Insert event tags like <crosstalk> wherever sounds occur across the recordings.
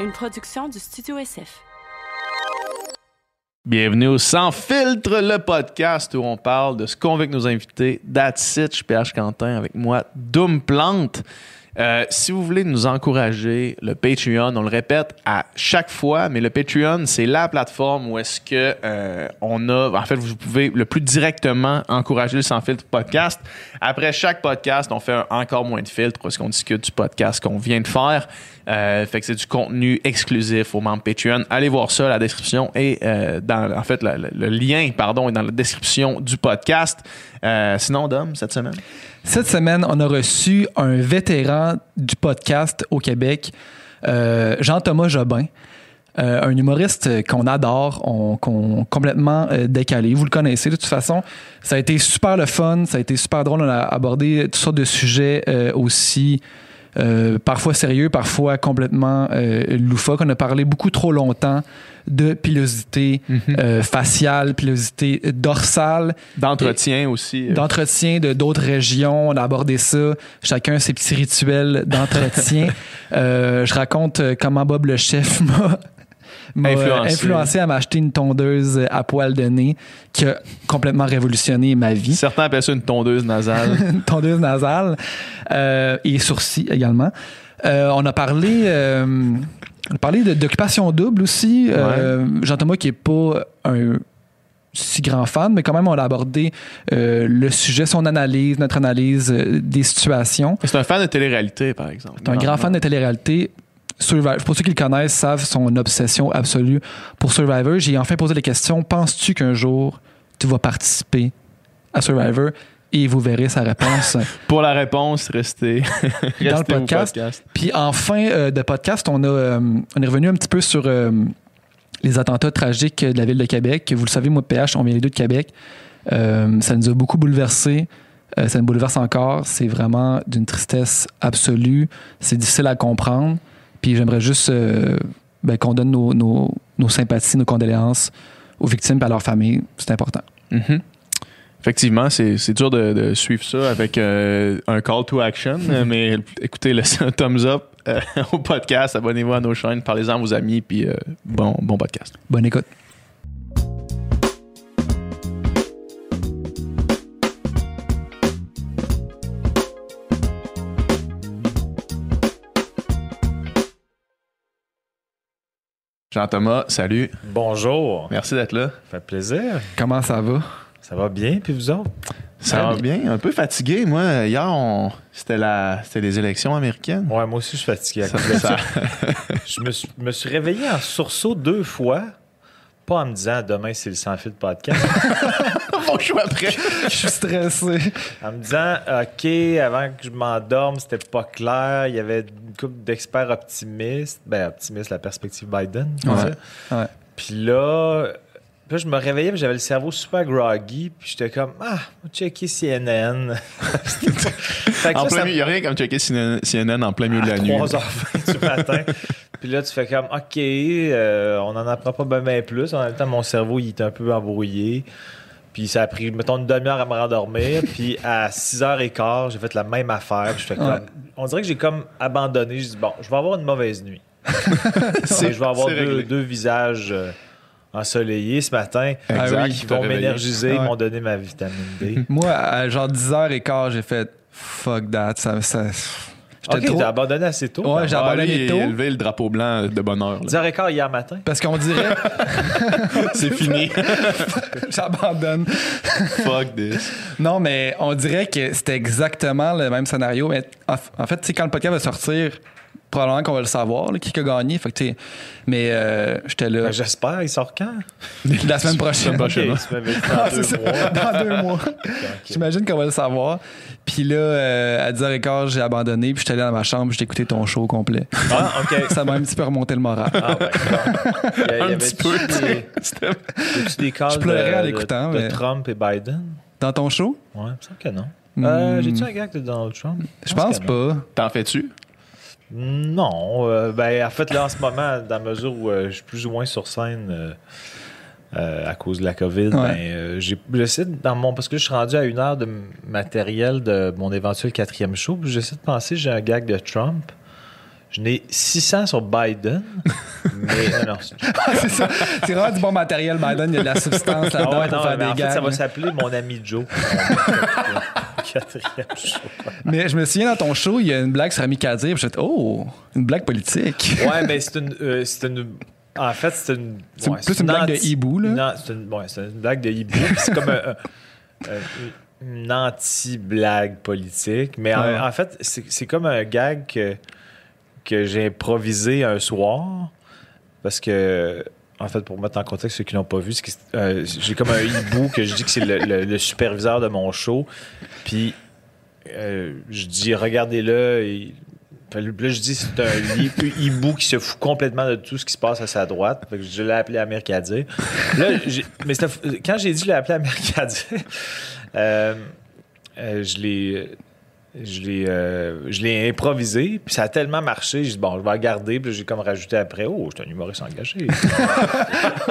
une production du Studio SF. Bienvenue au Sans Filtre, le podcast où on parle de ce qu'on veut avec nos invités. That's PH Quentin avec moi, Doom Plante. Euh, si vous voulez nous encourager, le Patreon, on le répète à chaque fois, mais le Patreon, c'est la plateforme où est-ce que euh, on a, en fait, vous pouvez le plus directement encourager le Sans Filtre podcast. Après chaque podcast, on fait un- encore moins de filtres parce qu'on discute du podcast qu'on vient de faire. Euh, fait que c'est du contenu exclusif aux membres Patreon. Allez voir ça, la description et euh, dans, en fait, le lien, pardon, est dans la description du podcast. Euh, sinon, Dom, cette semaine? Cette semaine, on a reçu un vétéran du podcast au Québec, Jean-Thomas Jobin. Un humoriste qu'on adore, on, qu'on complètement décalé. Vous le connaissez de toute façon. Ça a été super le fun, ça a été super drôle. On a abordé toutes sortes de sujets aussi, euh, parfois sérieux, parfois complètement euh, loufoques. On a parlé beaucoup trop longtemps de pilosité euh, faciale, pilosité dorsale D'entretien aussi. euh, d'entretien de d'autres régions. On a abordé ça. Chacun ses petits rituels d'entretien. <laughs> Euh, je raconte comment Bob le chef m'a Influencé. influencé à m'acheter une tondeuse à poil de nez qui a complètement révolutionné ma vie. Certains appellent ça une tondeuse nasale. <laughs> une tondeuse nasale euh, et sourcils également. Euh, on a parlé, euh, on a parlé d'occupation double aussi. Euh, Jean-Thomas qui est pas un si grand fan, mais quand même on a abordé euh, le sujet, son analyse, notre analyse euh, des situations. c'est un fan de télé-réalité, par exemple. C'est un grand fan de télé-réalité. Survivor, pour ceux qui le connaissent, savent son obsession absolue pour Survivor. J'ai enfin posé la question penses-tu qu'un jour tu vas participer à Survivor? Et vous verrez sa réponse. <laughs> Pour la réponse, restez, restez Dans le podcast. podcast. Puis en fin euh, de podcast, on, a, euh, on est revenu un petit peu sur euh, les attentats tragiques de la ville de Québec. Vous le savez, moi, PH, on vient les deux de Québec. Ça nous a beaucoup bouleversés. Ça nous bouleverse encore. C'est vraiment d'une tristesse absolue. C'est difficile à comprendre. Puis j'aimerais juste euh, ben, qu'on donne nos, nos- nos sympathies, nos condoléances aux victimes et à leurs familles. C'est important. Mhm. Effectivement, c'est dur de, de suivre ça avec euh, un call to action, <laughs> mais écoutez, laissez <laughs> un thumbs up euh, <laughs> au podcast, abonnez-vous à nos chaînes, parlez-en à vos amis, puis bon, bon podcast. Bonne écoute. Jean-Thomas, salut. Bonjour. Merci d'être là. Ça fait plaisir. Comment ça va? Ça va bien, puis vous autres? Ça va bien. Un peu fatigué. Moi, hier, on... c'était la... c'était les élections américaines. Ouais, moi aussi, je suis fatigué. à Ça- ça- ça. <laughs> je me suis, me suis réveillé en sursaut deux fois. Pas en me disant demain c'est le sans fil de podcast. <laughs> Bon choix après. Je suis stressé. en me disant OK, avant que je m'endorme, c'était pas clair. Il y avait une couple d'experts optimistes. Ben, optimistes, la perspective Biden. Ouais. Puis là, puis là, je me réveillais, j'avais le cerveau super groggy. Puis j'étais comme Ah, on va checker CNN. <laughs> Fait que En là, plein ça milieu, il n'y a rien comme checker CNN en plein milieu de la nuit. 3h20 du matin. <laughs> Puis là, tu fais comme, OK, euh, on n'en apprend pas bien ben plus. En même temps, mon cerveau, il est un peu embrouillé. Puis ça a pris, mettons, une demi-heure à me rendormir. <laughs> Puis à 6h15, j'ai fait la même affaire. Puis je fais comme, Ouais. on dirait que j'ai comme abandonné. Je dis, bon, je vais avoir une mauvaise nuit. <laughs> Je vais avoir deux, visages euh, ensoleillés ce matin. Exact. Ah. Qui vont m'énergiser, Ouais. m'ont donné ma vitamine D. <laughs> Moi, à genre 10h15, j'ai fait fuck that. Ça, ça, OK, trop- t'as abandonné assez tôt. Ouais, j'ai Ah, abandonné lui, il tôt. élevé le drapeau blanc de bonheur. 10h15 hier matin. Parce qu'on dirait, <laughs> C'est fini. <laughs> j'abandonne. Fuck this. Non, mais on dirait que c'était exactement le même scénario. Mais en, en fait, tu sais, quand le podcast va sortir, probablement qu'on va le savoir, là, qui a gagné. Fait que, mais euh, j'étais là Ben, J'espère, il sort quand? <laughs> la semaine prochaine. prochaine. OK, Prochainement. tu m'avais dit Ah, dans deux mois. <laughs> Dans deux mois. Ok. J'imagine qu'on va le savoir. Puis là, euh, à 10h15, j'ai abandonné. Puis j'étais allé dans ma chambre, j'ai écouté ton show au complet. Ah, OK. <laughs> Ça m'a un petit peu remonté le moral. Ah, ouais. Il y a- il y Un petit peu. Des, des calls Je pleurais de- en l'écoutant, de, de mais- Trump et Biden? Dans ton show? Ouais, il me semble que non. Hmm. Euh, J'ai-tu un gag de Donald Trump? Je pense pas. T'en fais-tu? Non. euh, ben, en fait, là, en ce moment, dans la mesure où euh, je suis plus ou moins sur scène euh, à cause de la COVID, Ouais. ben, j'essaie dans mon. Parce que je suis rendu à une heure de matériel de mon éventuel quatrième show, j'essaie de penser, j'ai un gag de Trump. Je n'ai 600 sur Biden, <laughs> mais non. Ah, c'est ça. C'est vraiment du bon matériel, Biden. Il y a de la substance là-dedans Ah ouais, pour non, faire mais des en fait, ça va s'appeler mon ami Joe. <laughs> Quatrième show. Mais je me souviens, dans ton show, il y a une blague sur Ami Kadir. J'ai dit, oh, une blague politique. Ouais, mais c'est une, euh, c'est une. En fait, c'est une. C'est ouais, plus une blague de hibou, là. Non, c'est une, ouais, c'est une blague de hibou. c'est comme un- un- un- une anti-blague politique. Mais en, Ouais. en fait, c'est c'est comme un gag que, que j'ai improvisé un soir. Parce que. En fait, pour mettre en contexte ceux qui l'ont pas vu, euh, j'ai comme un hibou que je dis que c'est le, superviseur de mon show. Puis euh, je dis regardez-le. Là, je dis c'est un hibou qui se fout complètement de tout ce qui se passe à sa droite. Fait que je l'ai appelé Americadir. Là, mais quand j'ai dit je l'ai appelé euh, euh, je l'ai. Je l'ai, euh, je l'ai improvisé, puis ça a tellement marché, j'ai dit bon, je vais la garder, puis j'ai comme rajouté après, oh, je suis un humoriste engagé. <laughs>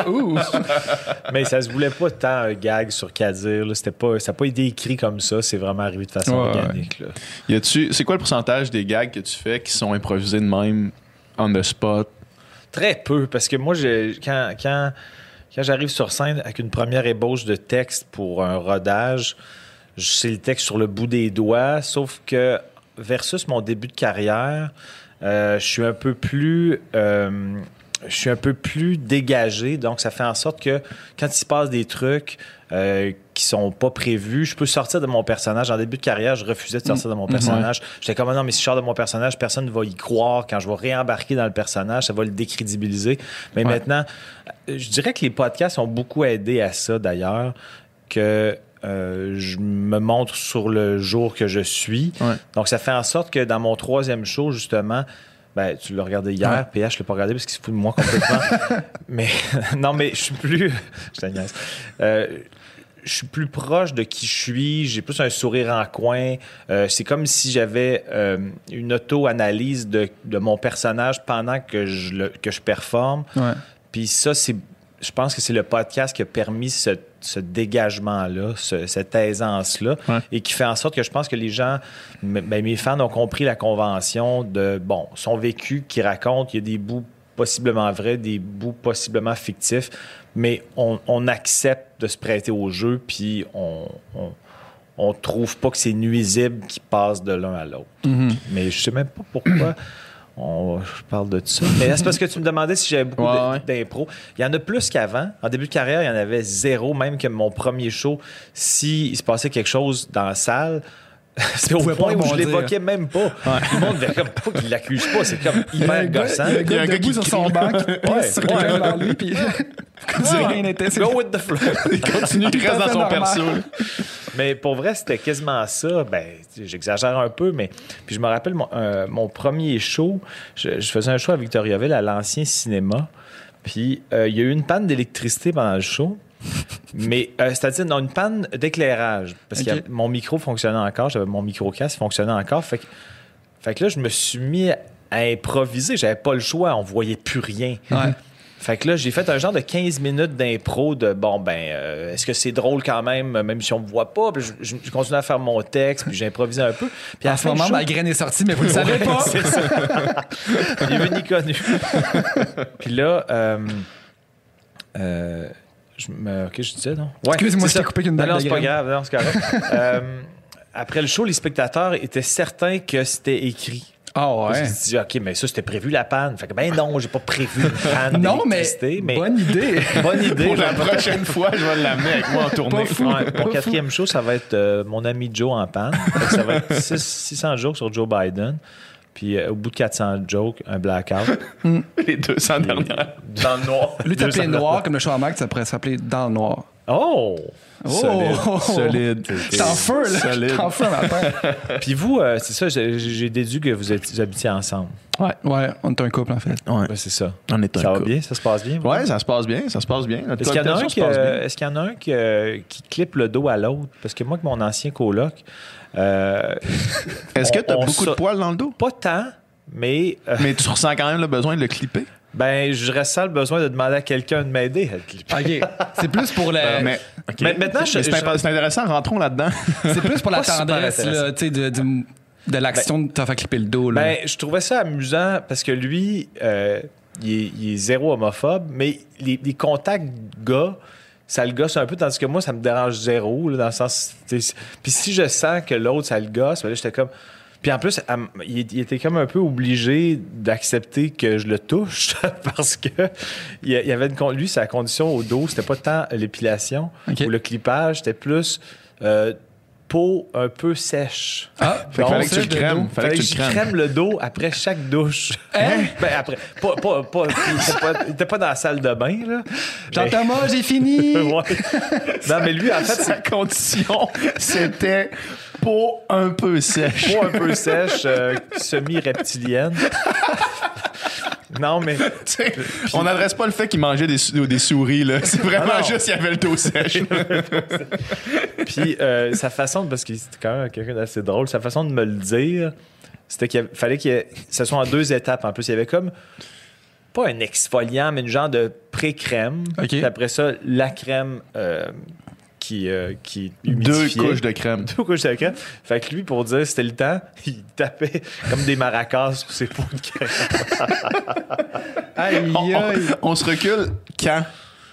<laughs> Mais ça se voulait pas tant un gag sur Kadir, là. C'était pas, ça n'a pas été écrit comme ça, c'est vraiment arrivé de façon Ouais, organique. Là. Y a-tu, c'est quoi le pourcentage des gags que tu fais qui sont improvisés de même, on the spot? Très peu, parce que moi, je- quand, quand, quand j'arrive sur scène avec une première ébauche de texte pour un rodage, je sais le texte sur le bout des doigts, sauf que versus mon début de carrière, euh, je suis un peu plus... euh, je suis un peu plus dégagé, donc ça fait en sorte que quand il se passe des trucs euh, qui sont pas prévus, je peux sortir de mon personnage. En début de carrière, je refusais de sortir de mon personnage. J'étais comme, Ah non, mais si je sors de mon personnage, personne ne va y croire. Quand je vais réembarquer dans le personnage, ça va le décrédibiliser. Mais Ouais. maintenant, euh, je dirais que les podcasts ont beaucoup aidé à ça, d'ailleurs, que euh, je me montre sur le jour que je suis. Ouais. Donc, ça fait en sorte que dans mon troisième show, justement, ben, tu l'as regardé hier, Ouais. PH, je l'ai pas regardé parce qu'il se fout de moi complètement. <laughs> mais <laughs> non, mais je suis plus. <laughs> je. Euh, je suis plus proche de qui je suis, j'ai plus un sourire en coin. Euh, c'est comme si j'avais euh, une auto-analyse de, de mon personnage pendant que je, le, que je performe. Ouais. Puis ça, c'est, je pense que c'est le podcast qui a permis ce, ce dégagement-là, ce- cette aisance-là, Ouais. et qui fait en sorte que je pense que les gens, ben, mes fans ont compris la convention de, bon, son vécu qui raconte, il y a des bouts possiblement vrais, des bouts possiblement fictifs, mais on, on accepte de se prêter au jeu, puis on... on on trouve pas que c'est nuisible qui passe de l'un à l'autre. Mhm. Mais je sais même pas pourquoi on, je parle de ça. Mais c'est parce que tu me demandais si j'avais beaucoup Ouais, d'impro. Il y en a plus qu'avant. En début de carrière, il y en avait zéro, même que mon premier show, s'il se passait quelque chose dans la salle, <laughs> c'était au point où je l'évoquais même pas. Le monde devait comme pas qu'il l'accuse pas? C'est comme hyper gossant. il y a un gars qui sur son banc qui <laughs> pisse Ouais, sur ouais. quelqu'un devant lui, puis comme si rien n'était. c'est- Go with the flow. <laughs> Il continue, il reste dans son perso. Mais pour vrai, c'était quasiment ça. Ben, j'exagère un peu, mais puis je me rappelle mon, euh, mon premier show. Je, je faisais un show à Victoriaville à l'ancien cinéma. Puis euh, il y a eu une panne d'électricité pendant le show. Mais euh, c'est-à-dire non, une panne d'éclairage parce que mon micro fonctionnait encore, j'avais mon micro casque fonctionnait encore. Fait que, fait que là, je me suis mis à improviser. J'avais pas le choix, on voyait plus rien. Ouais. Fait que là, j'ai fait un genre de 15 minutes d'impro de bon, ben, euh, est-ce que c'est drôle quand même, même si on me voit pas? Puis je, je, continue à faire mon texte, puis j'improvisais un peu. Puis à En ce moment, show- ma graine est sortie, mais vous le savez <laughs> pas. c'est ça. Ni vu ni connu. <laughs> puis là, euh, euh, je me. Ok, je disais, non? Ouais, Excuse-moi, c'est je t'ai ça. coupé qu'une Non, blague non, de c'est pas grave, non, c'est correct. <laughs> Euh, après le show, les spectateurs étaient certains que c'était écrit. Ah ouais. Je me suis dit, OK, mais ça, c'était prévu la panne. Fait que, ben non, j'ai pas prévu une panne Non, mais, bonne idée. <laughs> bonne idée. Pour la prochaine fois, je vais l'amener avec moi en tournée. Ouais, mon quatrième show, ça va être euh, mon ami Joe en panne. Ça va être <laughs> six- 600 jokes sur Joe Biden. Puis euh, au bout de 400 jokes, un blackout. <laughs> Les 200 dernières. Dans le noir. Lui, t'appelais noir comme le show à Mac, ça pourrait s'appeler dans le noir. Oh! Solide. Oh! Solide. <laughs> T'es en feu, là. Solide. T'es en feu, matin. <laughs> Puis vous, euh, c'est ça, j'ai déduit que vous, êtes, vous habitiez ensemble. Ouais, ouais, on est un couple, en fait. Ouais. Ouais, c'est ça. On est un Ça va couple. bien? Ça se passe bien? Ouais, ça se passe bien, ça se passe bien. Notre Est-ce qu'il y en a un cohabitation qui, se passe bien. euh, est-ce qu'il y en a un qui, euh, qui clippe le dos à l'autre? Parce que moi, avec mon ancien coloc, euh, Est-ce que tu as beaucoup de poils dans le dos? pas tant, mais euh, Mais tu ressens quand même le besoin de le clipper? ben, je ressens le besoin de demander à quelqu'un de m'aider à le clipper. OK. C'est plus pour la, mais, ok. mais maintenant, je- c'est je- impa- c'est intéressant, rentrons là-dedans. <laughs> c'est plus pour la tendresse, là, tu sais, de, l'action de te faire clipper le dos. Là. Ben, je trouvais ça amusant parce que lui, euh, il, est, il est zéro homophobe, mais les, les contacts gars, ça le gosse un peu, tandis que moi, ça me dérange zéro, là, dans le sens. Puis si je sens que l'autre, ça le gosse, ben là, j'étais comme. Puis en plus, il, était comme un peu obligé d'accepter que je le touche <laughs> parce que il y avait une, con- lui, sa condition au dos, c'était pas tant l'épilation ou le clippage, c'était plus euh, peau un peu sèche. ah, Fait fallait que tu le crèmes. Fallait que tu crèmes. crème le dos après chaque douche. Hein? <laughs> ben après, pas, pas, pas, il, était pas, dans la salle de bain, là. Jean-Thomas, j'ai fini! <laughs> Ouais. Non, mais lui, en fait, Sa condition, c'était peau un peu sèche. peau un peu sèche, euh, semi-reptilienne. <laughs> non, mais <laughs> on n'adresse pas le fait qu'il mangeait des, sou- des souris, là. C'est vraiment Ah juste qu'il avait le dos sèche. <laughs> Puis euh, sa façon, parce qu'il était quand même quelqu'un d'assez drôle, sa façon de me le dire, c'était qu'il avait- fallait que ce soit en deux étapes. En plus, il y avait comme pas un exfoliant, mais une genre de pré-crème. Puis après ça, la crème euh, qui, euh, qui Deux couches de crème. Deux couches de crème. Fait que lui, pour dire c'était le temps, <laughs> il tapait comme des maracas sur ses pots de crème. <laughs> Aïe, On, aïe. on- on se recule quand?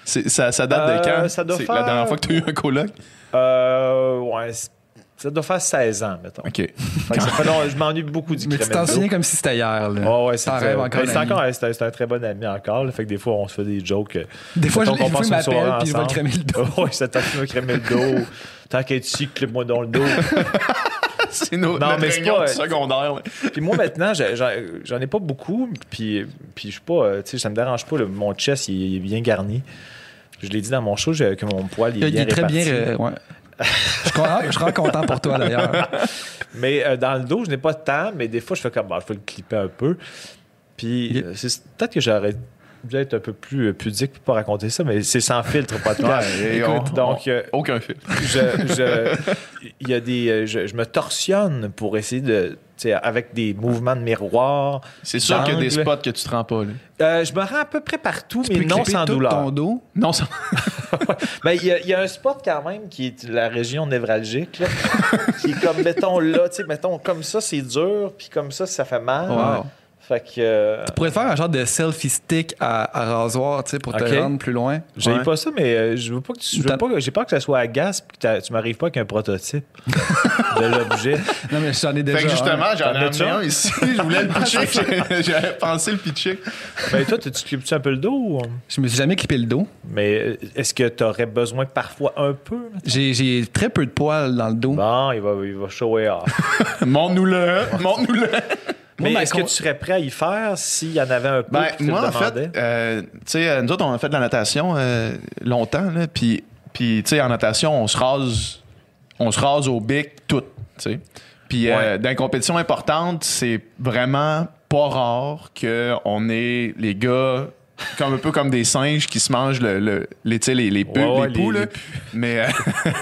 Ça, ça date Euh, de quand? ça doit C'est faire- La dernière fois que tu as eu un coloc? Euh, ouais, ça doit faire 16 ans, mettons. OK. Fait que ça fait long- je m'ennuie beaucoup du Mais tu crème t'en souviens comme si c'était hier. Là. Oh ouais, c'est T'en rêves encore c'est encore c'est un, c'est un très bon ami encore. là. fait que des fois, on se fait des jokes. euh, Des fois, je, mettons qu'on des fois, passe il une soirée m'appelle puis je vais le ensemble. crémer le dos. <laughs> ouais, c'est tant tu me crémer le dos. Tant qu'être ici, clip-moi dans le dos. <laughs> C'est nos, Non, notre mais c'est réunion pas- secondaire. là. <laughs> Puis moi, maintenant, j'ai- j'en j'en ai pas beaucoup. Puis, puis je suis pas. euh, Tu sais, ça me dérange pas. là. mon chest, il, il est bien garni. Je l'ai dit dans mon show j'ai- que mon poil il est Il bien est très réparti. bien. euh, ouais. Je, suis content, je suis content pour toi d'ailleurs. Mais euh, dans le dos, je n'ai pas de temps, mais des fois, je fais comme, bah, je vais le clipper un peu. Puis euh, c'est peut-être que j'aurais dû être un peu plus euh, pudique pour pas raconter ça, mais c'est sans filtre, pas de <laughs> Ouais, on- donc, euh, on- aucun fil. je, je- il y a des, je, je me torsionne pour essayer de, avec des mouvements de miroir. C'est sûr qu'il y a des spots que tu te rends pas. Là. Euh, je me rends à peu près partout, Tu mais peux non sans tout douleur. ton dos? Non, ça... <laughs> Ben, il y, a- il y a un spot quand même qui est la région névralgique, là, qui est comme, mettons là, mettons comme ça, c'est dur, puis comme ça, ça fait mal. Wow. Fait que. euh, Tu pourrais te faire un genre de selfie stick à, à rasoir, tu sais, pour te rendre plus loin. J'ai Ouais. pas ça, mais euh, je veux pas que tu. je veux pas que- J'ai peur que ça soit à gas puis que t'as- tu m'arrives pas avec un prototype de l'objet. <laughs> Non, mais j'en ai déjà. Fait que justement, j'en ai amené un? ici. Je voulais le pitcher. <laughs> J'ai- J'avais pensé le pitcher. ben, toi, tu clips-tu un peu le dos? ou- Je me suis jamais clippé le dos. Mais euh, est-ce que tu aurais besoin parfois un peu? J'ai j'ai très peu de poils dans le dos. Bon, il va, il va shower off. <laughs> Montre-nous-le. Montre-nous-le. Mais ma est-ce que tu serais prêt à y faire s'il y en avait un peu? Ben, tu moi, le en fait, euh, tu sais, euh, nous autres, on a fait de la natation euh, longtemps, là, puis, puis tu sais, en natation, on se rase, on se rase au bic tout, tu sais. Puis euh, dans les compétitions importantes, c'est vraiment pas rare qu'on ait les gars comme un peu comme des singes qui se mangent le, le- les, tu sais, les, les, Ouais, ouais, les poux, les- <laughs> Mais, euh,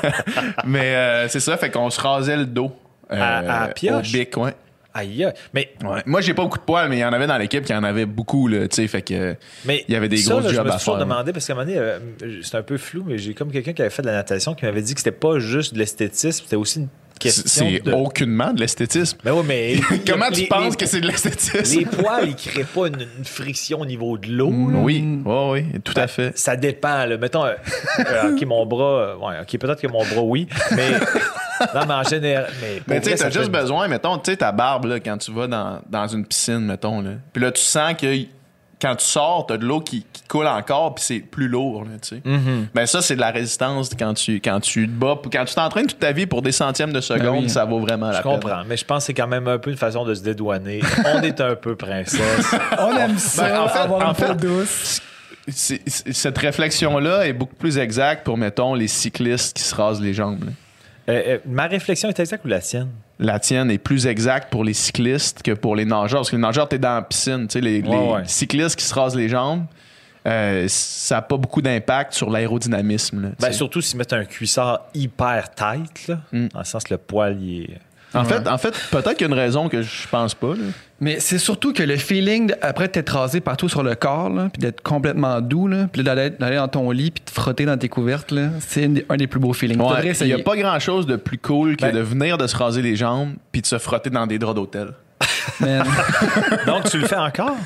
<laughs> mais euh, c'est ça, fait qu'on se rasait le dos. euh, À- à pioche? Au bic, ouais. Aïe, mais, Ouais. Moi, j'ai pas beaucoup de poils, mais il y en avait dans l'équipe qui en avait beaucoup, là, tu sais, fait que... mais Il y avait des gros je jobs me à suis toujours faire. demandé, parce qu'à un moment donné, euh, c'est un peu flou, mais j'ai comme quelqu'un qui avait fait de la natation qui m'avait dit que c'était pas juste de l'esthétisme, c'était aussi une question C'est de... aucunement de l'esthétisme. Mais oui, mais... <laughs> Comment tu les- penses les- que c'est de l'esthétisme? Les poils, ils créent pas une, une friction au niveau de l'eau. Mm. Oui, oui, oui, tout à fait. Ça dépend. Là. Mettons, euh, euh, <laughs> OK, mon bras... euh, ouais, OK, peut-être que mon bras, oui, mais... <laughs> <laughs> non, mais en général... Mais, Mais tu sais, t'as juste fait- besoin, mettons, tu sais, ta barbe, là, quand tu vas dans, dans une piscine, mettons, là. Puis là, tu sens que quand tu sors, t'as de l'eau qui, qui coule encore, puis c'est plus lourd, là, tu sais. Mm-hmm. Ben ça, c'est de la résistance quand tu, quand tu te bats. Quand tu t'entraînes toute ta vie pour des centièmes de seconde, Ben oui. ça vaut vraiment la Je peine. comprends, mais je pense que c'est quand même un peu une façon de se dédouaner. On est un peu princesse. <laughs> On aime ça, Ben, en fait- avoir en une peau fait- douce. Cette réflexion-là est beaucoup plus exacte pour, mettons, les cyclistes qui se rasent les jambes. Euh, euh, ma réflexion est exacte ou la tienne? la tienne est plus exacte pour les cyclistes que pour les nageurs. Parce que les nageurs, t'es dans la piscine. Tu sais, les, Ouais, les ouais. cyclistes qui se rasent les jambes, euh, ça n'a pas beaucoup d'impact sur l'aérodynamisme. là, Ben, surtout s'ils mettent un cuissard hyper tight, là, Mm. dans le sens que le poil, il est... En Ouais. fait, en fait peut-être qu'il y a une raison que je pense pas. là. Mais c'est surtout que le feeling, d- après t'être rasé partout sur le corps, là, puis d'être complètement doux, là, puis d'aller d'aller dans ton lit, puis de frotter dans tes couvertes, là, c'est un des plus beaux feelings. Ouais, Il n'y essayer. a pas grand-chose de plus cool que Ben- de venir de se raser les jambes puis de se frotter dans des draps d'hôtel. <laughs> Donc, tu le fais encore?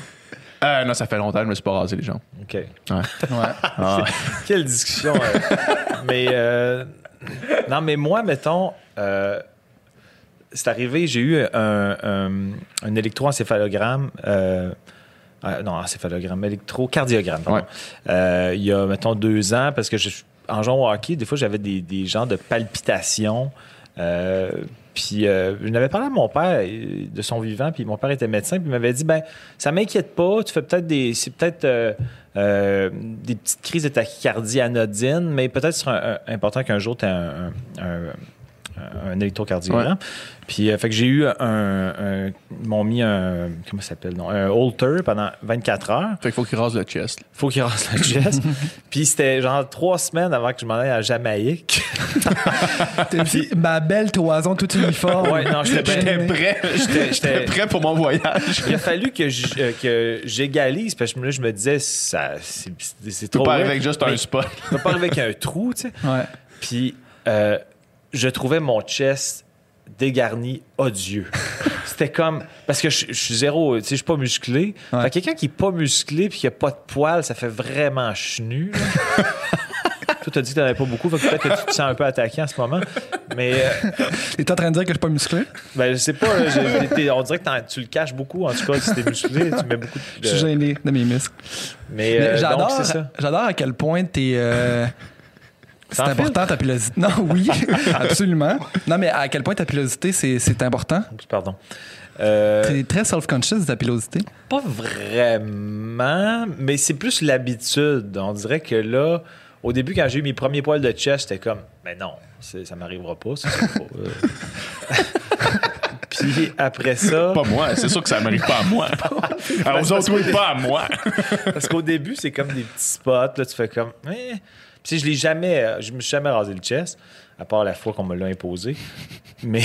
Euh, non, ça fait longtemps que je me suis pas rasé les jambes. OK. Ouais. Ouais. Ah, Quelle discussion. euh? mais euh, non, mais moi, mettons, euh, c'est arrivé, j'ai eu un, un, un électroencéphalogramme. euh, euh, non, encéphalogramme, électrocardiogramme, pardon. Ouais. Euh, il y a, mettons, deux ans, parce que je, en jouant au hockey, des fois, j'avais des, des genres de palpitations. Euh, puis, euh, je n'avais parlé à mon père de son vivant, puis mon père était médecin, puis il m'avait dit ben, ça m'inquiète pas, tu fais peut-être des. C'est peut-être euh, euh, des petites crises de tachycardie anodines, mais peut-être ce sera un- un- important qu'un jour tu aies un, un, un- électrocardiogramme. Puis, euh, fait que j'ai eu un. un- ils m'ont mis un. Comment ça s'appelle non? Un holter pendant 24 heures. Fait qu'il faut qu'il rase le chest. Faut qu'il rase la chest. <laughs> Puis, c'était genre trois semaines avant que je m'en aille à Jamaïque. <laughs> Dit, ma belle toison toute uniforme. Ouais, non, j'étais prêt. J'étais- prêt pour mon voyage. Il a fallu que euh, que j'égalise parce que là, je me disais, ça, c'est, c'est Tu peux trop. pas avec juste un spot. Tu peux pas arriver avec un trou, tu sais. Ouais. Puis, euh, je trouvais mon chest dégarni odieux. <laughs> C'était comme. Parce que je, je suis zéro, tu sais, je suis pas musclé. Ouais. Quelqu'un qui est pas musclé puis qui a pas de poils, ça fait vraiment chenu. <laughs> Toi, t'as dit que t'en avais pas beaucoup, peut-être que tu te sens un peu attaqué en ce moment. Mais, euh, T'es en train de dire que je suis pas musclé? ben, je sais pas, là, on dirait que tu le caches beaucoup. En tout cas, si t'es musclé, tu mets beaucoup de. Je suis gêné de mes muscles. Mais, Mais euh, c'est ça. j'adore à quel point t'es. euh, c'est important ta pilosité. Non, oui, <laughs> absolument. Non, mais à quel point ta pilosité, c'est, important? Pardon. Euh, T'es très self-conscious de ta pilosité? Pas vraiment, mais c'est plus l'habitude. On dirait que là, au début, quand j'ai eu mes premiers poils de chest, j'étais comme, mais non, c'est- ça m'arrivera pas. ça, c'est pas, euh. <laughs> Puis après ça, Pas moi. C'est sûr que ça m'arrive pas à moi. <laughs> Alors, aux autres, oui, pas à moi. parce qu'au début, c'est comme des petits spots, là, tu fais comme, eh. Puis je l'ai jamais, euh, je me suis jamais rasé le chest, à part la fois qu'on me l'a imposé. <laughs> Mais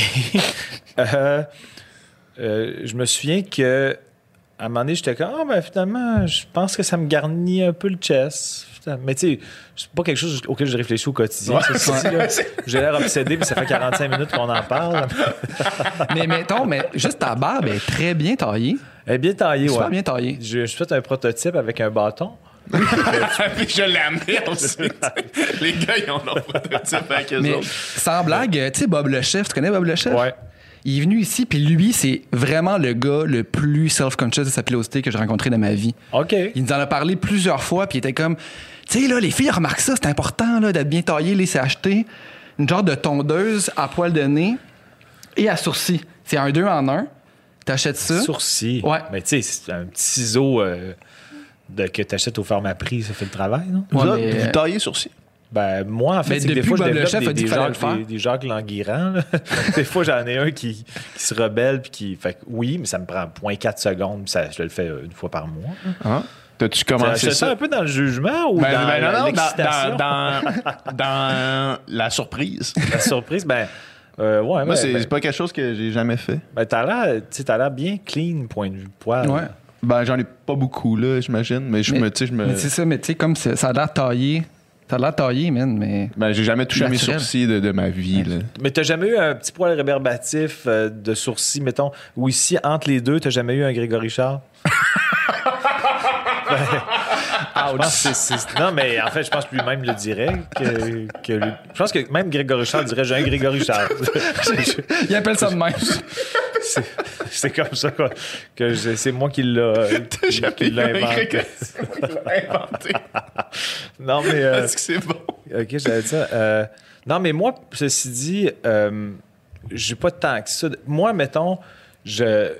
<laughs> euh, euh, je me souviens que à un moment donné, j'étais comme, ah, ben finalement, je pense que ça me garnit un peu le chest. Mais tu sais, c'est pas quelque chose auquel je réfléchis au quotidien. Ouais. J'ai l'air obsédé, puis ça fait 45 minutes qu'on en parle. <laughs> mais mettons, mais juste ta barbe est très bien taillée. Elle est bien taillée, Super ouais. bien taillée. Je, je fait un prototype avec un bâton. Puis je l'ai amené aussi. Les gars, ils ont leur prototype avec eux Mais autres. sans blague, tu sais, Bob le chef, tu connais Bob le chef? Ouais. Il est venu ici, puis lui, c'est vraiment le gars le plus self-conscious de sa pilosité que j'ai rencontré dans ma vie. OK. Il nous en a parlé plusieurs fois, puis il était comme, tu sais, là, les filles remarquent ça, c'est important, là, d'être bien taillé. Là, c'est acheter une genre de tondeuse à poil de nez et à sourcils. C'est un deux en un. T'achètes ça? Sourcil. Ouais. Mais tu sais, c'est un petit ciseau euh, de, que tu achètes au Pharmaprix, ça fait le travail, non? Vous, Ouais, autres, mais- vous taillez. Ben, moi, en fait, c'est que des fois, je Bob le développe chef des, a dit des, Jacques, le faire. des, des Jacques Languirand. <laughs> des fois, j'en ai un qui, qui se rebelle, puis qui. Fait que oui, mais ça me prend 0.4 secondes, ça, je le fais une fois par mois. Hein? T'as-tu C'est commencé ça? un peu dans le jugement ou Ben, dans ben non, non, dans, l'excitation? dans, dans, dans la surprise. <laughs> La surprise, ben. euh, ouais, Moi, ben, c'est ben, pas quelque chose que j'ai jamais fait. ben, t'as l'air, t'as bien clean, point de vue poil. Ouais. Ben, j'en ai pas beaucoup, là, j'imagine. Mais je Mais- me, tu sais, je me. Mais c'est ça, mais tu sais, comme ça a l'air taillé. Ça a l'air taillé, man, mais. Ben, j'ai jamais touché à mes sourcils de, de ma vie, là. Mais t'as jamais eu un petit poil rébarbatif euh, de sourcil, mettons, ou ici, entre les deux, t'as jamais eu un Grégory Charles? <laughs> Ben, non, mais en fait, je pense que lui-même le dirait. Que, que lui- je pense que même Grégory Charles dirait J'ai un Grégory Charles. <laughs> Il appelle ça de même. <laughs> C'est- comme ça quoi, que je- c'est moi qui l'a <laughs> qui l'a inventé. inventé. <laughs> Non, mais. euh, Est-ce que c'est bon? Ok, j'allais dire ça. Euh, non, mais moi, ceci dit, euh, j'ai pas tant que ça. Moi, mettons, je,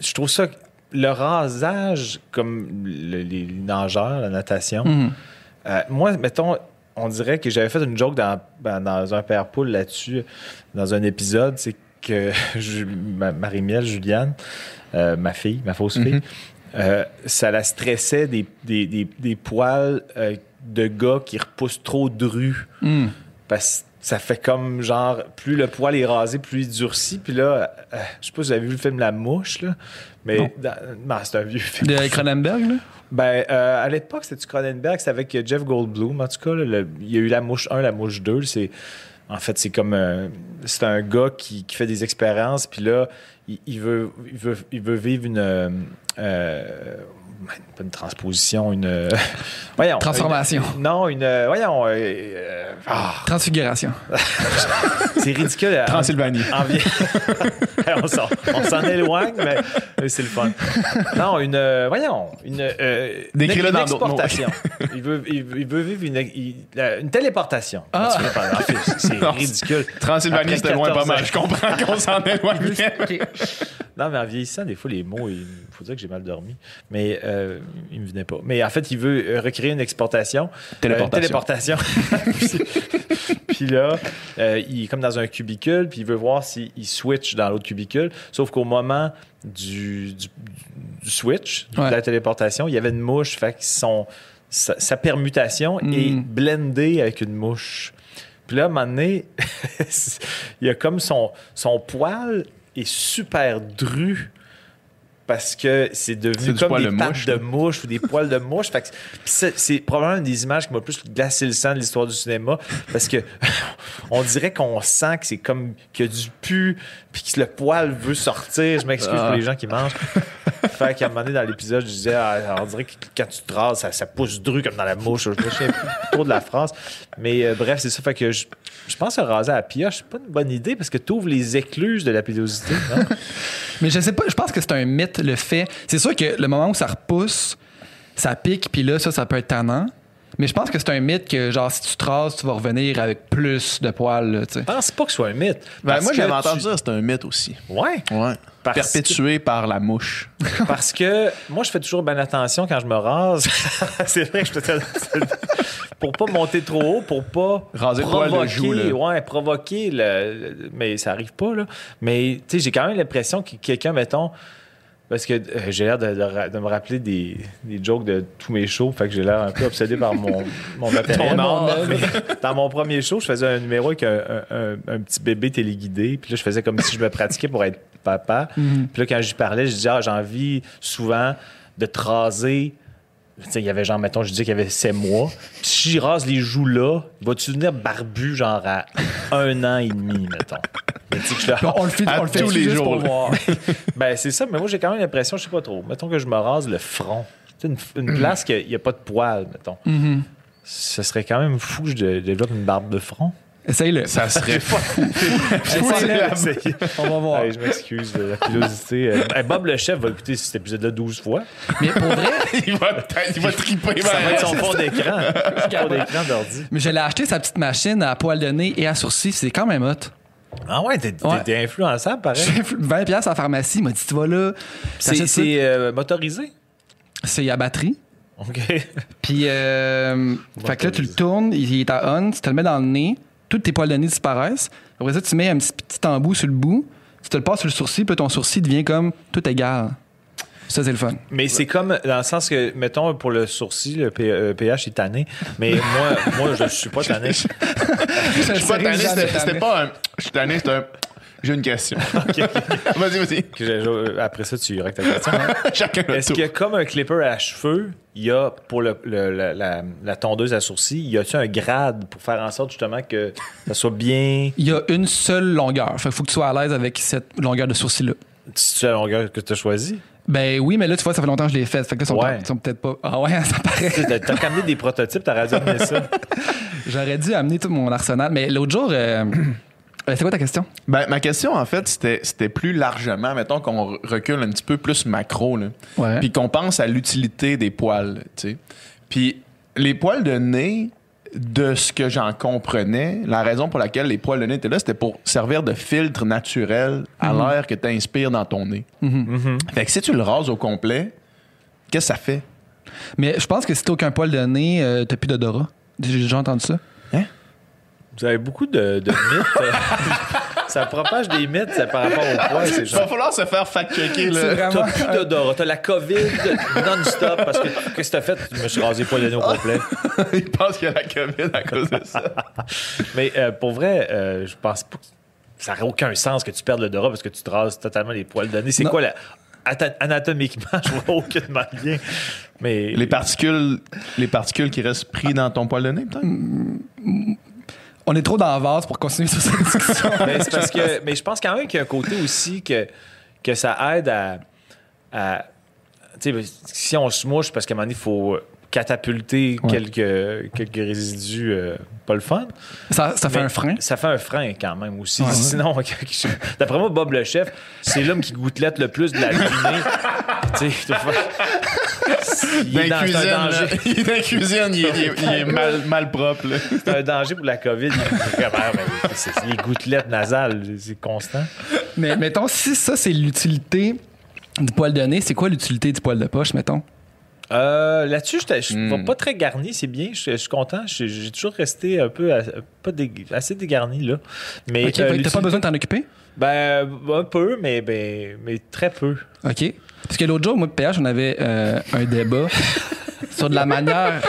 je trouve ça. Le rasage, comme le- les nageurs, la natation, Mhm. euh, moi, mettons, on dirait que j'avais fait une joke dans, ben, dans un père poule là-dessus, dans un épisode, c'est que <laughs> je- ma- Marie-Miel, Juliane, euh, ma fille, ma fausse fille, euh, ça la stressait des, des, des- des poils euh, de gars qui repoussent trop de rue. Mhm. Parce ça fait comme genre, plus le poil est rasé, plus il durcit. Puis là, je sais pas si vous avez vu le film La Mouche, là. Mais Non. dans- non, c'est un vieux film. De Cronenberg, là? Ben, à l'époque, c'était du Cronenberg, c'est avec Jeff Goldblum. En tout cas, là, le- il y a eu la mouche 1, la mouche 2. C'est, en fait, c'est comme. euh, c'est un gars qui, qui fait des expériences, puis là, il, il veut, il, veut, il veut vivre une. euh, euh, pas une transposition, une. euh, <laughs> voyons. Transformation. une- non, une. euh, voyons. euh, ah, Transfiguration. <laughs> c'est ridicule. En- Transylvanie. en <laughs> on s'en, on s'en éloigne, mais, mais c'est le fun. Non, une. euh, voyons. Une. Euh, une dans d'autres mots. exportation. il, veut, il, veut- il veut vivre une, il- la- une téléportation. Ah. C'est ridicule. Transylvanie, c'était loin pas 14 mal. Je comprends qu'on s'en éloigne. Non, mais en vieillissant, des fois, les mots, il faut dire que j'ai mal dormi. Mais euh, il me venait pas. Mais en fait, il veut euh, recréer une exportation. Téléportation. Euh, téléportation. <laughs> puis, là, euh, il est comme dans un cubicule, puis il veut voir s'il il switch dans l'autre cubicule. Sauf qu'au moment du, du, du switch, Ouais. de la téléportation, il y avait une mouche. Fait que son, sa, sa permutation Mm. est blendée avec une mouche. Puis là, à un moment donné, <laughs> il y a comme son, son poil est super dru parce que c'est devenu comme des de pattes mouche, de mouche ou des poils de mouche. C'est probablement une des images qui m'a plus glacé le sang de l'histoire du cinéma parce que <laughs> on dirait qu'on sent que c'est comme qu'il y a du pu puis que le poil veut sortir. Je m'excuse Ah. pour les gens qui mangent. fait qu'à un moment donné dans l'épisode, je disais, ah, on dirait que quand tu te rases, ça, ça pousse dru comme dans la mouche. Je me souviens plus trop de la phrase. Mais euh, bref, c'est ça. Fait que je, je pense que raser à la pioche, c'est pas une bonne idée parce que tu ouvres les écluses de la pilosité. non? Mais je sais pas, je pense que c'est un mythe, le fait. C'est sûr que le moment où ça repousse, ça pique, puis là, ça, ça peut être tannant. Mais je pense que c'est un mythe que, genre, si tu te rases, tu vas revenir avec plus de poils, là, tu sais. Je pense pas que ce soit un mythe. Ben, moi, j'avais entendu ça, c'est un mythe aussi. Ouais. Ouais. Parce Perpétué par la mouche. <laughs> Parce que moi, je fais toujours bien attention quand je me rase. <laughs> c'est vrai que je te pour pas monter trop haut, pour pas Raser le provoquer, joue, là. ouais, provoquer le, le- mais ça arrive pas là. Mais tu sais, j'ai quand même l'impression que quelqu'un, mettons, parce que euh, j'ai l'air de, de ra- de me rappeler des, des jokes de tous mes shows, fait que j'ai l'air un peu obsédé par mon, mon <laughs> matériel. <laughs> Dans mon premier show, je faisais un numéro avec un, un- un- un petit bébé téléguidé, puis là, je faisais comme si je me pratiquais pour être papa. Mhm. Puis là, quand j'y parlais, je disais, ah, j'ai envie souvent de te raser. Tu sais, il y avait genre, mettons, je disais qu'il y avait 7 mois. Puis si j'y rase les joues là, vas-tu devenir barbu genre à un an et demi, mettons? Mais que je on le fait, on le fait tous les jours, pour voir. <laughs> Ben, c'est ça, mais moi, j'ai quand même l'impression, je sais pas trop. Mettons que je me rase le front. Une, une place qu'il n'y a pas de poils, mettons. Mhm. Ce serait quand même fou que je dé- développe une barbe de front. Essaye-le. Ça serait <laughs> fou. Essaye-le. On va voir. Je m'excuse de la pilosité. Euh, hey, Bob le chef va écouter cet épisode-là 12 fois. Mais pour vrai, <laughs> il, va, il va triper. Ça va être son fond d'écran. <laughs> Son fond d'écran d'ordi. mais je l'ai acheté sa petite machine à poil de nez et à sourcils. C'est quand même hot. Ah ouais, t'es, Ouais. influençable, pareil. J'ai 20$ piastres à la pharmacie. Il m'a dit, tu vas là. C'est euh, motorisé? C'est à batterie. OK. Puis, euh, fait que là, tu le tournes, il est à on, tu te le mets dans le nez, tous tes poils de nez disparaissent. Après ça, tu mets un petit, petit embout sur le bout, tu te le passes sur le sourcil, puis ton sourcil devient comme tout égal. Ça, c'est le fun. Mais c'est comme dans le sens que, mettons, pour le sourcil, le P- euh, pH est tanné. Mais <laughs> moi, moi je suis pas tanné. Je suis pas tanné, c'était pas un. Je suis tanné, c'est un. J'ai une question. <laughs> <laughs> vas-y, vas-y. Que Après ça, tu iras avec ta question. <laughs> Chacun le Est-ce tour. qu'il y a comme un clipper à cheveux, il y a pour le, le- la, la- la tondeuse à sourcils, y a-tu un grade pour faire en sorte justement que ça soit bien? Il y a une seule longueur. Fait qu'il faut que tu sois à l'aise avec cette longueur de sourcil-là. C'est la longueur que tu as choisie? Ben oui, mais là, tu vois, ça fait longtemps que je l'ai fait. Fait que là, ils sont, Ouais. sont peut-être pas. Ah ouais, ça paraît. T'as même des prototypes, t'aurais dû amener ça. J'aurais dû amener tout mon arsenal. Mais l'autre jour, euh, c'est quoi ta question? Ben, ma question, en fait, c'était c'était plus largement, mettons qu'on recule un petit peu plus macro. Ouais. Puis qu'on pense à l'utilité des poils, tu sais. Puis les poils de nez, de ce que j'en comprenais, la raison pour laquelle les poils de nez étaient là, c'était pour servir de filtre naturel à l'air que tu inspires dans ton nez. Fait que si tu le rases au complet, qu'est-ce que ça fait? Mais je pense que si t'as aucun poil de nez, euh, t'as plus d'odorat. J'ai déjà entendu ça. Vous avez beaucoup de, de mythes. <laughs> ça propage des mythes ça, par rapport au poids. Il va falloir se faire fact-checker. Là. vraiment. t'as plus d'odorat, t'as la COVID non-stop parce que qu'est-ce que t'as fait? Je me suis rasé pas l'année au complet. <laughs> Il pense qu'il y a la COVID à cause de ça. <laughs> Mais euh, pour vrai, euh, je pense pas que ça n'aurait aucun sens que tu perdes l'odorat parce que tu te rases totalement les poils de nez. C'est Non. quoi la. Anatomiquement, je vois aucunement bien. Mais Les particules, les particules qui restent pris dans ton poil de nez, peut-être? On est trop dans la vase pour continuer sur cette <laughs> discussion. Mais je pense quand même qu'il y a un côté aussi que, que ça aide à. à- si on se mouche, parce qu'à un moment donné, il faut catapulter Ouais. quelques, quelques résidus euh, pas le fun. Ça, ça fait un frein. Ça fait un frein quand même aussi. Ouais. Sinon, <laughs> d'après moi, Bob le chef, c'est l'homme qui gouttelette le plus de la <laughs> tu sais, il est dans- cuisine, un là. danger. <laughs> il est dans la cuisine, il est, il mal, mal propre. C'est un danger pour la COVID. C'est les gouttelettes nasales, c'est constant. Mais mettons, si ça, c'est l'utilité du poil de nez, c'est quoi l'utilité du poil de poche, mettons? Euh, Là-dessus, je je Hmm. suis pas très garni, c'est bien. Je suis content. J'ai toujours resté un peu à- pas assez dégarni là. Mais OK, euh, t'as pas besoin de t'en occuper? Ben, un peu, mais, ben, mais très peu. OK. Parce que l'autre jour, moi et PH, on avait euh, un débat <laughs> sur de la manière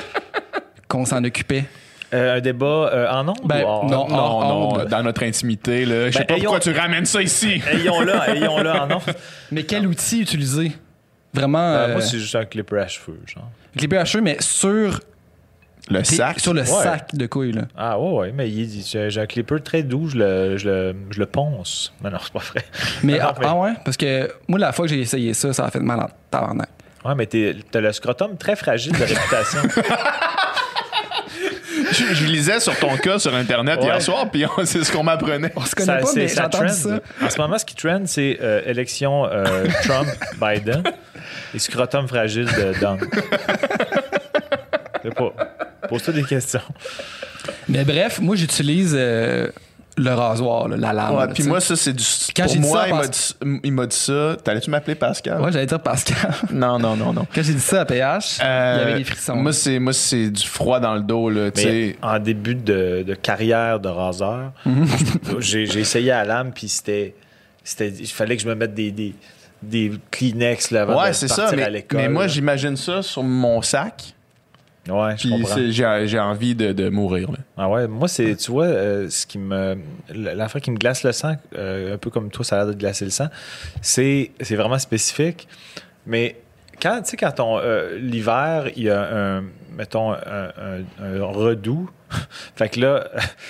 qu'on s'en occupait. Euh, un débat euh, en ondes? Ben, non. Non, non, dans notre intimité. Là. Je sais Ben, pas pourquoi ayons- tu ramènes ça ici. Ayons-le, ayons-le en ondes. Mais quel outil utiliser? Vraiment. Euh, euh, moi, c'est juste un clipper à cheveux, genre. clipper à cheveux, mais sur, Le sac? sur le Ouais. sac de couilles. Là. Ah ouais, ouais, mais il est- j'ai j'ai un clipper très doux, je le, je le, je le ponce. Mais non, c'est pas vrai. Mais, <laughs> Ah, ah, mais- ah ouais? Parce que moi, la fois que j'ai essayé ça, ça a fait mal en tabarnak. Ouais, mais t'es- t'as le scrotum très fragile de réputation. <laughs> Je, je lisais sur ton cas sur Internet Ouais. hier soir, puis c'est ce qu'on m'apprenait. On se connaît pas, c'est- mais ça trend. ça. En ce moment, ce qui trend, c'est euh, élection euh, <laughs> Trump-Biden et scrotum fragile de Donald. Je sais pas. Pose-toi des questions. Mais bref, moi, j'utilise euh, le rasoir, là, la lame. Ouais, puis moi, ça, c'est du. Quand pour j'ai dit moi, ça, il m'a parce- dit, il m'a dit ça. T'allais-tu m'appeler Pascal? Ouais, j'allais dire Pascal. <laughs> Non, non, non, non. Quand j'ai dit ça à PH, il y Euh, avait des frissons. Moi, c'est, moi, c'est du froid dans le dos, là. Tu Mais sais. en début de, de carrière de raseur, <laughs> j'ai j'ai essayé à la lame, puis c'était. c'était- Il fallait que je me mette des, des, des Kleenex là, avant Ouais, de c'est partir ça. à Mais, l'école. mais moi, là. j'imagine ça sur mon sac. Ouais, je Puis comprends. j'ai, j'ai envie de, de mourir, là. Ah ouais, moi, c'est, tu vois, euh, ce qui me. L'affaire qui me glace le sang, euh, un peu comme toi, ça a l'air de glacer le sang, c'est, c'est vraiment spécifique. Mais quand, tu sais, quand on. euh, l'hiver, il y a un. Mettons, un, un- un redoux. <laughs> fait que là,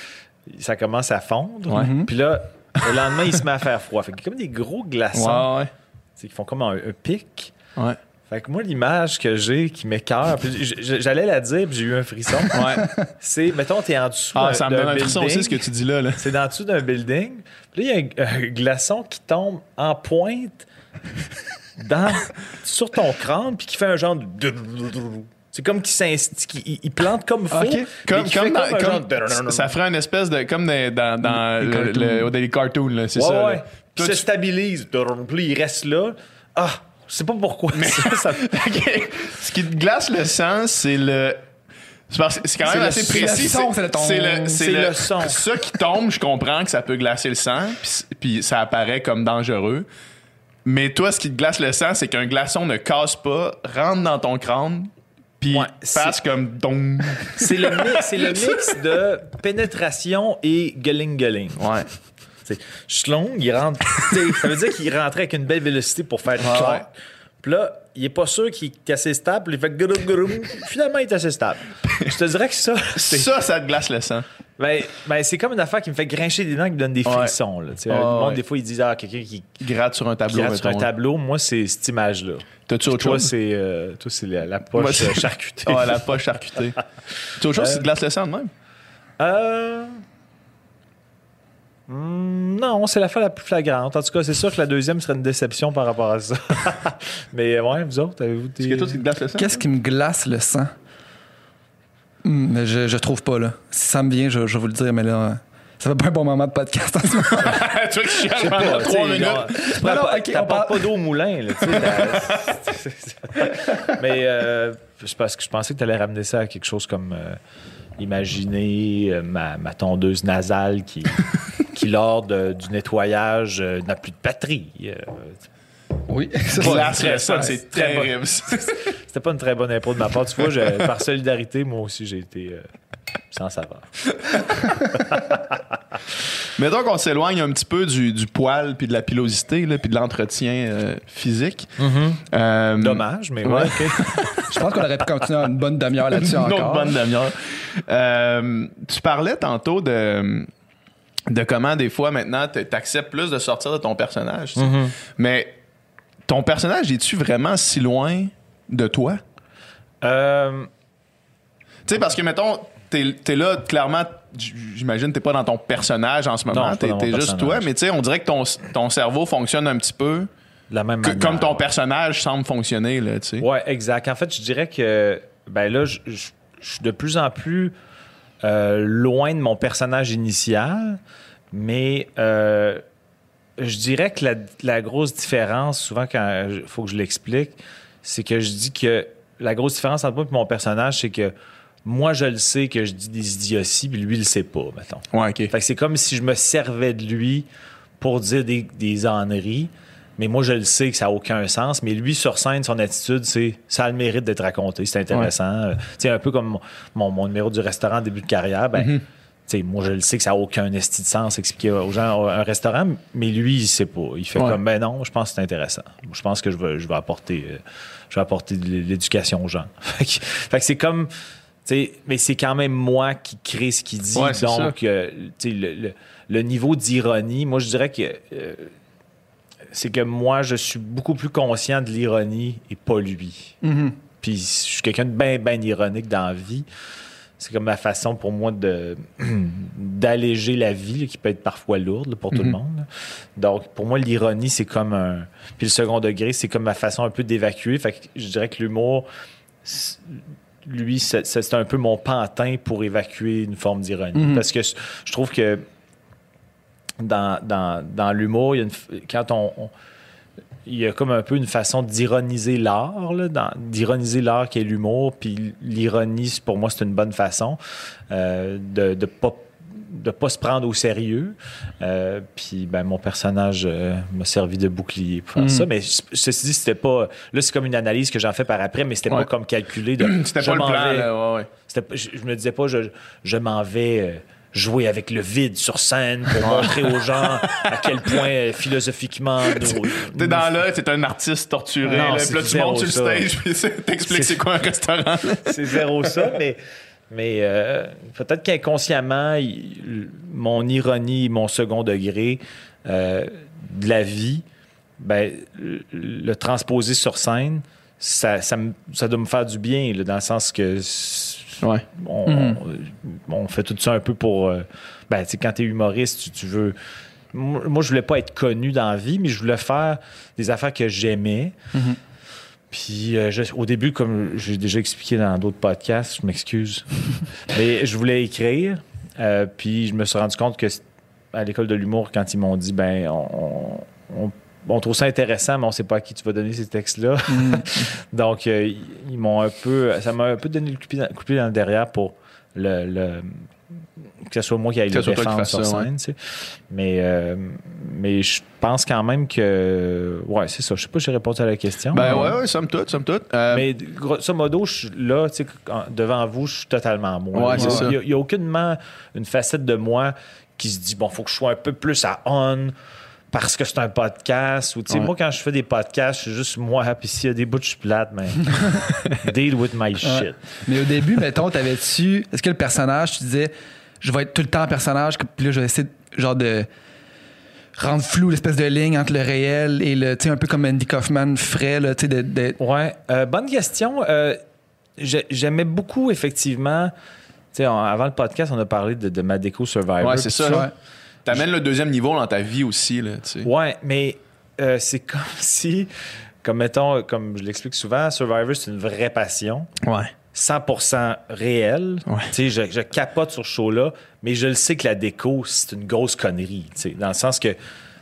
<laughs> ça commence à fondre. Ouais. Mhm. Puis là, le lendemain, il se met à faire froid. Fait a comme des gros glaçons Ouais, qui font comme un, un pic. ouais. Fait que moi, l'image que j'ai qui m'écœure, j'allais la dire, puis j'ai eu un frisson. Ouais. C'est, mettons, t'es en dessous Ah, d'un- ça me donne un frisson aussi, ce que tu dis là, là. C'est dans dessous d'un building. Puis là, il y a un, un glaçon qui tombe en pointe dans, sur ton crâne, puis qui fait un genre de. C'est comme qu'il qu'il- il, plante comme faux. Ok. mais Comme, comme, dans- comme- ça ferait une espèce de. Comme dans, dans, dans Les le, cartoons. le-. C'est Ouais, ça. ouais. Puis se tu- stabilise. Puis il reste là. Ah, je sais pas pourquoi. <laughs> Ça, ça- <laughs> Ok. Ce qui te glace le sang, c'est le. C'est quand même le- assez précis. c'est le. C'est le, son. <laughs> Ça qui tombe, je comprends que ça peut glacer le sang, puis- ça apparaît comme dangereux. Mais toi, ce qui te glace le sang, c'est qu'un glaçon ne casse pas, rentre dans ton crâne, puis Ouais, fasse comme don. c'est le, mi- le mix de pénétration et gueuling-gueuling. Ouais. C'est Schlong, il rentre. ça veut dire qu'il rentrait avec une belle vélocité pour faire Ouais. clair. Puis là, il est pas sûr qu'il est assez stable. Il fait grum, grum. Finalement, il est assez stable. Je te dirais que ça, c'est. Ça, ça te glace le sang. Ben, ben, c'est comme une affaire qui me fait grincher des dents, qui me donne des Ouais. frissons. Là, Tu sais, Ouais, le monde, ouais. des fois, ils disent Ah, quelqu'un qui, Gratte sur un tableau, rate sur un mettons. tableau. Moi, c'est cette image-là. T'as-tu autre Toi, chose? c'est euh, toi, c'est la, la poche Moi, c'est- euh, charcutée. Ouais, <laughs> la poche charcutée. <laughs> T'as autre chose qui te glace le sang de même? Euh... hmm, non, c'est la fois la plus flagrante. En tout cas, c'est sûr que la deuxième serait une déception par rapport à ça. <laughs> Mais euh, ouais, vous autres, avez-vous des... Est-ce que toi, qui te glace le sang? Qu'est-ce qui me glace le sang? Hmm, mais je, je trouve pas, là. Si ça me vient, je, je vais vous le dire, mais là, ça fait pas un bon moment de podcast en ce moment. <laughs> tu vois que je pas, pendant trois minutes. Non, non, t'apportes- ok, on t'apportes parle- pas d'eau au moulin, là, <laughs> Mais euh, c'est parce que je pensais que tu allais ramener ça à quelque chose comme euh, imaginer euh, ma, ma tondeuse nasale qui, qui, lors de- du nettoyage, euh, n'a plus de batterie. Euh, Oui, c'est- c'est ça, c'est c'est très. <laughs> C'était pas une très bonne impôt de ma part. Tu vois, je- par solidarité, moi aussi, j'ai été euh, sans savoir. <laughs> Mettons qu'on s'éloigne un petit peu du, du poil, puis de la pilosité, là, puis de l'entretien euh, physique. Euh, Dommage, mais Ouais. <laughs> Je pense qu'on aurait pu continuer une bonne demi-heure là-dessus Une autre encore. bonne demi-heure. Euh, tu parlais tantôt de, de comment des fois maintenant tu acceptes plus de sortir de ton personnage. sais. Mais ton personnage, es-tu vraiment si loin de toi? Euh, Tu sais, parce que mettons, t'es es là, clairement, j'imagine, t'es pas dans ton personnage en ce moment, t'es mon juste personnage. toi, mais tu sais, on dirait que ton, ton cerveau fonctionne un petit peu de la même que- comme ton personnage semble fonctionner, là, tu sais. Ouais, exact. En fait, je dirais que ben là, je suis de plus en plus euh, loin de mon personnage initial, mais euh, je dirais que la, la grosse différence, souvent quand il faut que je l'explique, c'est que je dis que la grosse différence entre moi et mon personnage, c'est que moi, je le sais que je dis des idioties, puis lui, il le sait pas, mettons. Ouais, ok. Fait que c'est comme si je me servais de lui pour dire des, des âneries. Mais moi, je le sais que ça n'a aucun sens. Mais lui, sur scène, son attitude, c'est ça a le mérite d'être raconté. C'est intéressant. Euh, Tu sais, un peu comme mon, mon, mon numéro du restaurant en début de carrière. Ben, Mm-hmm. tu sais, moi, je le sais que ça n'a aucun esti de sens expliquer aux gens un restaurant. Mais lui, il sait pas. Il fait Ouais. comme, ben non, je pense que c'est intéressant. Je pense que je vais, je vais apporter, euh, je vais apporter de l'éducation aux gens. <laughs> fait que, c'est comme. mais c'est quand même moi qui crée ce qu'il dit. Ouais, c'est donc, euh, le, le- le niveau d'ironie, moi, je dirais que euh, c'est que moi, je suis beaucoup plus conscient de l'ironie et pas lui. Mhm. Puis je suis quelqu'un de bien, bien ironique dans la vie. C'est comme ma façon pour moi de <clears throat> d'alléger la vie, là, qui peut être parfois lourde là, pour tout le monde. là. Donc, pour moi, l'ironie, c'est comme un... Puis le second degré, c'est comme ma façon un peu d'évacuer. Fait que je dirais que l'humour, lui, c'est un peu mon pantin pour évacuer une forme d'ironie. Mhm. Parce que je trouve que dans, dans, dans l'humour, il y a une f- quand on, on- il y a comme un peu une façon d'ironiser l'art, d'ironiser l'art qui est l'humour, puis l'ironie, pour moi, c'est une bonne façon euh, de de pas de pas se prendre au sérieux. Euh, puis ben, mon personnage euh, m'a servi de bouclier pour faire Mhm. ça. Mais ceci dit, c'était pas. Là, c'est comme une analyse que j'en fais par après, mais c'était Ouais. pas comme calculé. De, <clears throat> C'était je pas le plan, vais- là, ouais, ouais. c'était pas- je, je me disais pas, je, je m'en vais jouer avec le vide sur scène pour montrer aux gens <laughs> à quel point euh, philosophiquement <laughs> T'es dans là, t'es un artiste torturé, Non, là, puis là, tu montes sur le stage, puis t'expliques C'est- quoi un restaurant. <laughs> c'est zéro ça, mais, mais euh, peut-être qu'inconsciemment, il- mon ironie, mon second degré euh, de la vie, ben, le, transposer sur scène, ça, ça, ça doit me faire du bien, là, dans le sens que Ouais. on, Mhm. on- on fait tout ça un peu pour. euh, ben, tu sais, quand tu es humoriste, tu, tu veux. Moi, je voulais pas être connu dans la vie, mais je voulais faire des affaires que j'aimais. Mhm. Puis, euh, je- au début, comme j'ai déjà expliqué dans d'autres podcasts, je m'excuse, <laughs> mais je voulais écrire. euh, puis, je me suis rendu compte que à l'école de l'humour, quand ils m'ont dit, ben, on, on- on trouve ça intéressant, mais on sait pas à qui tu vas donner ces textes-là. <laughs> Donc, euh, ils- m'ont un peu. Ça m'a un peu donné le coupé dans, coupé dans le derrière pour le. le- que ce soit moi qui aille le défendre sur ça, scène, tu sais. Mais, euh, mais je pense quand même que. Ouais, c'est ça. Je sais pas si j'ai répondu à la question. Ben mais- ouais, ouais, somme toute, somme toute. Euh, mais grosso modo, je suis là, tu sais, devant vous, je suis totalement moi. Ouais, il n'y c'est a, ça. il a aucunement une facette de moi qui se dit, bon, faut que je sois un peu plus à on parce que c'est un podcast. Ou, tu sais, Ouais. Moi, quand je fais des podcasts, je suis juste moi, puis s'il y a des bouts de je suis plate, mais <laughs> deal with my shit. Mais au début, mettons, t'avais-tu. Est-ce que le personnage, tu disais, je vais être tout le temps un personnage, puis là, je vais essayer, de- genre, de rendre flou l'espèce de ligne entre le réel et le. Tu sais, un peu comme Andy Kaufman ferait, là, tu sais, de- de, Ouais, euh, bonne question. Euh, j'ai- J'aimais beaucoup, effectivement. Tu sais, avant le podcast, on a parlé de, de Madeco Survivor. Ouais, c'est ça. Ouais. T'amènes le deuxième niveau dans ta vie aussi, là, tu sais. Ouais, mais euh, c'est <laughs> comme si, comme mettons, comme je l'explique souvent, Survivor, c'est une vraie passion. Ouais. 100% réelle. Ouais. Tu sais, je, je capote sur ce show-là, mais je le sais que la déco, c'est une grosse connerie. tu sais, Dans le sens que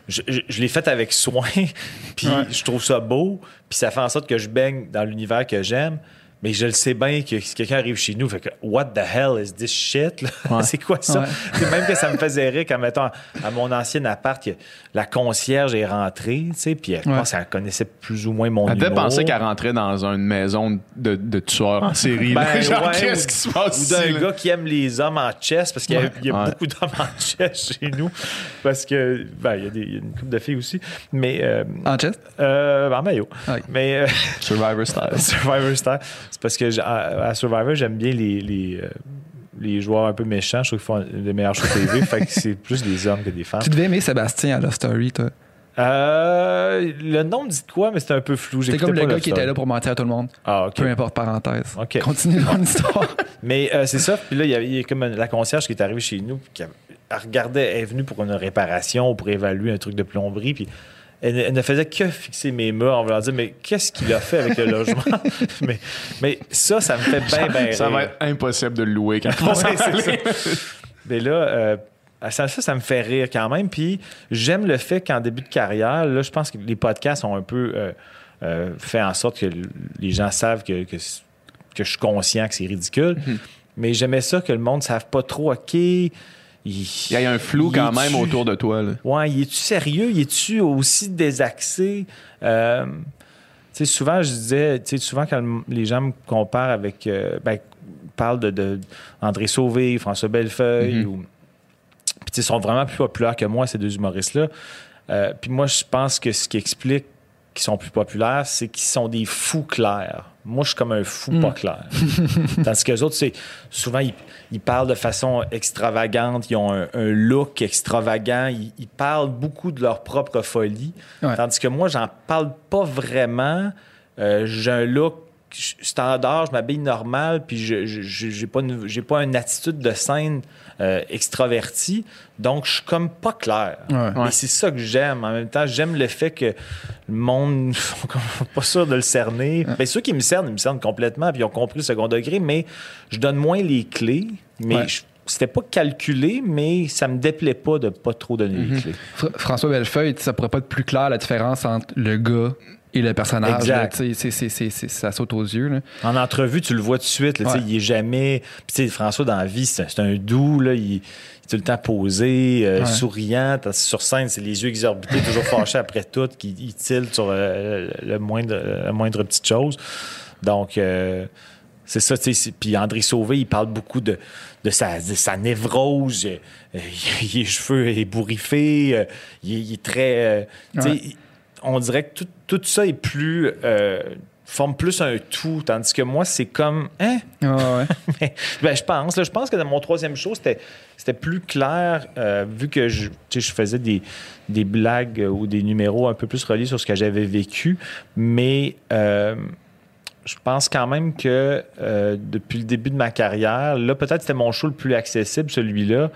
je, je- je l'ai faite avec soin, <laughs> puis Ouais. je trouve ça beau, puis ça fait en sorte que je baigne dans l'univers que j'aime. Mais je le sais bien que si quelqu'un arrive chez nous, fait que What the hell is this shit? là? <laughs> Ouais. c'est quoi ça? Ouais. <laughs> C'est même que ça me faisait rire quand, mettons, à mon ancien appart, que la concierge est rentrée, tu sais, puis elle, je Ouais. pense qu'elle connaissait plus ou moins mon Elle devait humour. penser qu'elle rentrait dans une maison de, de tueurs en série. Ben, là. <laughs> Genre, ouais, qu'est-ce ou- qui se passe Ou d'un gars qui aime les hommes en chess, parce qu'il y a, il y a Ouais. beaucoup d'hommes en chess chez nous. Parce que, ben, il y a, des, il y a une couple de filles aussi. Mais, euh, En chest? euh, en maillot. Ouais. Mais, euh, Survivor style. Survivor Star, c'est parce que à, à Survivor, j'aime bien les, les, euh, les joueurs un peu méchants. Je trouve qu'ils font les meilleurs shows TV. fait que c'est plus des hommes que des femmes. Tu devais aimer Sébastien à Love Story, toi. Euh, le nom me dit quoi, mais c'était un peu flou. C'était J'écoutais comme le gars qui était là pour mentir à tout le monde. Ah, OK. Peu importe, parenthèse. Ok. Continue ton <laughs> histoire. Mais euh, c'est ça. Puis là, il y avait il y a comme la concierge qui est arrivée chez nous. Qui a- elle regardait, elle est venue pour une réparation, pour évaluer un truc de plomberie. Puis elle, ne- elle ne faisait que fixer mes murs en voulant dire Mais qu'est-ce qu'il a fait avec le <laughs> logement? Mais, mais ça, ça me fait bien, bien Ça va être impossible de le louer quand <laughs> on Ouais, ça. Mais là, euh, ça, ça, ça me fait rire quand même. Puis j'aime le fait qu'en début de carrière, là, je pense que les podcasts ont un peu euh, euh, fait en sorte que les gens savent que, que, que je suis conscient que c'est ridicule. Mais j'aimais ça que le monde ne savent pas trop, OK. Il Il y a un flou quand même autour de toi. Là. Ouais, il est-tu sérieux? Il est-tu aussi désaxé? Euh, tu sais, souvent, je disais, tu sais, souvent quand le- les gens me comparent avec, euh, ben, parlent de, de André Sauvé, François Bellefeuille, Mhm. ou. Puis, ils sont vraiment plus populaires que moi, ces deux humoristes-là. Euh, puis moi, je pense que ce qui explique qu'ils sont plus populaires, c'est qu'ils sont des fous clairs. Moi, je suis comme un fou Mm. pas clair. <laughs> Tandis que les autres, c'est souvent, ils, ils parlent de façon extravagante, ils ont un, un look extravagant, ils, ils parlent beaucoup de leur propre folie. Ouais. Tandis que moi, j'en parle pas vraiment. Euh, j'ai un look standard, je m'habille normal, puis je j'ai pas j'ai pas une attitude de scène euh, extravertie, donc je suis comme pas clair. Ouais. Et c'est ça que j'aime. En même temps, j'aime le fait que le monde <laughs> sont pas sûr de le cerner. Ben, ceux qui me cernent, ils me cernent complètement, puis ils ont compris le second degré, mais je donne moins les clés, mais Ouais. je- c'était pas calculé, mais ça me déplaît pas de pas trop donner les clés. Fr- François Bellefeuille, ça pourrait pas être plus clair la différence entre le gars et le personnage. Là, ça saute aux yeux. là. En entrevue, tu le vois tout de suite. là, Ouais. Il est jamais. Puis, François, dans la vie, c'est un, doux. Là, il, il est tout le temps posé, euh, Ouais. souriant. Sur scène, c'est les yeux exorbités, toujours fâché après tout, qui il tilte sur euh, le, moindre, la moindre petite chose. Donc, euh, c'est ça. tu sais, Puis André Sauvé, il parle beaucoup de, de, sa, de sa névrose. Il, <laughs> il a les cheveux ébouriffés. il, est- il est très. Ouais. On dirait que tout, tout ça est plus. euh, forme plus un tout, tandis que moi, c'est comme. Hein? Ouais, ouais. <laughs> Mais, ben, je pense. là, je pense que dans mon troisième show, c'était, c'était plus clair, euh, vu que je, je faisais des, des blagues ou des numéros un peu plus reliés sur ce que j'avais vécu. Mais euh, je pense quand même que euh, depuis le début de ma carrière, là, peut-être c'était mon show le plus accessible, celui-là.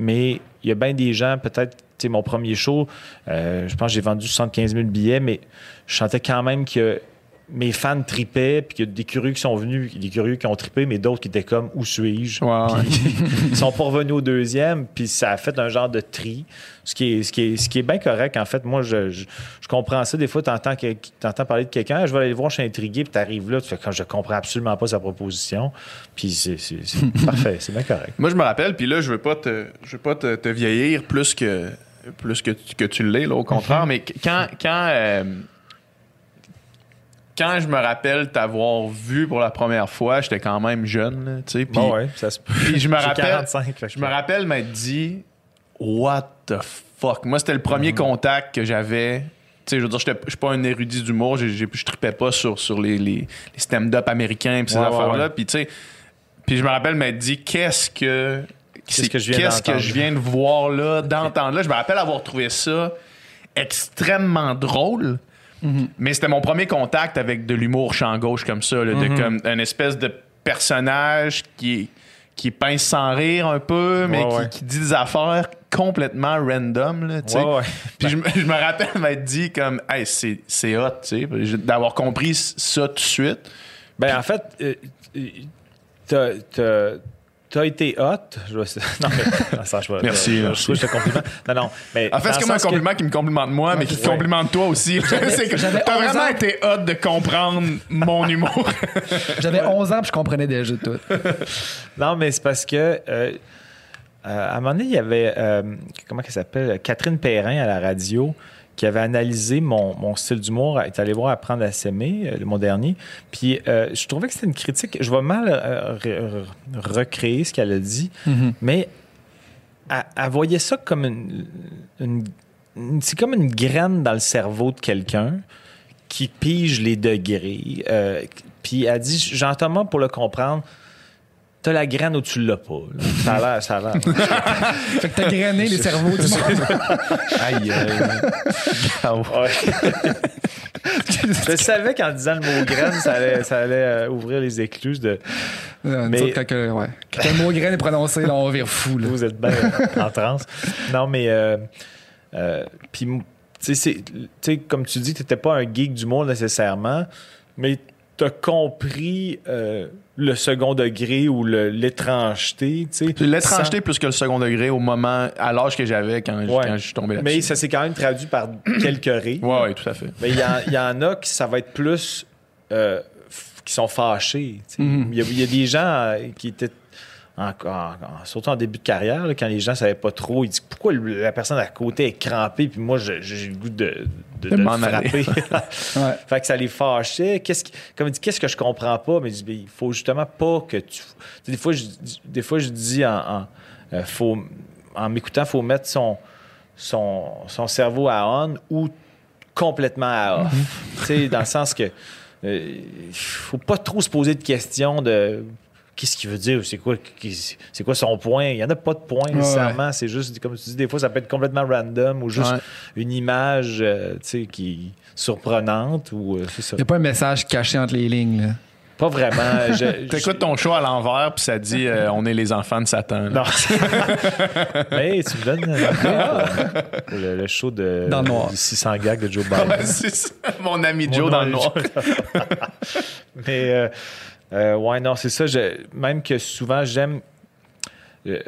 Mais il y a bien des gens, peut-être, tu sais, mon premier show, euh, je pense que j'ai vendu 75 000 billets, mais je sentais quand même que mes fans tripaient, puis qu'il y a des curieux qui sont venus, des curieux qui ont trippé, mais d'autres qui étaient comme où suis-je? Puis <laughs> ils sont pas revenus au deuxième, puis ça a fait un genre de tri, ce qui est, ce qui est, ce qui est bien correct. En fait, moi, je, je, je comprends ça. Des fois, tu entends, parler de quelqu'un, je vais aller le voir, je suis intrigué, puis tu arrives là, tu fais quand je comprends absolument pas sa proposition, puis c'est c'est- c'est <laughs> parfait, c'est bien correct. Moi, je me rappelle, puis là, je veux pas te, je veux pas te, te vieillir plus que, plus que, tu- que tu l'es, là, au contraire, mais quand, quand, euh, quand je me rappelle t'avoir vu pour la première fois, j'étais quand même jeune, tu sais, puis Bon, ouais, ça se peut. puis je me <laughs> rappelle, 45, fait que je me rappelle m'être dit, what the fuck? Moi, c'était le premier contact que j'avais. Tu sais, je veux dire, j'étais- je suis pas un érudit d'humour, je tripais pas sur, sur les, les, les stand-up américains et ces Ouais, affaires-là. ouais. Puis, tu sais, puis je me rappelle m'être dit, qu'est-ce que. Qu'est-ce que je viens de voir là, <laughs> d'entendre là? Je me rappelle avoir trouvé ça extrêmement drôle. Mais c'était mon premier contact avec de l'humour champ gauche comme ça, là, de comme une espèce de personnage qui qui pince sans rire un peu, mais Ouais, qui, ouais. qui dit des affaires complètement random. Là. Ouais. Puis je, me- je me rappelle m'être dit comme, hey, c'est, c'est hot, tu sais, J'ai- d'avoir compris ça tout de suite. Ben, en fait, euh, euh, t'as- t'as- t'as été hot. Je vais- <laughs> non, mais, non, ça, je vais- Merci, Je, je, merci. je, je te compliment. Non, non. Mais En fait, c'est comme un que- compliment qui me complimente moi, mais qui te Ouais. complimente toi aussi. <laughs> C'est que j'avais T'as 11 vraiment ans. été hot de comprendre mon humour. <laughs> J'avais 11 ans puis je comprenais déjà tout. Non, mais c'est parce que euh, euh, à un moment donné, il y avait euh, comment qu'elle s'appelle? Catherine Perrin à la radio qui avait analysé mon, mon style d'humour, est allée voir Apprendre à s'aimer, euh, mon dernier. Puis euh, je trouvais que c'était une critique. Je vais mal euh, re- re- recréer ce qu'elle a dit, mais elle, elle voyait ça comme une, une- une- c'est comme une graine dans le cerveau de quelqu'un qui pige les degrés. Euh, puis elle dit, Jean-Thomas, pour le comprendre, t'as la graine ou tu l'as pas. là. Ça a l'air, ça a l'air. <laughs> Fait que t'as grainé les cerveaux du monde. <laughs> Aïe, Ouais. <laughs> Je savais qu'en disant le mot graine, ça allait, ça allait euh, ouvrir les écluses de Euh, Mais- quand, que- ouais. Quand le mot graine est prononcé, là, on vire fou. Là. vous êtes bien en transe. Non, mais euh, euh, puis tu sais, c'est- tu sais, comme tu dis, tu n'étais pas un geek du monde nécessairement, mais tu as compris euh, le second degré ou l'étrangeté, tu sais. L'étrangeté plus que le second degré au moment, à l'âge que j'avais quand, Ouais. quand je suis tombé là-dessus. Mais ça s'est quand même traduit par <clears throat> quelques rires. Ouais, ouais, tout à fait. Mais il y, en- il y en a qui ça va être plus euh, qui sont fâchés. Mhm. Y, a- il y a des gens euh, qui étaient en- surtout en début de carrière, là, quand les gens ne savaient pas trop, ils disent pourquoi la personne à côté est crampée, puis moi j'ai le goût de, de, De de m'en le aller. frapper. <laughs> <laughs> Ouais. fait que ça les fâchait. Qu'est-ce comme il dit, qu'est-ce que je comprends pas? Mais il dit, Ben, il faut justement pas que tu. Des fois, je, des fois, je dis en, en, euh, faut, en m'écoutant, il faut mettre son, son, son cerveau à on ou complètement à off. Tu sais, dans le sens que euh, faut pas trop se poser de questions de qu'est-ce qu'il veut dire, c'est quoi, c'est quoi son point? Il y en a pas de point nécessairement. C'est juste, comme tu dis, des fois, ça peut être complètement random ou juste Ouais. une image euh, tu sais, qui est surprenante ou euh, c'est ça. Il n'y a pas un message caché entre les lignes. Là. Pas vraiment. <laughs> je- T'écoutes ton show à l'envers, puis ça dit euh, on est les enfants de Satan. là. Non. <laughs> Mais tu me donnes euh, le, le show de Dans le noir. du 600 gags de Joe Biden. Ouais, c'est ça. Mon ami Mon Joe dans le nom, noir. <laughs> Mais euh, ouais, non, c'est ça. je- même que souvent, j'aime. euh,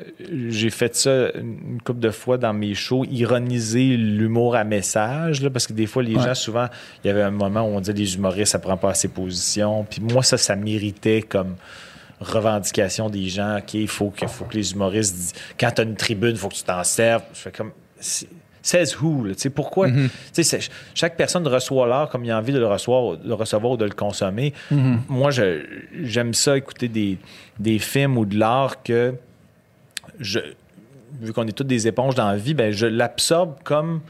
J'ai fait ça une couple de fois dans mes shows, ironiser l'humour à message, là, parce que des fois, les Ouais. gens, souvent, il y avait un moment où on disait les humoristes, ça prend pas assez position. Puis moi, ça, ça méritait comme revendication des gens. OK, il faut que, faut que les humoristes disent quand tu as une tribune, il faut que tu t'en serves. Je fais comme. Says who? là, tu sais, pourquoi? C'est- chaque personne reçoit l'art comme il a envie de le recevoir, de le recevoir ou de le consommer. Moi, je- j'aime ça écouter des, des films ou de l'art que je, vu qu'on est toutes des éponges dans la vie, ben je l'absorbe comme,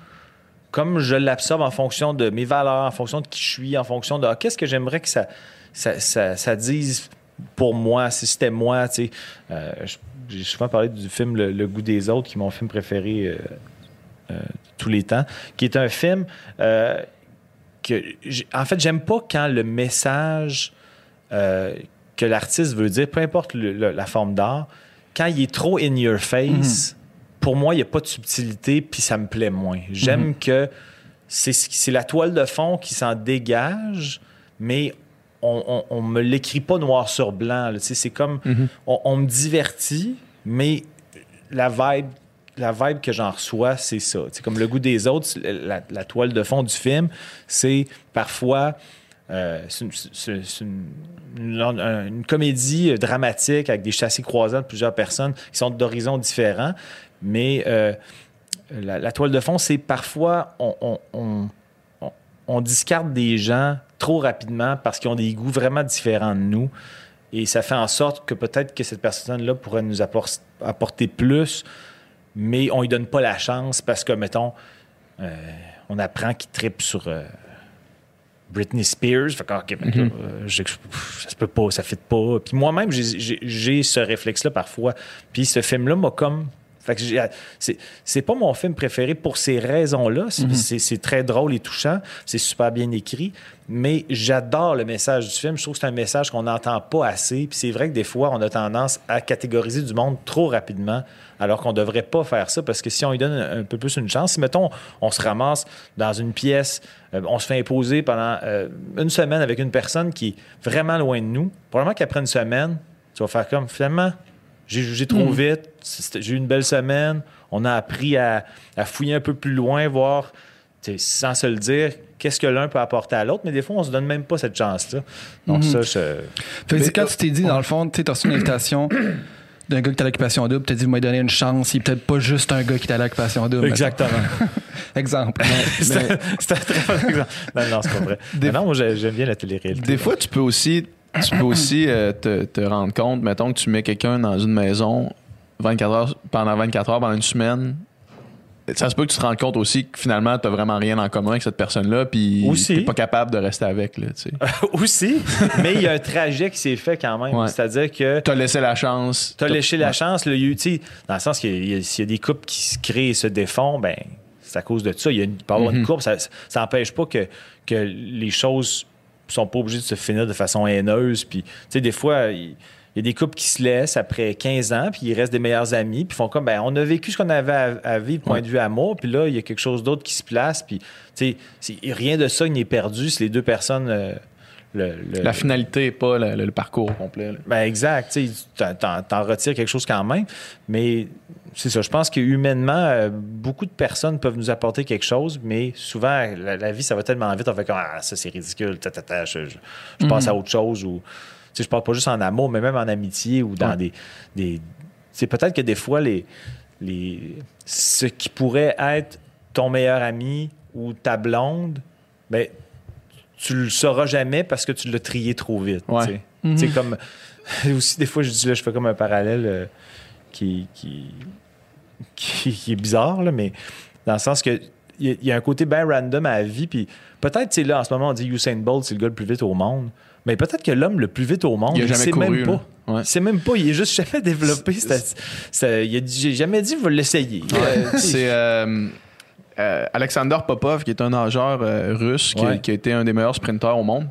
comme je l'absorbe en fonction de mes valeurs, en fonction de qui je suis, en fonction de ah, qu'est-ce que j'aimerais que ça, ça, ça- ça dise pour moi, si c'était moi. tu sais. Euh, J'ai souvent parlé du film Le, Le goût des autres, qui est mon film préféré euh, tous les temps, qui est un film euh, que, en fait, j'aime pas quand le message euh, que l'artiste veut dire, peu importe le- le- la forme d'art, quand il est trop in your face, pour moi, il n'y a pas de subtilité, puis ça me plaît moins. J'aime que c'est la toile de fond qui s'en dégage, mais on, on me l'écrit pas noir sur blanc. C'est comme, on, on me divertit, mais la vibe, la vibe que j'en reçois, c'est ça. C'est comme le goût des autres, la, toile de fond du film, c'est parfois une, comédie dramatique avec des châssis croisants de plusieurs personnes qui sont d'horizons différents, mais euh, la, la toile de fond, c'est parfois on, on- on- on- discarte des gens trop rapidement parce qu'ils ont des goûts vraiment différents de nous. Et ça fait en sorte que peut-être que cette personne-là pourrait nous appor- apporter plus, mais on lui donne pas la chance parce que, mettons, euh, on apprend qu'il tripe sur euh, Britney Spears. Fait que, OK, ben euh, pff, ça se peut pas, ça fit pas. Puis moi-même, j'ai ce réflexe-là parfois. Puis ce film-là m'a comme. Fait que j'ai- c'est pas mon film préféré pour ces raisons-là. C'est c'est- très drôle et touchant. C'est super bien écrit. Mais j'adore le message du film. Je trouve que c'est un message qu'on n'entend pas assez. Puis c'est vrai que des fois, on a tendance à catégoriser du monde trop rapidement, alors qu'on devrait pas faire ça. Parce que si on lui donne un, un peu plus une chance, si mettons, on se ramasse dans une pièce, euh, on se fait imposer pendant euh, une semaine avec une personne qui est vraiment loin de nous, probablement qu'après une semaine, tu vas faire comme finalement, j'ai jugé trop vite, c'était- j'ai eu une belle semaine, on a appris à, à fouiller un peu plus loin, voir, tu sans se le dire, qu'est-ce que l'un peut apporter à l'autre, mais des fois, on se donne même pas cette chance-là. Donc ça, je... Fait que c'est quand tu t'es dit, dans le fond, tu sais, t'as reçu une invitation <coughs> d'un gars qui est à l'occupation double, t'as dit, vous m'avez donné une chance, il est peut-être pas juste un gars qui est à l'occupation double. Exactement. <laughs> Exemple. C'était <laughs> un très bon exemple. Non, non, c'est pas vrai. Mais non, moi, j'ai- j'aime bien la télé-réalité. Des fois, tu peux aussi, tu peux aussi euh, te, te rendre compte, mettons que tu mets quelqu'un dans une maison 24 heures, pendant 24 heures, pendant une semaine. Ça se peut que tu te rendes compte aussi que finalement, tu vraiment rien en commun avec cette personne-là, puis Aussi. t'es pas capable de rester avec. Là, tu sais. <laughs> Aussi, mais il y a un trajet qui s'est fait quand même. Ouais. C'est-à-dire que T'as laissé la chance. tu as léché la chance. Là, y a tu dans le sens a, s'il y a des couples qui se créent et se défont, ben c'est à cause de ça. Il, y a une, il peut y avoir une couple, ça n'empêche pas que, que les choses sont pas obligées de se finir de façon haineuse. Puis, tu sais, des fois, il y a des couples qui se laissent après 15 ans, puis ils restent des meilleurs amis, puis font comme, ben, on a vécu ce qu'on avait à, à vivre, point Ouais. de vue amour, puis là, il y a quelque chose d'autre qui se place, puis, tu sais, rien de ça n'est perdu si les deux personnes. euh, le- le- La finalité pas le, le- le parcours au complet. ben exact. tu t'en retires quelque chose quand même. Mais c'est ça. Je pense que humainement, euh, beaucoup de personnes peuvent nous apporter quelque chose, mais souvent, la, la vie, ça va tellement vite. On fait comme Ah, ça, c'est ridicule. ta, ta, ta, je je- je passe à autre chose. Ou, je parle pas juste en amour, mais même en amitié ou dans Ouais. des. des c'est peut-être que des fois, les, les, ce qui pourrait être ton meilleur ami ou ta blonde, ben, tu le sauras jamais parce que tu l'as trié trop vite. Ouais. tu sais. Tu sais, comme. <laughs> Aussi, des fois, je dis là, je fais comme un parallèle euh, qui, qui, qui, qui est bizarre, là, mais dans le sens que il y, a- il y a un côté bien random à la vie. Puis peut-être, tu sais, là, en ce moment, on dit Usain Bolt, c'est le gars le plus vite au monde. Mais peut-être que l'homme le plus vite au monde, Il il sait couru, même pas. Ouais. Il sait même pas. Il est juste jamais <laughs> développé. J'ai jamais dit, va l'essayer. Euh, C'est euh, euh, Alexander Popov, qui est un nageur euh, russe, qui, a- Ouais. qui a été un des meilleurs sprinteurs au monde.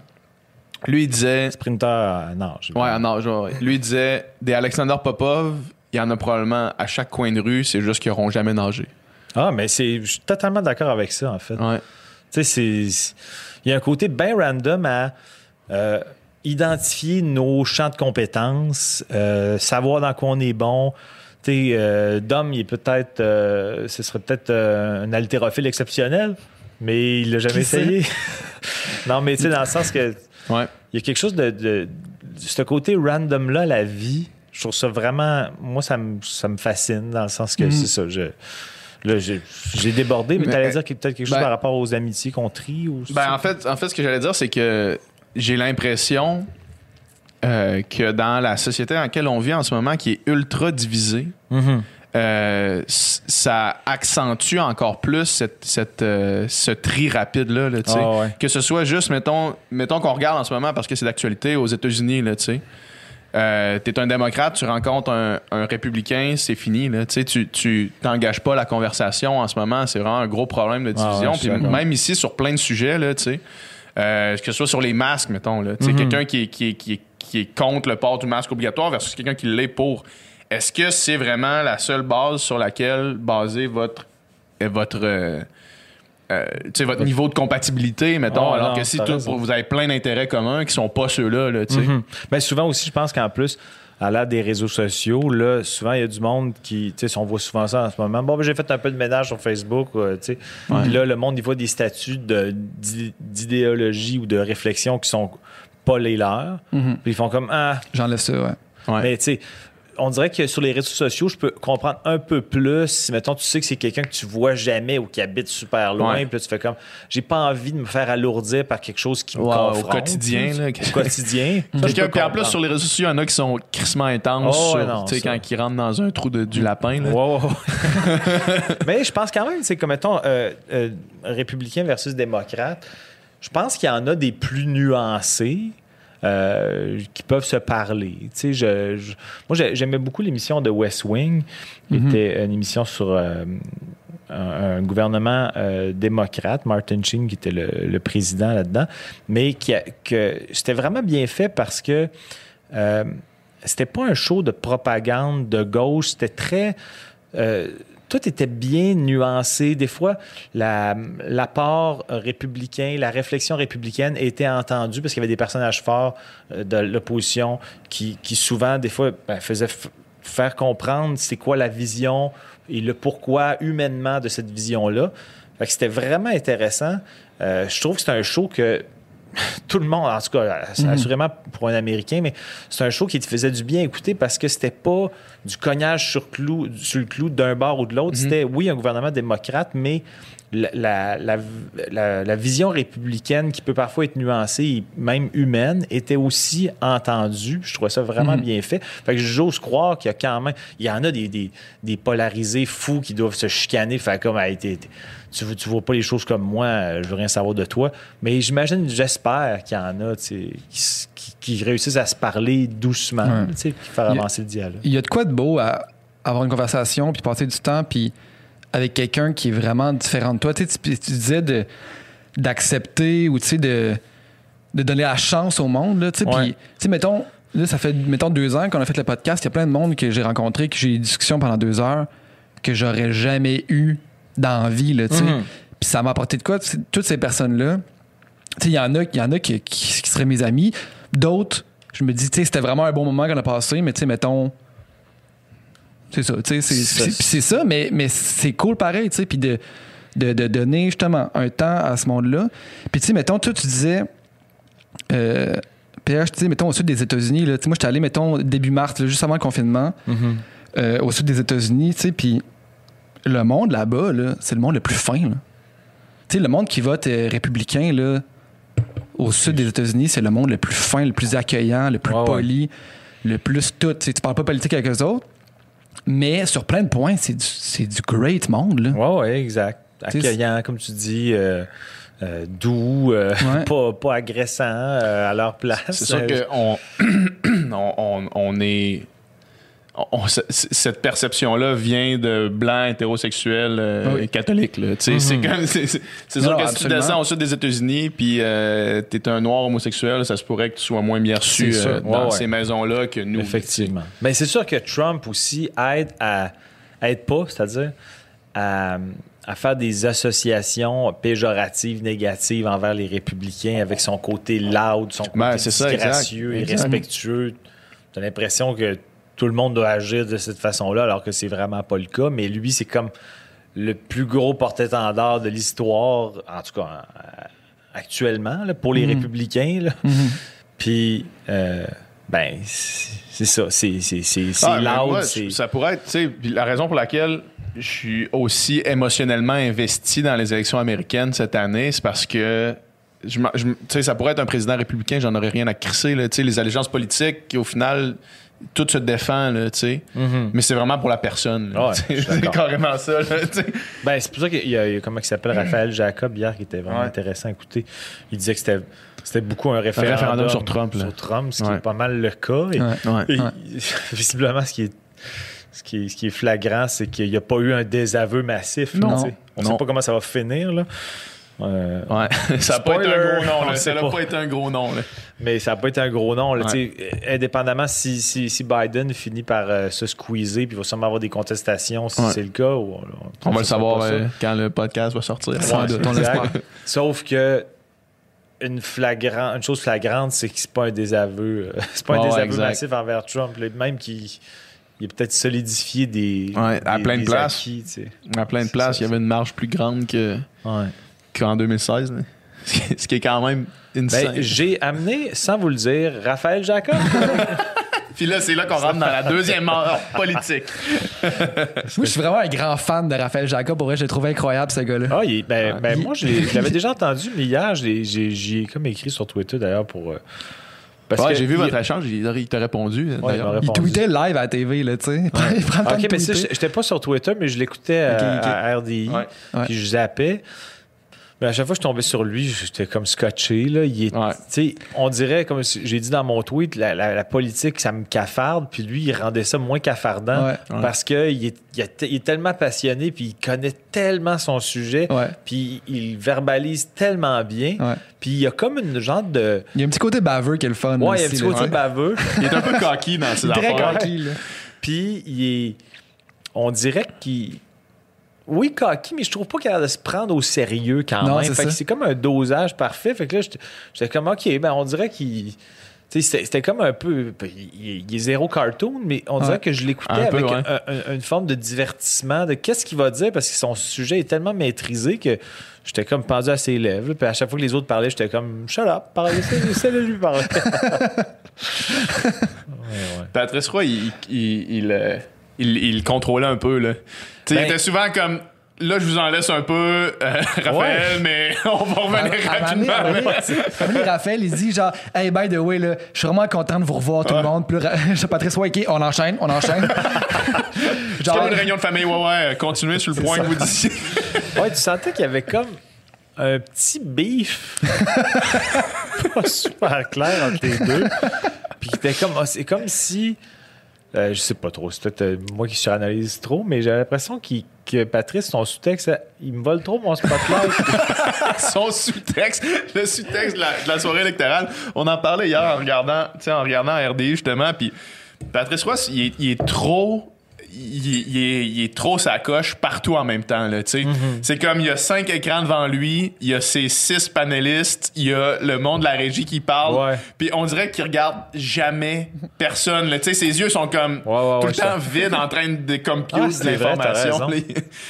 Lui, il disait. Sprinter à nage. Ouais, nageur. ouais. Lui, il disait des Alexander Popov, il y en a probablement à chaque coin de rue, c'est juste qu'ils n'auront jamais nagé. Ah, mais c'est, je suis totalement d'accord avec ça, en fait. Ouais. Tu sais, il y a un côté bien random à euh, identifier nos champs de compétences, euh, savoir dans quoi on est bon. Sais, euh, Dom, il est peut-être, euh, ce serait peut-être euh, un haltérophile exceptionnel, mais il l'a jamais Qui essayé. <laughs> non, mais tu sais, dans le sens que Ouais. il y a quelque chose de, de- de ce côté random là, la vie. Je trouve ça vraiment, moi, ça me, ça me fascine dans le sens que Mhm. c'est ça. Je, là, j'ai, débordé, mais, Mais, t'allais dire que peut-être quelque chose ben- par rapport aux amitiés qu'on trie ou Ben, en fait, en fait, ce que j'allais dire, c'est que j'ai l'impression euh, que dans la société dans laquelle on vit en ce moment, qui est ultra divisée, Mhm. euh, ça accentue encore plus cette, cette, euh, ce tri rapide-là. là. Ah ouais. Que ce soit juste, mettons, mettons qu'on regarde en ce moment parce que c'est d'actualité aux États-Unis, tu sais. Euh, t'es un démocrate, tu rencontres un, un républicain, c'est fini. Là. Tu tu t'engages pas la conversation en ce moment. C'est vraiment un gros problème de Ah ouais, division. Puis même ici, sur plein de sujets, là, tu sais, euh, que ce soit sur les masques, mettons. Là, Mhm. Quelqu'un qui qui, qui, est, qui est contre le port du masque obligatoire versus quelqu'un qui l'est pour. Est-ce que c'est vraiment la seule base sur laquelle baser votre, euh, votre, euh, euh, tu sais, votre niveau de compatibilité, mettons, Ah, alors non, que si tout- vous avez plein d'intérêts communs qui sont pas ceux-là, là, tu sais. Mhm. Ben, souvent aussi, je pense qu'en plus, à l'ère des réseaux sociaux, là, souvent, il y a du monde qui, tu sais, on voit souvent ça en ce moment. Bon, ben, j'ai fait un peu de ménage sur Facebook, tu sais. Puis là, le monde, il voit des statuts de- d'idéologie ou de réflexion qui sont pas les leurs. Mhm. Puis ils font comme, ah, J'enlève ça, ouais. Ouais. Mais tu sais, on dirait que sur les réseaux sociaux, je peux comprendre un peu plus si, mettons, tu sais que c'est quelqu'un que tu vois jamais ou qui habite super loin, Ouais. puis là, tu fais comme, j'ai pas envie de me faire alourdir par quelque chose qui me Ouais, au quotidien, là. Au quotidien. <laughs> Peux puis en plus, sur les réseaux sociaux, il y en a qui sont crissement intenses. Oh, ouais, sur, non, tu sais, ça. quand ils rentrent dans un trou de, du lapin. Là. Ouais, ouais, ouais. <laughs> Mais je pense quand même, c'est comme, mettons, euh, euh, républicain versus démocrate, je pense qu'il y en a des plus nuancés. Euh, qui peuvent se parler. Tu sais, je, je- moi, j'ai- j'aimais beaucoup l'émission de West Wing, qui était une émission sur euh, un, un gouvernement euh, démocrate, Martin Sheen, qui était le, le président là-dedans, mais qui a- que c'était vraiment bien fait parce que c'était pas un show de propagande de gauche, c'était très. Tout était bien nuancé. Des fois, la- l'apport républicain, la réflexion républicaine était entendue parce qu'il y avait des personnages forts euh, de l'opposition qui, souvent, des fois, ben, faisaient faire comprendre c'est quoi la vision et le pourquoi humainement de cette vision-là. C'était vraiment intéressant. Euh, je trouve que c'est un show que tout le monde, en tout cas, assurément pour un Américain, mais c'est un show qui te faisait du bien écouter parce que c'était pas du cognage sur, clou, sur le clou d'un bord ou de l'autre. C'était, oui, un gouvernement démocrate, mais la, la, la, la- la vision républicaine qui peut parfois être nuancée et même humaine était aussi entendue. Je trouvais ça vraiment bien fait. Fait que j'ose croire qu'il y a quand même... Il y en a des, des, des polarisés fous qui doivent se chicaner. Fait comme, Hey, t'es- tu, tu vois pas les choses comme moi, euh, je veux rien savoir de toi. Mais j'imagine, j'espère qu'il y en a qui, qui- qui réussissent à se parler doucement, puis faire a- avancer le dialogue. Il y a de quoi de beau à avoir une conversation puis passer du temps puis avec quelqu'un qui est vraiment différent de toi. Tu, sais, tu, tu disais de d'accepter ou tu sais de de donner la chance au monde là, tu sais Ouais. tu sais mettons là ça fait mettons deux ans qu'on a fait le podcast, il y a plein de monde que j'ai rencontré que j'ai eu des discussions pendant deux heures que j'aurais jamais eu dans la vie là, tu sais. Mhm. Puis ça m'a apporté de quoi? Toutes ces personnes là. Tu sais il y en a y en a qui, qui, qui seraient mes amis, d'autres je me dis tu sais c'était vraiment un bon moment qu'on a passé mais tu sais mettons c'est ça, tu sais, c'est- Ça, c'est puis c'est ça, mais, mais c'est cool pareil, tu sais, puis de, de, de donner justement un temps à ce monde-là. Puis tu sais, mettons, toi, tu disais, euh, PH, tu sais, mettons, au sud des États-Unis, là, tu sais, moi, j'étais allé, mettons, début mars, là, juste avant le confinement, euh, au sud des États-Unis, tu sais, puis le monde là-bas, là, c'est le monde le plus fin, là. Tu sais, le monde qui vote euh, républicain, là, au sud des États-Unis, c'est le monde le plus fin, le plus accueillant, le plus ouais. poli, le plus tout. Tu parles pas politique avec eux autres, mais sur plein de points, c'est du, c'est du great monde, là. Oui, oui, exact. Accueillant, comme tu dis, euh, euh, doux, euh, Ouais. <laughs> pas, pas agressant euh, à leur place. C'est sûr qu'on <clears throat> on, on, on est. on- cette perception-là vient de blancs hétérosexuels euh, Oui. catholiques. sais, C'est Mhm. comme- c'est- sûr que si tu descends au sud des États-Unis puis euh, t'es un noir homosexuel, ça se pourrait que tu sois moins bien reçu euh, dans ouais. ces maisons-là que nous. Effectivement. Mais c'est sûr que Trump aussi aide à, aide pas, c'est-à-dire à, à faire des associations péjoratives, négatives envers les républicains avec son côté loud, son côté Ben, ça, exact. disgracieux et Exact. respectueux. T'as l'impression que tout le monde doit agir de cette façon-là, alors que c'est vraiment pas le cas. Mais lui, c'est comme le plus gros porte-étendard de l'histoire, en tout cas en- actuellement, là, pour les Mhm. républicains. là. Mhm. Puis, euh, ben, c'est ça. C'est c'est- c'est- c'est Ah, mais loud. moi, c'est- ça pourrait être, tu sais, puis la raison pour laquelle je suis aussi émotionnellement investi dans les élections américaines cette année, c'est parce que je, je m- tu sais, ça pourrait être un président républicain, j'en aurais rien à crisser. Là, tu sais, les allégeances politiques, au final, tout se défend, là, tu sais. Mhm. mais c'est vraiment pour la personne. Ouais, <laughs> c'est carrément ça. là. Ben, c'est pour ça qu'il y a, il y a- comment il s'appelle, Raphaël Jacob, hier, qui était vraiment Ouais. intéressant à écouter. Il disait que c'était c'était beaucoup un référendum, référendum sur Trump, là. sur Trump, ce qui Ouais. est pas mal le cas. Et, Ouais. Ouais. et Ouais. <laughs> visiblement, ce qui est, ce qui est, ce qui est flagrant, c'est qu'il n'y a pas eu un désaveu massif. Non. On ne sait pas comment ça va finir. Là. Euh, Ouais. <laughs> ça n'a pas été un gros nom. Là. Ça n'a pas. pas été un gros nom. Là. Mais ça n'a pas été un gros nom. Là, Ouais. euh, Indépendamment, si, si, si Biden finit par euh, se squeezer, puis il va sûrement avoir des contestations si Ouais. c'est le cas. ou- On va le savoir euh, quand le podcast va sortir. <laughs> Sauf que une, flagrant, une chose flagrante, c'est que c'est pas un désaveu. euh, <laughs> c'est pas un désaveu massif envers Trump. même qu'il il a peut-être solidifié des, Ouais, à plein de des places. acquis, tu sais. À plein de C'est places, il y avait une marge plus grande que, Ouais. Qu'en 2016. là. <laughs> Ce qui est quand même une Ben, j'ai amené, sans vous le dire, Raphaël Jacob. <laughs> Puis là, c'est là qu'on rentre dans la deuxième mort politique. <laughs> Moi, je suis vraiment un grand fan de Raphaël Jacob. Pour vrai, je l'ai trouvé incroyable, ce gars-là. Ah, il ben, ben, Il- moi, je l'avais déjà entendu, mais hier, j'ai j'ai comme écrit sur Twitter d'ailleurs pour. euh, parce Ouais, que j'ai vu il- votre échange, il, t'a répondu. il répondu. Tweetait live à la TV, là, tu sais. Temps Ok, mais j'étais pas sur Twitter, mais je l'écoutais à, à RDI. Ouais. Ouais. Puis je zappais. Mais à chaque fois que je tombais sur lui, j'étais comme scotché. Là. Il est- Ouais. tu sais, On dirait, comme j'ai dit dans mon tweet, la, la- la politique, ça me cafarde. Puis lui, il rendait ça moins cafardant Ouais. Ouais. parce qu'il est, il est- il est tellement passionné, puis il connaît tellement son sujet, Ouais. puis il verbalise tellement bien. Ouais. Puis il y a comme une genre de. Il y a un petit côté baveux qui est le fun. Ouais, il y a un petit côté Ouais. baveux. <laughs> Il est un peu coquille dans ses Très affaires. coquille. Puis il est. On dirait qu'il. Oui, cocky, mais je trouve pas qu'il a l'air de se prendre au sérieux quand Non, même. c'est Fait que ça. c'est comme un dosage parfait. Fait que là, j'étais- comme, OK, ben on dirait qu'il. Tu sais, C'était comme un peu. Il, il est zéro cartoon, mais on dirait Ouais. que je l'écoutais Un peu, avec ouais. un- un- une forme de divertissement, de qu'est-ce qu'il va dire, parce que son sujet est tellement maîtrisé que j'étais comme pendu à ses lèvres. Puis à chaque fois que les autres parlaient, j'étais comme shut up, parlez, laissez-le lui parler. <laughs> ouais, ouais. Patrice Roy, il, il, il, euh, il- contrôlait un peu. Là. Ben- il était souvent comme. Là, je vous en laisse un peu, euh, <laughs> Raphaël, Ouais. mais <laughs> on va revenir À- rapidement. à un moment donné, à un moment donné, Raphaël, il dit genre, hey, by the way, là, je suis vraiment content de vous revoir tout le monde. Puis là, Ra- <laughs> Patrice, ouais, ok, on enchaîne, on enchaîne. Genre, comme une réunion de famille. Ouais, ouais, continuez sur le point ça. que vous disiez. Ouais, tu sentais qu'il y avait comme un petit beef pas super clair entre les deux. Puis qu'il était comme. ah, C'est comme si. Euh, je sais pas trop, c'est peut-être euh, moi qui suranalyse trop, mais j'ai l'impression qu'il- que Patrice, son sous-texte, il me vole trop mon spotlight. <laughs> Son sous-texte, le sous-texte de la, soirée électorale. On en parlait hier en regardant, en regardant RDI justement. Puis Patrice est, il est trop. Il, est- il trop sa coche partout en même temps. Là, sais. C'est comme il y a cinq écrans devant lui, il y a ses six panélistes, il y a le monde de la régie qui parle. Puis on dirait qu'il regarde jamais personne. là. Ses yeux sont comme Ouais, ouais, tout le temps vides en train de compute Ah, de l'information. Ben,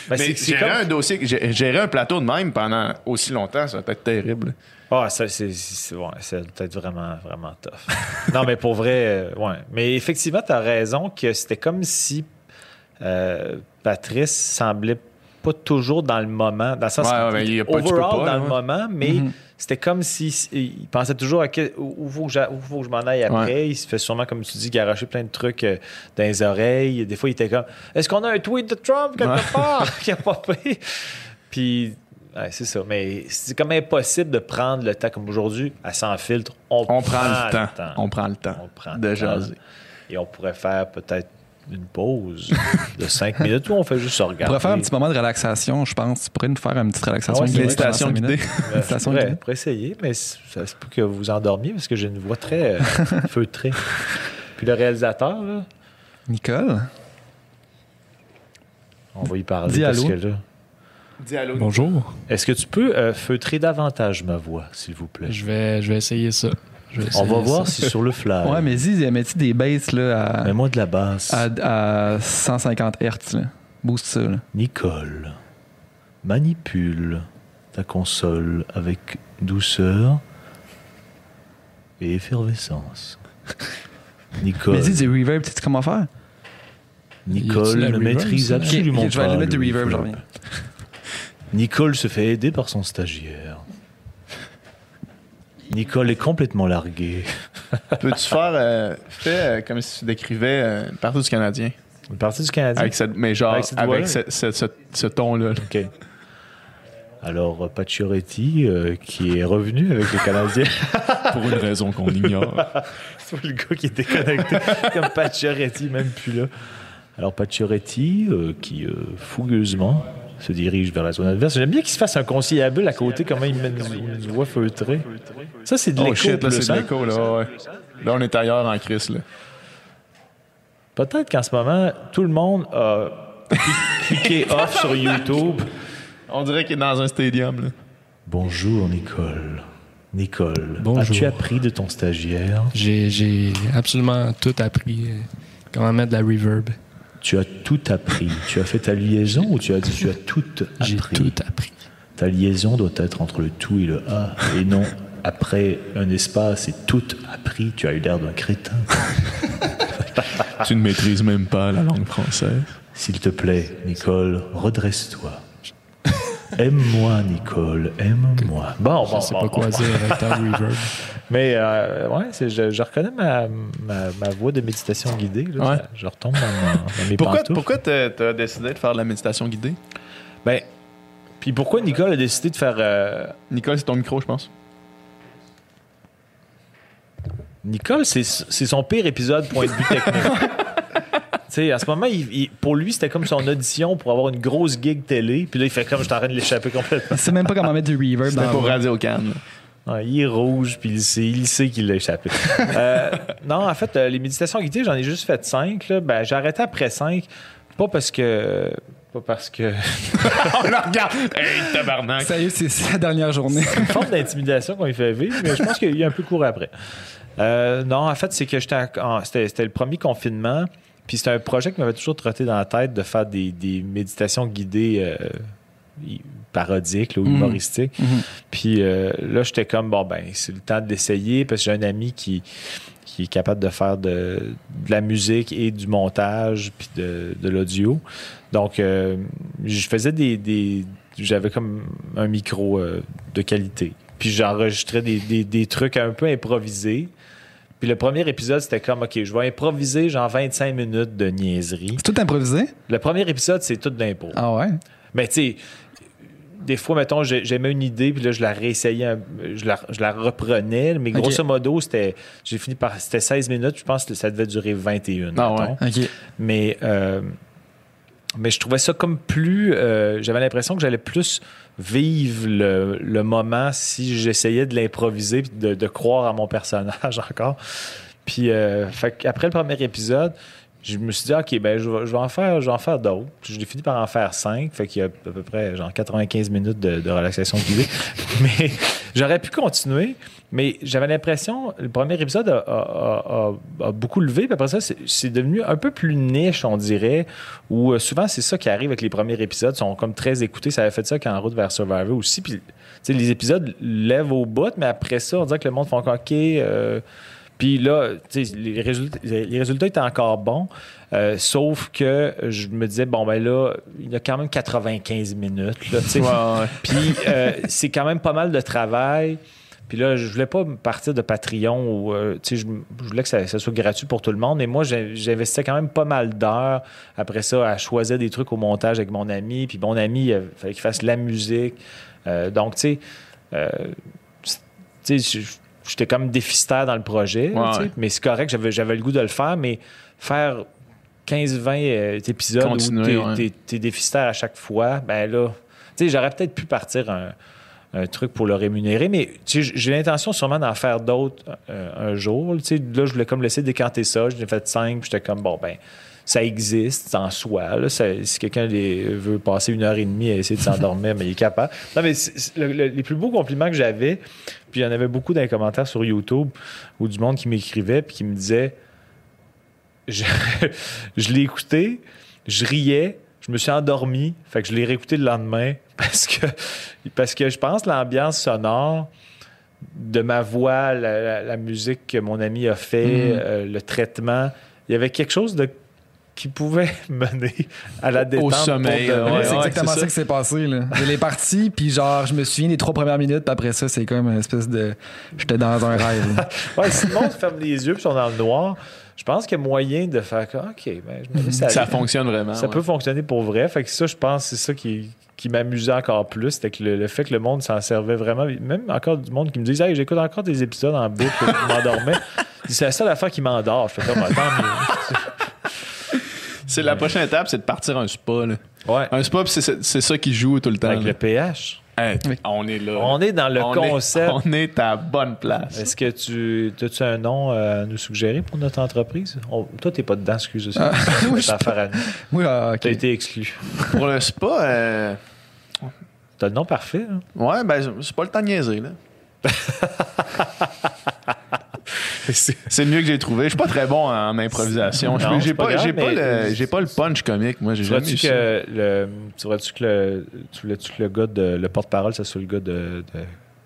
Mais c'est- c'est gérer comme- un dossier, gé- gérer un plateau de même pendant aussi longtemps, ça va être terrible. Ah, ça, c'est, c'est, ouais, c'est peut-être vraiment, vraiment tough. non, mais pour vrai, euh, ouais. Mais effectivement, tu as raison que c'était comme si euh, Patrice semblait pas toujours dans le moment, dans le sens Ouais, il y a pas- overall pas, dans le ouais. moment, mais Mhm. c'était comme si il pensait toujours à quel- où faut que où faut que je m'en aille après. Il se fait sûrement, comme tu dis, garocher plein de trucs euh, dans les oreilles. Des fois, il était comme Est-ce qu'on a un tweet de Trump quelque part? <laughs> Qui a popé? Puis. ouais, c'est ça, mais c'est comme impossible de prendre le temps comme aujourd'hui, à sans filtre. On, On prend le temps. On prend le temps On prend de le temps. jaser. Et on pourrait faire peut-être une pause de 5 <laughs> minutes où on fait juste se on regarder. pourrait faire un petit moment de relaxation, je pense. Tu pourrais nous faire une petite relaxation Ah ouais, cinq Méditation guidée. <laughs> Euh, je pourrais, pourrais essayer, mais ça se peut que vous endormiez parce que j'ai une voix très euh, <laughs> feutrée. Puis le réalisateur, là, Nicole, on va y parler. Dis parce allô. que là- Dis allô. Bonjour. Est-ce que tu peux euh, feutrer davantage ma voix, s'il vous plaît? Je vais, je vais essayer ça. On va voir si sur le fly. ouais, mais dis, mets-tu des basses là, à, Mets-moi de la basse. à, à 150 Hz? Là. Boost ça. Là. Nicole, manipule ta console avec douceur et effervescence. <laughs> Nicole, Mais dis du reverb, tu sais comment faire? Nicole ne maîtrise absolument Ok, ok, je vais pas aller mettre du reverb, je reverb. reviens. Nicole se fait aider par son stagiaire. Nicole est complètement larguée. <laughs> Peux-tu faire. euh, fais euh, comme si tu décrivais euh, partout du Canadien? Une partie du Canadien? Avec cette, mais genre, Avec cette avec, ce, ce- ce- ce ton-là. là. OK. Alors, euh, Pacioretty, euh, qui est revenu avec le Canadien. <laughs> Pour une raison qu'on ignore. <laughs> C'est le gars qui était connecté comme Pacioretty, même plus là. Alors, Pacioretty, qui fougueusement se dirige vers la zone adverse. J'aime bien qu'il se fasse un conciliable à côté, comment il met une, une voix feutrée. Ça, c'est de l'écho. Oh shit, là, c'est de l'écho, là. ouais. Là, on est ailleurs en crise, là. Peut-être qu'en ce moment, tout le monde a cliqué <laughs> off sur YouTube. On dirait qu'il est dans un stadium, là. Bonjour, Nicole. Nicole, Bonjour. as-tu appris de ton stagiaire? J'ai, j'ai absolument tout appris. euh, Comment mettre de la reverb. Tu as tout appris. Tu as fait ta liaison ou tu as dit tu as tout J'ai appris? tout appris. Ta liaison doit être entre le tout et le A et non après un espace et tout appris. Tu as eu l'air d'un crétin. <laughs> Tu ne maîtrises même pas la langue française. S'il te plaît, Nicole, redresse-toi. Aime-moi, Nicole, aime-moi. Bon, Je bon, sais bon, pas bon, quoi bon. dire avec ta <laughs> reverb. Mais euh, ouais, je, je reconnais ma, ma, ma voix de méditation guidée. là. Ouais. Ça- je retombe dans, mes Pourquoi, pantoufles. pourquoi t'as t'as décidé de faire de la méditation guidée? Ben, puis pourquoi Nicole a décidé de faire... euh, Nicole, c'est ton micro, je pense. Nicole, c'est c'est son pire épisode point de vue technique. <laughs> Sais, à ce moment, il- il- pour lui, c'était comme son audition pour avoir une grosse gig télé. Puis là, il fait comme je suis en train de l'échapper complètement. Il sait même pas comment mettre du reverb dans C'était pour. Radio Cannes. Ouais, il est rouge, puis il sait, il sait qu'il l'a échappé. <laughs> Euh, non, en fait, euh, les méditations guidées, j'en ai juste fait cinq. là. Ben, j'ai arrêté après cinq. Pas parce que. Pas parce que. <laughs> On la regarde! Hey, tabarnak! Sérieux, c'est c'est la dernière journée. une forme d'intimidation qu'on lui fait vivre, mais je pense qu'il y a eu un peu court après. Euh, non, en fait, c'est que j'étais en- en- c'était c'était le premier confinement. Puis c'était un projet qui m'avait toujours trotté dans la tête de faire des, des méditations guidées euh, parodiques là, ou Mhm. humoristiques. Mhm. Puis euh, là, j'étais comme, bon, ben, c'est le temps de l'essayer parce que j'ai un ami qui, qui est capable de faire de, de la musique et du montage puis de, de l'audio. Donc, euh, je faisais des. des- J'avais comme un micro de qualité. Puis j'enregistrais des, des, des trucs un peu improvisés. Puis le premier épisode, c'était comme, OK, je vais improviser genre 25 minutes de niaiserie. C'est tout improvisé? Le premier épisode, c'est tout d'impro. Ah ouais? Mais tu sais, des fois, mettons, j'ai- j'aimais une idée, puis là, je la réessayais, je la, je la reprenais, mais grosso modo, c'était, j'ai fini par, c'était 16 minutes, je pense que ça devait durer 21. Ah ouais. OK. Mais, euh, mais je trouvais ça comme plus, euh, j'avais l'impression que j'allais plus vivre le, le moment si j'essayais de l'improviser, puis de, de croire à mon personnage <laughs> encore. Puis, euh, fait après le premier épisode, je me suis dit, OK, ben, je vais, en faire, je vais en faire d'autres. J'ai fini par en faire cinq. Fait qu'il y a à peu près, genre, 95 minutes de, de relaxation guidée. <laughs> mais j'aurais pu continuer. Mais j'avais l'impression, le premier épisode a, a- a- a beaucoup levé. Puis après ça, c'est, devenu un peu plus niche, on dirait. Où euh, souvent, c'est ça qui arrive avec les premiers épisodes. Ils sont comme très écoutés. Ça avait fait ça quand En route vers Survivor aussi. Puis, tu sais, les épisodes lèvent au bout. Mais après ça, on dirait que le monde fait encore, OK. euh, puis là, tu sais, les résultats, les résultats étaient encore bons, euh, sauf que je me disais, bon, ben là, il y a quand même 95 minutes. Puis euh, c'est quand même pas mal de travail. Puis là, je voulais pas partir de Patreon ou, euh, je, je voulais que ça, ça soit gratuit pour tout le monde. Mais moi, j'investissais quand même pas mal d'heures après ça à choisir des trucs au montage avec mon ami. Puis mon ami, il fallait qu'il fasse la musique. Euh, donc, tu sais, euh, tu sais, je- j'étais comme déficitaire dans le projet. Ouais, ouais. Mais c'est correct, j'avais, le goût de le faire, mais faire 15-20 euh, épisodes Continuer, où t'es, ouais. t'es- t'es déficitaire à chaque fois, ben là, tu sais, j'aurais peut-être pu partir un, un truc pour le rémunérer, mais j'ai l'intention sûrement d'en faire d'autres euh, un jour. Là, je voulais comme laisser décanter ça. J'en ai fait cinq, puis j'étais comme, bon, ben, ça existe en soi. si quelqu'un veut passer une heure et demie à essayer de s'endormir, <laughs> mais il est capable. Non, mais les plus beaux compliments que j'avais, puis il y en avait beaucoup dans les commentaires sur YouTube ou du monde qui m'écrivait, puis qui me disait, je, <laughs> je l'ai écouté, je riais, je me suis endormi, fait que je l'ai réécouté le lendemain <laughs> parce que, parce que je pense que l'ambiance sonore de ma voix, la, la- la musique que mon ami a fait, Mhm. euh, le traitement, il y avait quelque chose de qui pouvait <laughs> mener à la détente. sommeil, ouais, vrai. c'est exactement ça, ça. qui s'est passé. Là. Il est parti, puis genre, je me souviens des trois premières minutes, puis après ça, c'est comme une espèce de. J'étais dans un rêve. <laughs> Ouais, si le monde ferme les yeux et sont dans le noir, je pense qu'il y a moyen de faire OK, ben, je me Ça aller. fonctionne vraiment. Ça ouais. peut fonctionner pour vrai. Fait que ça, je pense, c'est ça qui, qui m'amusait encore plus. C'était que le, le fait que le monde s'en servait vraiment. Même encore du monde qui me disait Hey, j'écoute encore des épisodes en boucle, je m'endormais. <laughs> C'est la seule affaire qui m'endort. Je fais comme, C'est la prochaine étape, c'est de partir un spa. Là. Ouais. Un spa, c'est c'est ça qui joue tout le temps. Avec là. le PH. Hey, Oui. On est là. On est dans le On est- concept. <laughs> on est à bonne place. Est-ce que tu as-tu un nom euh, à nous suggérer pour notre entreprise? On- toi, t'es pas dedans, excuse aussi. Ah, <laughs> oui, affaire à nous. <laughs> Oui, ah. T'as été exclu. Pour le spa, euh, T'as le nom parfait. hein? ouais, ben, c'est pas le temps de niaiser. Là. C'est le mieux que j'ai trouvé. Je suis pas très bon en improvisation. Je- Non, J'ai pas pas, grave, j'ai pas, le, j'ai pas le punch comique. Moi, j'ai Tu jamais voudrais-tu eu que le, tu voudrais-tu que le, tu voulais-tu que le gars de, le porte-parole, ça soit le gars de, de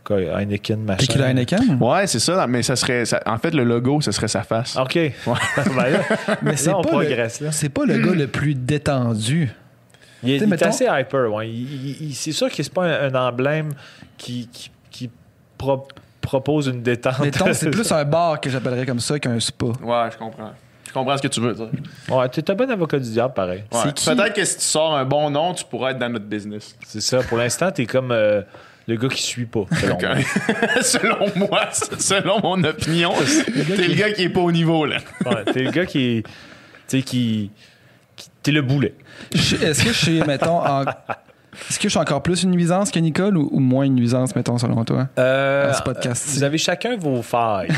Heineken, machin? Tequila Heineken? Ouais, c'est ça. Mais ça serait, ça- en fait, le logo, ce serait sa face. OK. <laughs> Ben là, Mais c'est là, on pas, progresse, le, là. c'est pas le gars le plus détendu. Il est, assez hyper. Ouais. Il- il- il- c'est sûr que c'est pas un, un emblème qui, qui, qui pro- propose une détente. Mettons, c'est <laughs> plus un bar que j'appellerais comme ça qu'un spa. Ouais, je comprends. Je comprends ce que tu veux dire. Ouais, t'es un bon avocat du diable, pareil. Ouais. C'est qui? Peut-être que si tu sors un bon nom, tu pourrais être dans notre business. C'est ça. Pour l'instant, t'es comme euh, le gars qui suit pas. selon moi. <laughs> selon moi, selon mon opinion, t'es le gars qui est pas au niveau, là. Ouais, t'es le gars qui. Tu sais, qui. qui- T'es le boulet. Est-ce que je suis, mettons, en- Est-ce que je suis encore plus une nuisance que Nicole ou, ou moins une nuisance, mettons, selon toi? Euh, À ce podcast. Vous avez chacun vos failles. <laughs>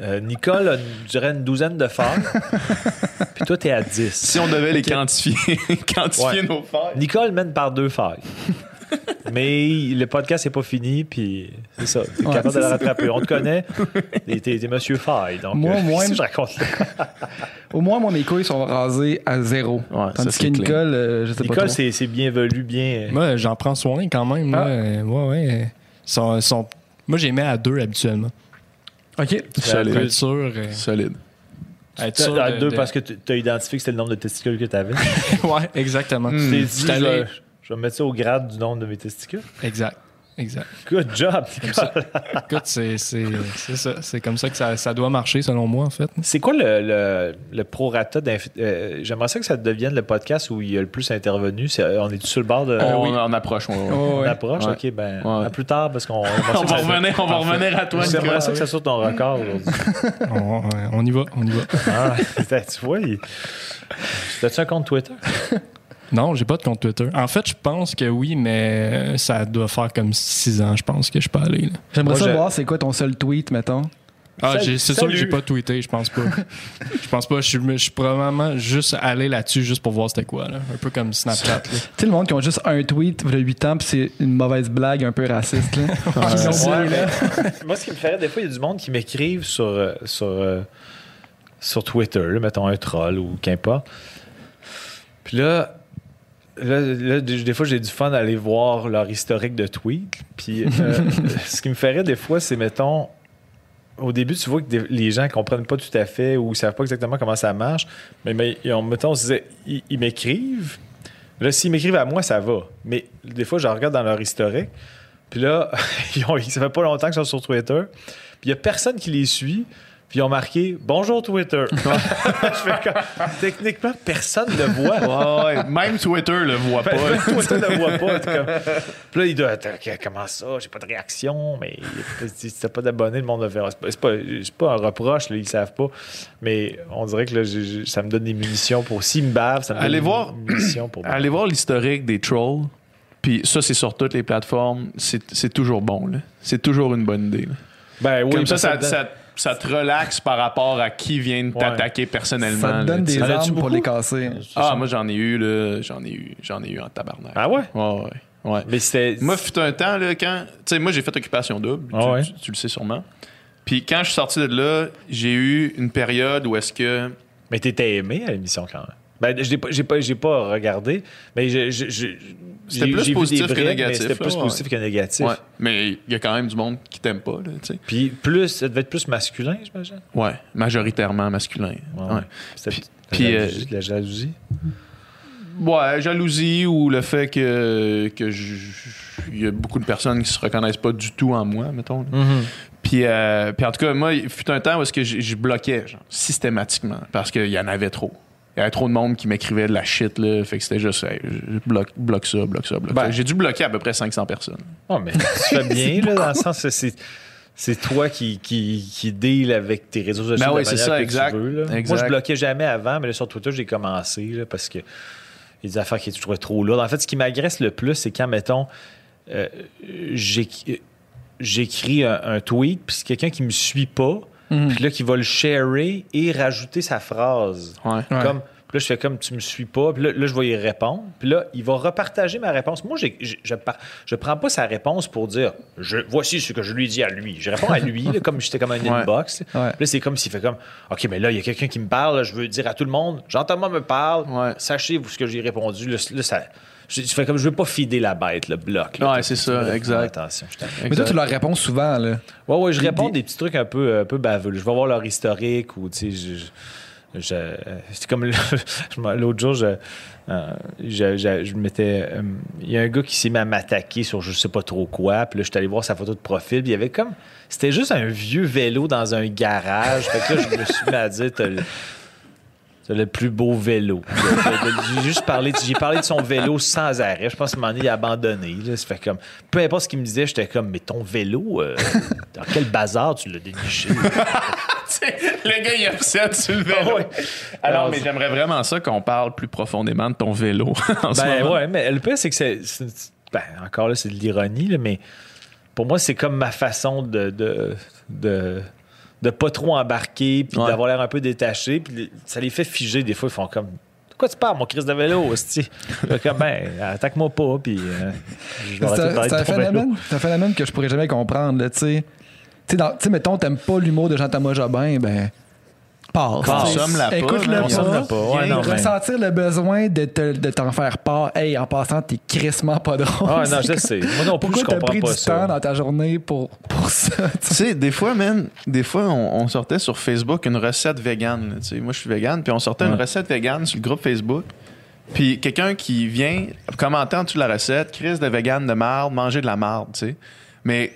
Euh, Nicole a, je dirais, une douzaine de failles. <laughs> Puis toi, t'es à 10. Si on devait les quantifier, <laughs> quantifier Ouais. nos failles. Nicole mène par deux failles. <laughs> Mais le podcast n'est pas fini, puis c'est ça. T'es Ouais, capable de le <laughs> rattraper. On te connaît. T'es, t'es- t'es Monsieur Faille. Donc, Moi, euh, <laughs> moi, je raconte? Au moins, moi, mes couilles sont rasées à zéro. Ouais, Tandis que. Nicole, euh, je sais pas Nicole, c'est, c'est bien velu, bien. Moi, j'en prends soin quand même. là. Ah. Euh, ouais, ouais. Moi, j'ai mis à deux habituellement. OK. Solide. Pour être sûr. euh, Solide. être T'as- sûr à de- deux de- parce que tu as identifié que c'était le nombre de testicules que tu avais. ouais, exactement. Tu t'es dit, J'étais je, vais, vais mettre ça au grade du nombre de mes testicules. Exact. Exact. Good job. Nicole. Écoute, c'est c'est- c'est ça. C'est comme ça que ça, ça doit marcher, selon moi, en fait. C'est quoi le, le, le prorata euh, J'aimerais ça que ça devienne le podcast où il y a le plus intervenu. C'est- on est sur le bord de. on, oui. on approche. on- Oh, on approche, Ouais. ok, ben Ouais. à plus tard parce qu'on. On va <laughs> revenir, on va revenir à toi, J'aimerais ça que ça soit ton record aujourd'hui. <laughs> On, y va, on y va. Ah, tu vois, il... T'as-tu un compte Twitter? <laughs> Non, j'ai pas de compte Twitter. En fait, je pense que oui, mais ça doit faire comme six ans, je pense, que je suis pas allé. là. J'aimerais Moi, ça je- voir c'est quoi ton seul tweet, mettons? Ah, j'ai- c'est sûr que j'ai pas tweeté, je pense pas. je pense pas. Je suis, je suis probablement juste allé là-dessus juste pour voir c'était quoi. Là. Un peu comme Snapchat. Tu sais, le monde qui ont juste un tweet de 8 ans, puis c'est une mauvaise blague un peu raciste. <laughs> Là. Mais- Moi, ce qui me ferait, des fois, il y a du monde qui m'écrivent sur, euh, sur, euh, sur Twitter, là, mettons un troll ou qu'importe. Puis là, là, là, des, fois, j'ai du fun d'aller voir leur historique de tweets. Puis euh, <laughs> ce qui me ferait, des fois, c'est, mettons, au début, tu vois que des- les gens comprennent pas tout à fait ou savent pas exactement comment ça marche. Mais, ont- mettons, on se disait, ils, ils m'écrivent. Là, s'ils m'écrivent à moi, ça va. Mais des fois, je regarde dans leur historique. Puis là, <laughs> ils ont- ça fait pas longtemps qu'ils sont sur Twitter. Puis il y a personne qui les suit. Puis ils ont marqué Bonjour Twitter. <laughs> je fais comme, techniquement, personne ne le voit. Ouais, ouais. Même Twitter le voit pas. Même Twitter ne le voit pas. Comme- Puis là, il doit comment ça? J'ai pas de réaction. Mais si t'as pas d'abonnés, le monde va faire. C'est pas, c'est pas, un reproche, là, ils savent pas. Mais on dirait que là, ça me donne des munitions pour. S'ils me bavent, ça me donne Allez des voir. munitions pour. <clears throat> Allez voir l'historique des trolls. Puis ça, c'est sur toutes les plateformes. C'est toujours bon. là. C'est toujours une bonne idée. là. Ben oui, Comme ça, ça, ça te relaxe par rapport à qui vient de t'attaquer personnellement. Ça te donne des armes pour les casser. Ah, moi, j'en ai eu, là. J'en ai eu, j'en ai eu en tabarnak. Ah ouais? Ouais, ouais. ouais. Mais c'était. Moi, fut un temps, là, quand. Tu sais, moi, j'ai fait occupation double. Ah tu, ouais? tu- tu le sais sûrement. Puis quand je suis sorti de là, j'ai eu une période où est-ce que. Mais t'étais aimé à l'émission quand même. Ben, je l'ai pas, j'ai pas, j'ai pas regardé, mais je- je- je- C'était j'ai- plus j'ai positif que négatif, C'était plus là, positif que négatif. Ouais. Mais il y a quand même du monde qui t'aime pas, là. Puis plus, ça devait être plus masculin, j'imagine. Ouais. Majoritairement masculin. Ouais. C'était Puis- la jalousie- la jalousie. Ouais, jalousie ou le fait que que il y a beaucoup de personnes qui se reconnaissent pas du tout en moi, mettons. là. Puis, euh, puis en tout cas, moi, il fut un temps où est-ce que je, je bloquais genre, systématiquement parce qu'il y en avait trop. Il y avait trop de monde qui m'écrivait de la shit là, fait que c'était juste hey, je bloque, bloque ça, bloque ça, bloque Ben. ça. J'ai dû bloquer à peu près 500 personnes. Oh, mais tu fais <laughs> bien, là, dans le sens que c'est. C'est toi qui, qui, qui deal avec tes réseaux sociaux Ben oui, c'est ça, que exact. tu veux. là. Exact. Moi, je bloquais jamais avant, mais là, sur Twitter, j'ai commencé là, parce que il y a des affaires qui je trouvais trop lourdes. En fait, ce qui m'agresse le plus, c'est quand, mettons, euh, j'éc- j'écris un, un tweet, puis c'est quelqu'un qui me suit pas, Mhm. puis là, qui va le sharer et rajouter sa phrase. Ouais. Ouais. Comme, puis là, je fais comme tu me suis pas. Puis là, là, je vais y répondre. Puis là, il va repartager ma réponse. Moi, j'ai- j'ai- je je prends pas sa réponse pour dire je, voici ce que je lui dis à lui. Je réponds à lui, là, comme j'étais comme un Ouais. inbox. Ouais. Puis là, c'est comme s'il fait comme OK, mais là, il y a quelqu'un qui me parle. là, je veux dire à tout le monde Jean-Thomas me parle. Ouais. Sachez vous ce que j'ai répondu. Là, là, ça. Je, je fais comme je veux pas fider la bête, le bloc. là. Ouais, c'est ça, exact. Attention, je. Mais toi, tu leur réponds souvent. Là. Ouais, ouais, je Des- réponds des- des petits trucs un peu, un peu baveux. Je vais voir leur historique ou, tu sais, je. je- je- c'est comme <laughs> l'autre jour, je, euh, je, je- je m'étais. euh, Il y a un gars qui s'est mis à m'attaquer sur je sais pas trop quoi. Puis là, je suis allé voir sa photo de profil. Puis il y avait comme. C'était juste un vieux vélo dans un garage. Fait que là, je me suis mis à dire t'as le, plus beau vélo. <laughs> J'ai juste parlé, de- j'ai parlé de son vélo sans arrêt. Je pense qu'à un moment donné, il a abandonné. Là. Ça fait comme, peu importe ce qu'il me disait, j'étais comme, mais ton vélo, euh, dans quel bazar tu l'as déniché? <laughs> le gars, il est upset sur le vélo. Ouais. Alors, Alors, mais c'est- j'aimerais vraiment ça qu'on parle plus profondément de ton vélo. <laughs> en ce Ben moment. ouais, mais le pire, c'est que c'est. c'est- Ben, encore là, c'est de l'ironie, là, mais pour moi, c'est comme ma façon de. de, de de pas trop embarquer, puis Ouais. d'avoir l'air un peu détaché. Puis ça les fait figer. Des fois, ils font comme. Pourquoi tu parles, mon Chris de vélo, hostie? Comme, ben, attaque-moi pas, puis euh, je vais C'est un, phénomène, c'est un phénomène que je pourrais jamais comprendre. Tu sais, Tu sais, dans- tu sais, mettons, t'aimes pas l'humour de Jean-Thomas Jobin, ben. Passe. Consomme-la Écoute-le pas. Consomme-la pas. Ouais, Viens non, Ressentir le besoin de, te- de t'en faire part. Hey, en passant, t'es crissement pas drôle. Ah, non, <laughs> je sais. Moi non plus, Pourquoi je comprends pris pas du ça. temps dans ta journée pour, pour ça? tu sais? des fois, man, des fois, on, on sortait sur Facebook une recette végane. là, tu sais. Moi, je suis végane, puis on sortait une Ouais. recette végane sur le groupe Facebook. Puis quelqu'un qui vient commenter en dessous de la recette, crise de végane de marde, manger de la marde, tu sais. Mais,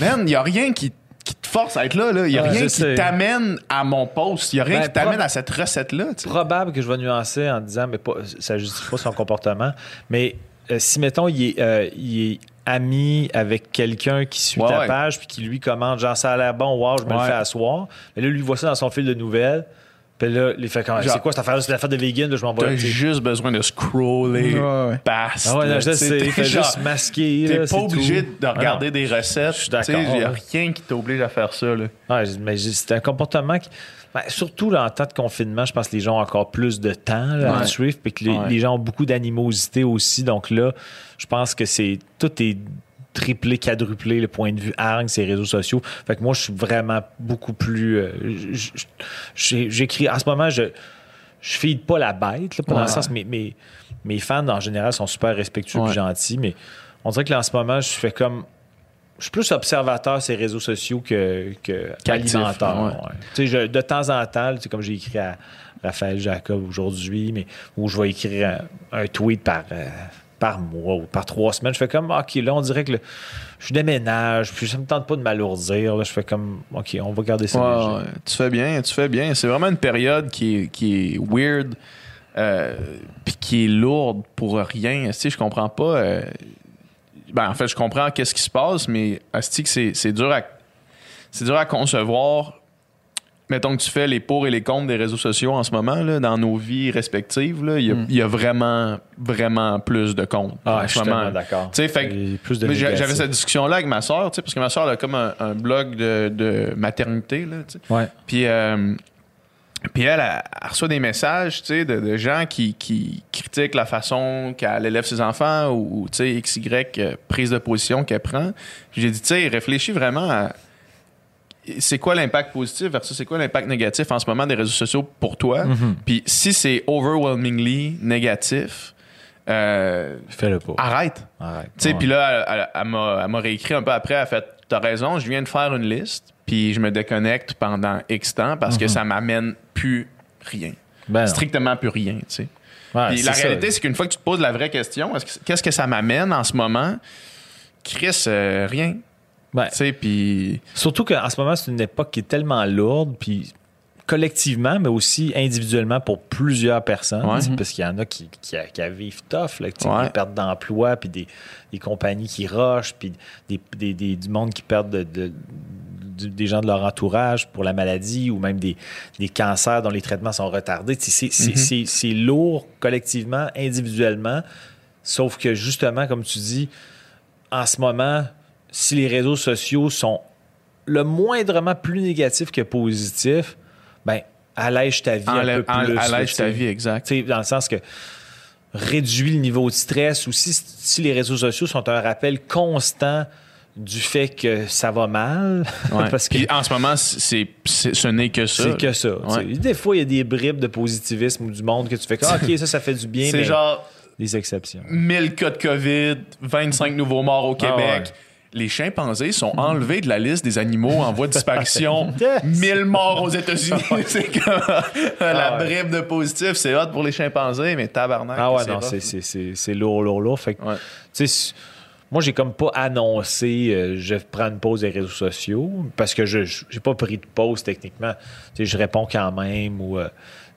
man, il n'y a rien qui, qui te force à être là. Il n'y a Ouais, rien qui sais. t'amène à mon post. Il n'y a rien Ben, qui t'amène à cette recette-là, tu sais. probable que je vais nuancer en disant, mais pas, ça justifie pas son comportement. Mais euh, si, mettons, il est, euh, il est ami avec quelqu'un qui suit Ouais, ta page puis qui lui commande, genre, ça a l'air bon, wow, je me Ouais. le fais asseoir. Mais là, lui, il voit ça dans son fil de nouvelles. Puis là, il fait quand Genre- c'est quoi cette affaire-là? C'est l'affaire de vegan, là, je m'en T'as vais. tu sais. juste besoin de scroller Ouais, ouais. past. Ah ouais, là, je sais. T'es juste masquer. T'es pas obligé tout. de Ah regarder non. des recettes. Je suis d'accord, Il n'y a rien qui t'oblige à faire ça. Là. Mais c'est un comportement qui. ben, surtout là, en temps de confinement, je pense que les gens ont encore plus de temps là, à suivre, puis que les, Ouais. les gens ont beaucoup d'animosité aussi. Donc là, je pense que c'est tout est triplé, quadruplé le point de vue hargne, ces réseaux sociaux. Fait que moi, je suis vraiment beaucoup plus. euh, J'écris. En ce moment, je je feed pas la bête, là, pas dans le sens, mes, mes, mes fans en général sont super respectueux Ouais. et gentils, mais on dirait que là, en ce moment, je fais comme. Je suis plus observateur ces réseaux sociaux que, ouais. je- de temps en temps, comme j'ai écrit à Raphaël Jacob aujourd'hui, mais où je vais écrire un, un tweet par, euh, par mois ou par trois semaines, je fais comme OK, là, on dirait que le- je déménage, puis ça me tente pas de m'alourdir. là. Je fais comme OK, on va garder ça. Ouais. Tu fais bien, tu fais bien. C'est vraiment une période qui est, qui est weird, euh, puis qui est lourde pour rien. Tu sais, je comprends pas. euh, ben, en fait, je comprends qu'est-ce qui se passe, mais asti c'est c'est dur à c'est dur à concevoir. Mettons que tu fais les pour et les contre des réseaux sociaux en ce moment, là, dans nos vies respectives, là, il y, a- il y a vraiment, vraiment plus de comptes Ah, en je d'accord. J'avais cette discussion-là avec ma soeur, parce que ma soeur a comme un, un blog de, de maternité. Là. Puis, euh, puis elle, elle, elle reçoit des messages tu sais, de, de gens qui, qui critiquent la façon qu'elle élève ses enfants ou tu sais, XY euh, prise de position qu'elle prend. J'ai dit, tu sais, réfléchis vraiment à c'est quoi l'impact positif versus c'est quoi l'impact négatif en ce moment des réseaux sociaux pour toi? Mhm. Puis si c'est overwhelmingly négatif, euh, Fais-le pas. arrête. Ouais. puis là, elle, elle- elle m'a, elle m'a réécrit un peu après. Elle a fait T'as raison, je viens de faire une liste, puis je me déconnecte pendant X temps parce que ça m'amène plus rien. Ben. Strictement plus rien, tu sais. Ouais, la ça. réalité, c'est qu'une fois que tu te poses la vraie question, est-ce que- qu'est-ce que ça m'amène en ce moment? Chris, euh, rien. Ben, puis. Surtout qu'en ce moment, c'est une époque qui est tellement lourde, puis collectivement, mais aussi individuellement pour plusieurs personnes, Ouais. parce qu'il y en a qui, qui, qui vivent tough, là, Ouais. des pertes d'emploi, puis des, des compagnies qui rushent, puis des, des- des- du monde qui perdent de- de- du- des gens de leur entourage pour la maladie ou même des, des cancers dont les traitements sont retardés. C'est c'est- c'est lourd collectivement, individuellement, sauf que justement, comme tu dis, en ce moment, si les réseaux sociaux sont le moindrement plus négatifs que positifs, ben allège ta vie un peu plus. allège ta vie, exact. Dans le sens que réduit le niveau de stress ou si, si les réseaux sociaux sont un rappel constant du fait que ça va mal, <laughs> Ouais. parce que Puis en ce moment, c'est, c'est- ce n'est que ça. c'est que ça. Ouais. Des fois, il y a des bribes de positivisme ou du monde que tu fais comme, Ah, OK, ça, ça fait du bien, <laughs> C'est genre des exceptions. 1000 cas de COVID, 25 nouveaux morts au Québec. Ah ouais. Les chimpanzés sont enlevés de la liste des animaux en voie de disparition. <laughs> Yes. 1000 morts aux États-Unis. <laughs> c'est comme la Ah bribe de positif. C'est hot pour les chimpanzés, mais tabarnak. Ah ouais, non, c'est- c'est c'est- c'est lourd, lourd, lourd. Fait que, tu sais, moi, j'ai comme pas annoncé euh, je prends une pause des réseaux sociaux parce que je j'ai pas pris de pause techniquement. Tu sais, je réponds quand même ou euh,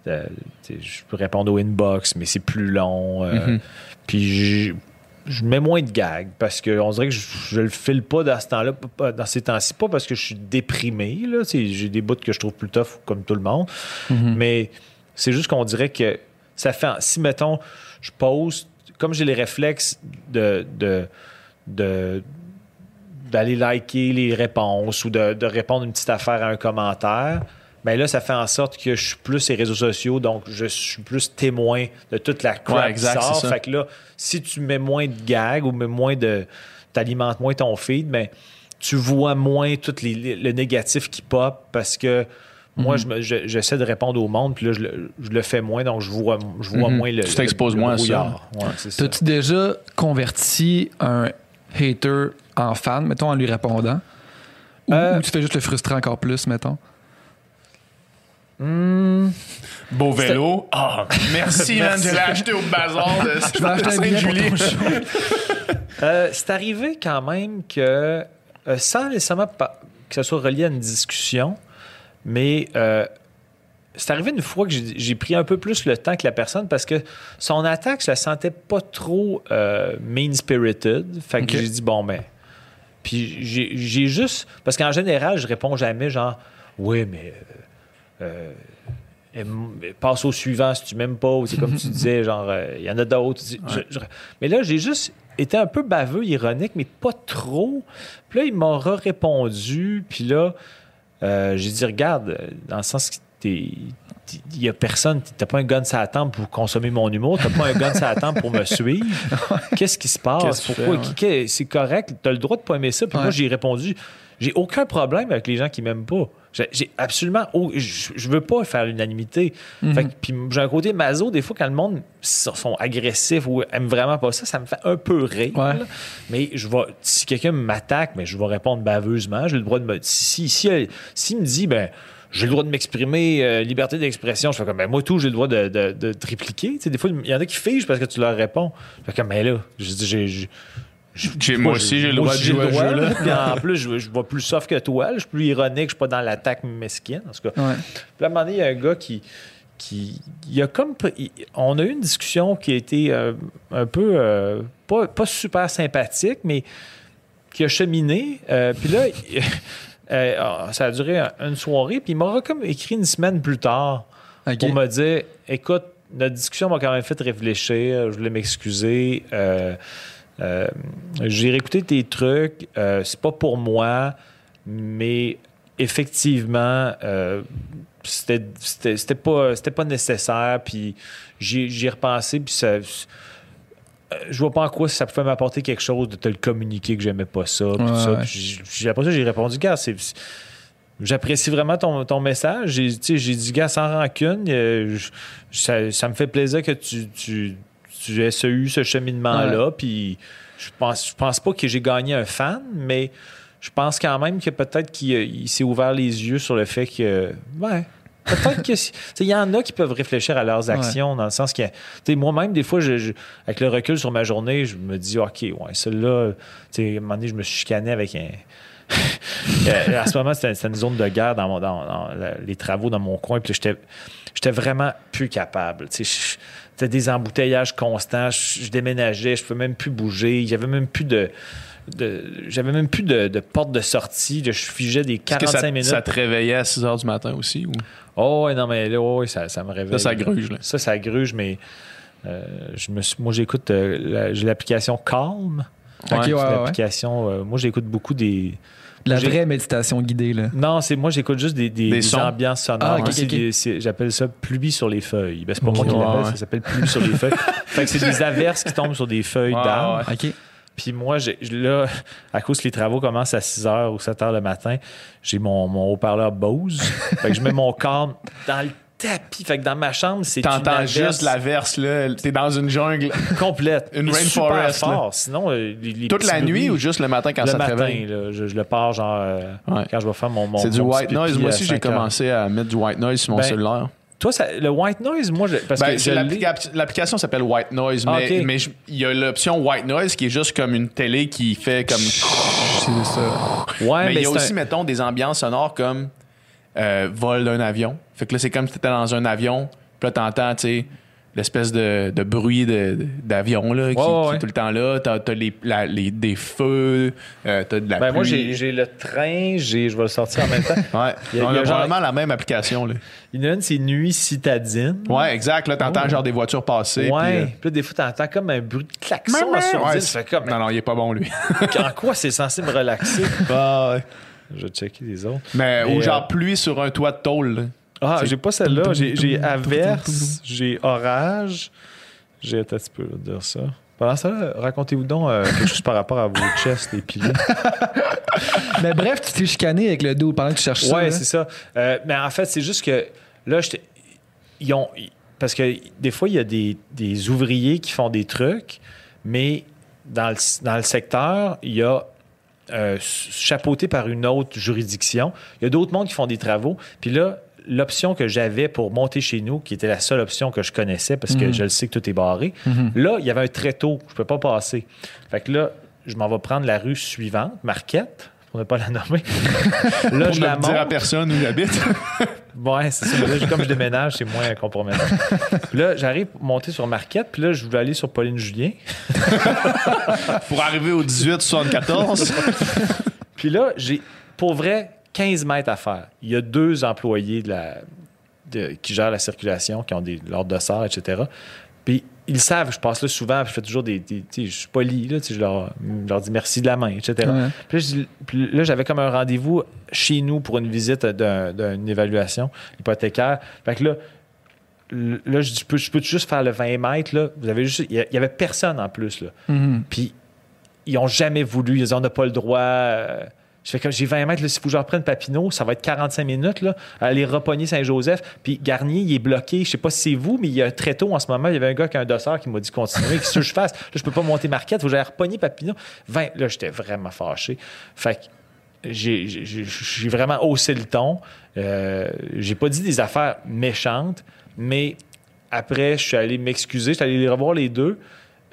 euh, je peux répondre au inbox, mais c'est plus long. euh, Mhm. Puis j'ai- je mets moins de gags parce que on dirait que je, je le file pas dans ce temps-là, dans ces temps-ci, pas parce que je suis déprimé. J'ai des bouts que je trouve plus tough comme tout le monde. Mais c'est juste qu'on dirait que ça fait. Si, mettons, je pose, comme j'ai les réflexes de. de, de d'aller liker les réponses ou de, de répondre une petite affaire à un commentaire, ben là, ça fait en sorte que je suis plus sur les réseaux sociaux, donc je suis plus témoin de toute la crap Ouais, qui sort. ça. Fait que là, si tu mets moins de gags ou mets moins de. t'alimentes moins ton feed, ben tu vois moins tout les, le négatif qui pop parce que moi, je me- je- j'essaie de répondre au monde, puis là, je le, je le fais moins, donc je vois, je vois Mhm. moins le. Tu t'exposes moins à ça. Ouais, c'est ça. T'as-tu déjà converti un hater en fan, mettons, en lui répondant? Ou, Euh, ou tu fais juste le frustrer encore plus, mettons? Hmm. Beau vélo. <laughs> Ah, merci, man. Je l'ai acheté au bazar de, <laughs> Je vais acheter un billet pour Sainte-Julie. ton show. Euh, c'est arrivé quand même que, euh, sans nécessairement que ce soit relié à une discussion, mais euh, c'est arrivé une fois que j'ai pris un peu plus le temps que la personne parce que son attaque, je la sentais pas trop euh, mean-spirited. Fait que j'ai dit, bon, ben. Puis j'ai j'ai juste. Parce qu'en général, je réponds jamais genre, oui, mais. Euh, passe au suivant si tu m'aimes pas, ou c'est comme tu disais, <laughs> genre, euh, il y en a d'autres. Je- mais là, j'ai juste été un peu baveux, ironique, mais pas trop. Puis là, il m'aura répondu, puis là, euh, j'ai dit, regarde, dans le sens que t'es. Il y a personne, t'as pas un gun la tempe pour consommer mon humour, t'as pas un gun la tempe pour me suivre. <laughs> Qu'est-ce qui se passe? Pourquoi? ouais? C'est correct, t'as le droit de pas aimer ça. Puis moi, Ouais. j'ai répondu, j'ai aucun problème avec les gens qui m'aiment pas. J'ai absolument. au- je, je veux pas faire l'unanimité. Que- Puis j'ai un côté maso, des fois, quand le monde sont, agressifs ou aime vraiment pas ça, ça me fait un peu rire. Ouais. là. Mais je vais, si quelqu'un m'attaque, mais je vais répondre baveusement. J'ai le droit de me. Si, si, si, s'il me dit, ben. J'ai le droit de m'exprimer, euh, liberté d'expression. Je fais comme, ben, moi, tout, j'ai le droit de, de, de te répliquer. Tu sais, des fois, il y en a qui figent parce que tu leur réponds. Je fais comme, mais là, je dis, j'ai- j'ai- Moi aussi, j'ai le droit de j'ai jouer à jeu-là. là. Puis en <laughs> plus, je, je vois plus soft que toi. là. Je suis plus ironique. Je suis pas dans l'attaque mesquine. En tout cas, Ouais. puis à un moment donné, il y a un gars qui. qui il a comme. il- on a eu une discussion qui a été euh, un peu. euh, pas, pas super sympathique, mais qui a cheminé. Euh, puis là, il- <laughs> ça a duré un- une soirée. Puis il m'aura comme écrit une semaine plus tard pour me dire écoute, notre discussion m'a quand même fait réfléchir. Je voulais m'excuser. Euh, euh, J'ai réécouté tes trucs. Euh, c'est pas pour moi, mais effectivement, euh, c'était c'était- c'était pas, c'était pas nécessaire. Puis j'y j'y ai repensé. Puis ça. Je vois pas en quoi ça pouvait m'apporter quelque chose de te le communiquer que j'aimais pas ça. puis tout Ouais, ça. ouais. Puis j'ai- après ça, j'ai répondu, gars, c'est. c'est- J'apprécie vraiment ton, ton message. J'ai j'ai dit, gars, sans rancune, je- ça, ça me fait plaisir que tu, tu, ce- eu ce cheminement-là. Puis je pense, je pense pas que j'ai gagné un fan, mais je pense quand même que peut-être qu'il euh, s'est ouvert les yeux sur le fait que. Ouais. Peut-être que. <laughs> Il y en a qui peuvent réfléchir à leurs actions dans le sens que. tu sais, Moi-même, des fois, je, je- avec le recul sur ma journée, je me dis, OK, ouais, celle-là. tu sais, À un moment donné, je me suis chicané avec un. <laughs> Euh, à ce moment, c'était une zone de guerre dans, mon- dans- les travaux dans mon coin. Puis j'étais j'étais vraiment plus capable. Tu sais, je- C'était des embouteillages constants. Je, je déménageais, je ne pouvais même plus bouger. J'avais même plus de. de- j'avais même plus de, de porte de sortie. Je figeais des Est-ce que 45 ça, minutes. ça te réveillait à 6 h du matin aussi? Ou... Oh, non, mais là, ouais, ça, ça me réveille. Ça, ça gruge, là. Ça, ça gruge, mais euh, je me suis- moi, j'écoute. euh, la- j'ai l'application Calm. Ok, ouais, c'est ouais, ouais. l'application. euh, moi, j'écoute beaucoup des. La vraie méditation guidée, là. Non, c'est moi, j'écoute juste des, des, Des des ambiances sonores. Ah, ok, Moi, ok, c'est ok. des- c'est- J'appelle ça pluie sur les feuilles. Ben, c'est pas moi qui l'appelle, ouais. ça s'appelle pluie sur les feuilles. <laughs> fait que c'est des averses qui tombent sur des feuilles Ouais, d'arbres. ouais. OK. Puis moi, là, à cause que les travaux commencent à 6 h ou 7 h le matin, j'ai mon, mon haut-parleur Bose. <laughs> fait que je mets mon corps dans le tapis. Fait que dans ma chambre, c'est T'entends juste l'averse, là. T'es dans une jungle <laughs> complète. Une rainforest, là. fort. Sinon, euh, les, les toute la nuit ou juste le matin quand le ça te matin, réveille? là, je, je le pars genre euh, Ouais. quand je vais faire mon, mon C'est du white noise. Moi aussi, j'ai 5 heures. commencé à mettre du white noise sur mon Ben, cellulaire. Toi, ça- le white noise, moi, je, parce Ben, que L'application s'appelle White Noise, Ah, mais il y a l'option White Noise qui est juste comme une télé qui fait comme. C'est ça. Ouais, mais il y a aussi, un- mettons, des ambiances sonores comme euh, vol d'un avion. Fait que là, c'est comme si t'étais dans un avion, puis là, t'entends, tu sais, l'espèce de, de bruit d'avion, là, qui, Ouais, ouais, qui ouais. est tout le temps là. T'as, t'as les, la- les- des feux, euh, t'as de la Ben, moi, pluie. j'ai j'ai le train, j'ai- je vais le sortir en même temps. <laughs> Ouais. Il y a- On il y a, a genre- probablement la même application, là. Il y en a une, c'est Nuit citadine. Ouais, exact. Là, t'entends Oh. genre des voitures passer. Ouais. puis, euh, des fois, t'entends comme un bruit de klaxon à sourdine. ouais, comme, Non, non, il est pas bon, lui. <laughs> en quoi c'est censé me relaxer? Ah, ouais. Je vais checker les autres. Mais, Mais, ou euh, genre pluie sur un toit de tôle. là. Ah, j'ai pas celle-là. J'ai averse, j'ai orage. J'ai un petit peu de dire ça. Pendant ça, racontez-vous donc euh, quelque chose par rapport à vos <laughs> chests et piliers. <laughs> Mais bref, tu t'es chicané avec le dos pendant que tu cherches ça. Ouais, c'est ça. Euh, mais en fait, c'est juste que là, j'étais- ils ont. Parce que des fois, il y a des, des ouvriers qui font des trucs, mais dans le, dans le secteur, il y a. euh, chapeauté par une autre juridiction. Il y a d'autres mondes qui font des travaux. Puis là, l'option que j'avais pour monter chez nous, qui était la seule option que je connaissais, parce que Mhm. je le sais que tout est barré, Mhm. Là, il y avait un tréteau. Je ne peux pas passer. Fait que là, je m'en vais prendre la rue suivante, Marquette, pour ne pas la nommer. <laughs> là, Pour je ne la dire à personne où j'habite. <laughs> Ouais, c'est ça. Là, comme je déménage, c'est moins compromettant. Puis là, j'arrive monter sur Marquette, puis là, je voulais aller sur Pauline Julien. <laughs> pour arriver au 18-74. <laughs> Puis là, j'ai, pour vrai, 15 mètres à faire. Il y a deux employés de la, de- qui gèrent la circulation, qui ont des l'ordre de sort, etc. Puis ils savent, je passe là souvent, puis je fais toujours des. je suis poli, là, je leur, je leur dis merci de la main, etc. Ouais. Puis là, je dis- puis là, j'avais comme un rendez-vous chez nous pour une visite d'un- d'une évaluation hypothécaire. Fait que là, là je dis, je peux, je peux juste faire le 20 mètres, là. Vous avez juste. Il y avait personne en plus, là. Mhm. Puis ils ont jamais voulu. Ils ont on n'a pas le droit. euh, Je fais comme j'ai 20 mètres, là, s'il faut que je reprenne Papineau, ça va être 45 minutes, là, aller repogner Saint-Joseph. Puis Garnier, il est bloqué. Je sais pas si c'est vous, mais il y a très tôt en ce moment, il y avait un gars qui a un dossard qui m'a dit continuer. Qu'est-ce que je fasse? Là, je peux pas monter Marquette, faut que j'aille repogner Papineau. 20, là, j'étais vraiment fâché. Fait que j'ai vraiment haussé le ton. Euh, j'ai pas dit des affaires méchantes, mais après, je suis allé m'excuser, je suis allé les revoir les deux.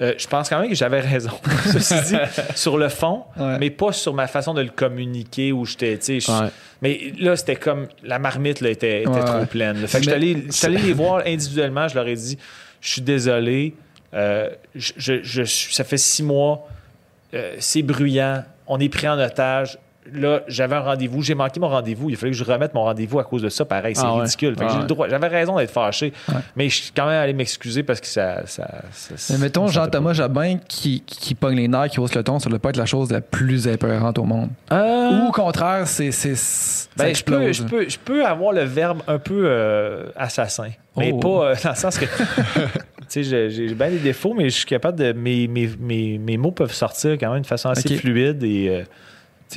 Euh, je pense quand même que j'avais raison. <laughs> Ceci dit, <laughs> sur le fond, Ouais. mais pas sur ma façon de le communiquer où j'étais, Ouais. mais là, c'était comme la marmite là, était, était Ouais, trop pleine. là. Fait que je suis Mais- allé, je suis allé les voir individuellement, je leur ai dit, je suis désolé, euh, je, je- je suis- ça fait six mois, euh, c'est bruyant, on est pris en otage. Là, j'avais un rendez-vous, j'ai manqué mon rendez-vous. Il fallait que je remette mon rendez-vous à cause de ça. Pareil, c'est Ah ouais. ridicule. Fait que Ah j'ai ouais. le droit. J'avais raison d'être fâché, Ouais. mais je suis quand même allé m'excuser parce que ça. ça, ça- Mais mettons Jean-Thomas Jabin qui, qui pogne les nerfs, qui hausse le ton, ça doit pas être la chose la plus épeurante au monde. Euh, Ou au contraire, c'est. Ben, je, peux, je, peux, je peux avoir le verbe un peu euh, assassin. Mais Oh. pas euh, dans le sens que. <laughs> tu sais, j'ai j'ai bien des défauts, mais je suis capable de. Mes, mes, mes, mes mots peuvent sortir quand même de façon assez fluide et.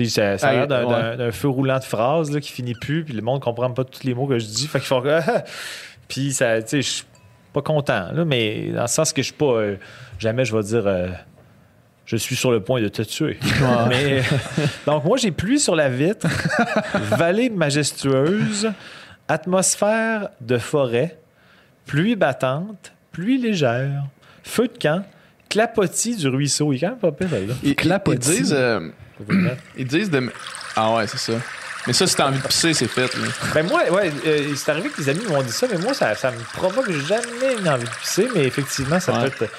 Euh, tu sais, ça, ça a l'air d'un- ouais. d'un d'un feu roulant de phrases là, qui finit plus, puis le monde comprend pas tous les mots que je dis. Fait qu'ils font. puis, ça, tu sais, je suis pas content, là, mais dans le sens que je suis pas. euh, jamais je vais dire. euh, je suis sur le point de te tuer. Mais, donc, moi, j'ai pluie sur la vitre, <laughs> vallée majestueuse, atmosphère de forêt, pluie battante, pluie légère, feu de camp, clapotis du ruisseau. Il est quand même pas pire, là. Ils, ils Clapotis. disent, euh, Ils disent de. Ah ouais, c'est ça. Mais ça, si t'as envie de pisser, c'est fait. là. Ben moi, ouais, euh, c'est arrivé que les amis m'ont dit ça, mais moi, ça, ça me provoque jamais une envie de pisser, mais effectivement, ça Ouais. peut être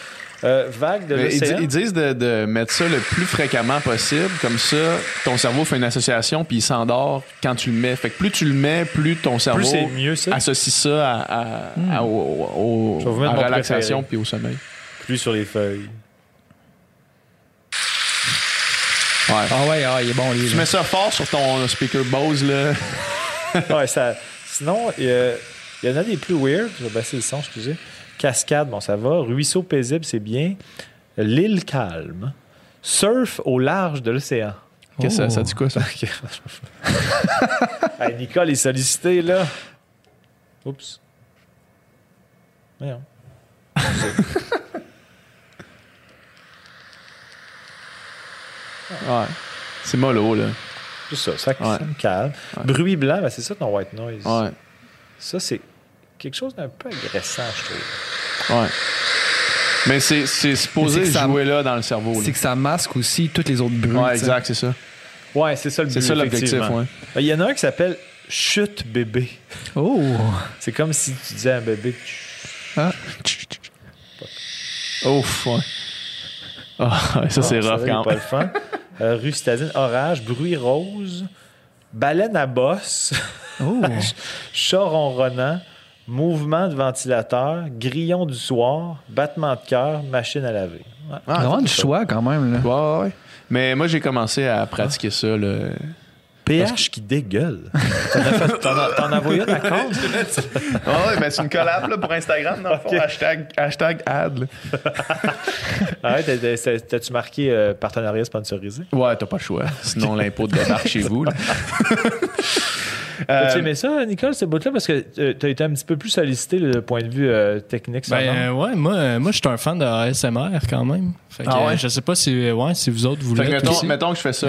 euh, vague de ils, l'océan. di- ils disent de, de mettre ça le plus fréquemment possible. Comme ça, ton cerveau fait une association puis il s'endort quand tu le mets. Fait que plus tu le mets, plus ton cerveau Plus c'est mieux, ça. associe ça à, à- à- au, au- à relaxation puis au sommeil. Plus sur les feuilles. Ah ouais, ah, il est bon, lui. Tu là. mets ça fort sur ton speaker Bose, là. <laughs> ouais, ça. Sinon, il y, en a des plus weird. Je vais baisser le son, excusez. Cascade, bon, ça va. Ruisseau paisible, c'est bien. L'île calme. Surf au large de l'océan. Qu'est-ce que ça, Oh. ça dit quoi, ça? <laughs> Hey, Nicole est sollicité, là. Oups. Voyons. <laughs> Ouais. C'est mollo, là. C'est ça, ça, Ouais. ça me calme. Ouais. Bruit blanc, ben, c'est ça ton white noise. Ouais. Ça, c'est quelque chose d'un peu agressant, je trouve. Ouais. Mais c'est, c'est supposé c'est jouer là dans le cerveau. C'est que ça masque aussi tous les autres bruits. Ouais, exact, c'est ça. Ouais, c'est ça le C'est but, ça l'objectif, effectivement. ouais. Il y en a un qui s'appelle Chute bébé. Oh! C'est comme si tu disais à un bébé. Ah. Ouf, ouais. Ah, ouais, ça, c'est Ah, rough quand pas même. le fun. Euh, rue citadine, orage, bruit rose, baleine à bosse, Oh! <laughs> chat ronronnant, mouvement de ventilateur, grillon du soir, battement de cœur, machine à laver. Ouais. Ah, Vraiment du choix quand même. Là. Ouais, ouais. Mais moi, j'ai commencé à pratiquer ça. Là. PH qui dégueule. <laughs> T'en as as, as envoyé une à <laughs> cause? Ah ouais, ben c'est une collab là, pour Instagram, dans le fond. Hashtag, hashtag ad. Ah ouais, t'as- t'as- T'as-tu marqué euh, partenariat sponsorisé? Ouais, t'as pas le choix. Sinon, <laughs> l'impôt débarque chez vous. là. Euh, aimé ça, Nicole, ce bout-là? Parce que euh, t'as été un petit peu plus sollicité le point de vue euh, technique. Ben euh, ouais, moi, moi je suis un fan de ASMR quand même. Fait que, Ah ouais? euh, je sais pas si, ouais, si vous autres mettons, aussi. mettons que je fais ça.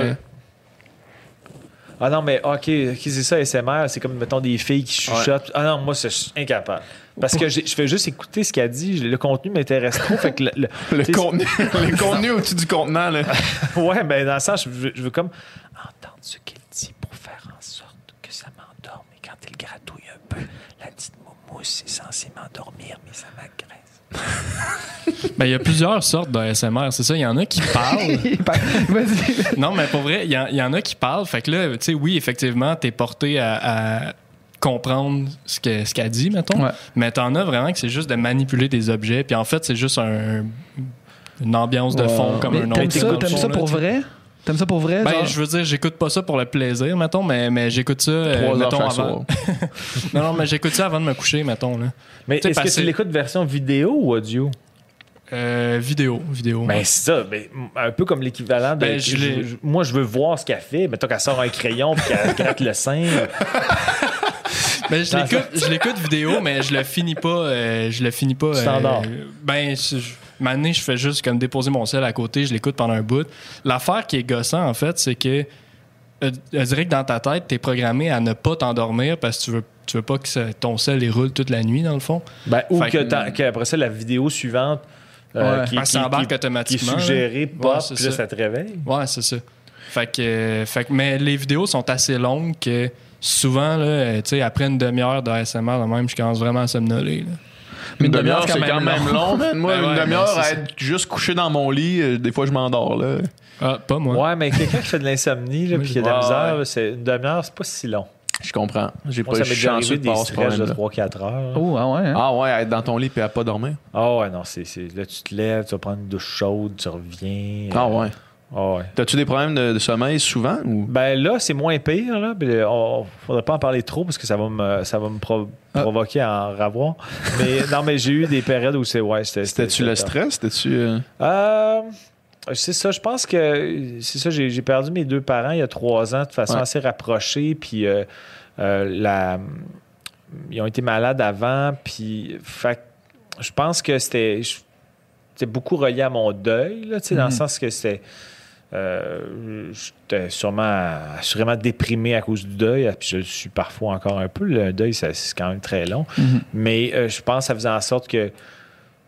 Ah non, mais OK, ok, c'est ça, SMR, c'est comme, mettons, des filles qui chuchotent. Ah non, moi, c'est- je suis incapable. Parce que je fais juste écouter ce qu'elle dit. Le contenu m'intéresse trop. fait que le, contenu, <laughs> le contenu au-dessus du contenant, là. <laughs> Ouais, ben dans le sens, je veux, je veux comme entendre ce qu'elle dit pour faire en sorte que ça m'endorme. Et quand elle gratouille un peu, la petite moumousse, c'est censé m'endormir, mais ça m'agresse. Ben, il y a plusieurs sortes de ASMR, c'est ça. Il y en a qui parlent. <laughs> Non, mais pour vrai, il y, en- il y en a qui parlent. Fait que là, tu sais, oui, effectivement, t'es porté à, à comprendre ce que- ce qu'elle dit, mettons. Ouais. Mais t'en as vraiment que c'est juste de manipuler des objets. Puis en fait, c'est juste un- une ambiance de fond comme Mais un autre. T'aimes ça, ça pour vrai? T'aimes ça pour vrai? Ben, genre? je veux dire, j'écoute pas ça pour le plaisir, mettons, mais, mais j'écoute ça, euh, Trois heures chaque avant. soir. <laughs> Non, non, mais j'écoute ça avant de me coucher, mettons, là. Mais Tu sais, est-ce que tu l'écoutes version vidéo ou audio? Euh, vidéo, vidéo. Ben, c'est ça. ben, un peu comme l'équivalent de. Ben, je l'ai- je- moi, je veux voir ce qu'elle fait. Mettons qu'elle sort un crayon puis qu'elle <laughs> gratte le sein. Ben, je l'écoute, je l'écoute vidéo, mais je le finis pas. euh, je le finis pas. Tu t'endors. ben, je- je- maintenant, je fais juste comme déposer mon sel à côté, je l'écoute pendant un bout. L'affaire qui est gossant, en fait, c'est que euh, je dirais que dans ta tête, t'es programmé à ne pas t'endormir parce que tu veux, tu veux pas que ça- ton sel il roule toute la nuit, dans le fond. Ben, ou que qu'après ça, la vidéo suivante euh, Ouais. qui, ça qui- est automatiquement. suggérée, pop, Ouais, c'est puis là, ça. te réveille. Ouais, c'est ça. Fait que, euh, fait que- mais les vidéos sont assez longues que souvent, là, après une demi-heure de ASMR, là, même, je commence vraiment à somnoler. là. Mais Une demi-heure, c'est quand même long, man. <laughs> Moi, Ben ouais, une demi-heure à être juste couché dans mon lit, euh, des fois, je m'endors, là. Ah, pas moi. Ouais, mais quelqu'un qui fait de l'insomnie, puis qui a de la misère, c'est une demi-heure, c'est pas si long. Je comprends. J'ai pas ça eu m'est déjà arrivé de des de problème-là. 3-4 heures. Oh, ah ouais. hein? Ah ouais, être dans ton lit et à pas dormir. Ah ouais, non, c'est, c'est- là, tu te lèves, tu vas prendre une douche chaude, tu reviens. Ah ouais. Ah ouais. T'as-tu des problèmes de, de sommeil souvent ou? Ben là, c'est moins pire. Là. On, faudrait pas en parler trop parce que ça va me, ça va me pro- Ah. provoquer à en ravoir. Mais <laughs> non, mais j'ai eu des périodes où c'est ouais, c'était. c'était-tu le stress? C'était-tu euh, Euh, c'est ça, je pense que c'est ça, j'ai perdu mes deux parents il y a trois ans de façon Ouais. assez rapprochée, puis euh, euh, la, ils ont été malades avant, puis fait je pense que c'était c'était beaucoup relié à mon deuil, là, dans le Mhm. sens que c'était. Euh, J'étais sûrement assurément déprimé à cause du deuil, puis je le suis parfois encore un peu. Le deuil, c'est quand même très long. Mhm. Mais euh, je pense que ça faisait en sorte que, tu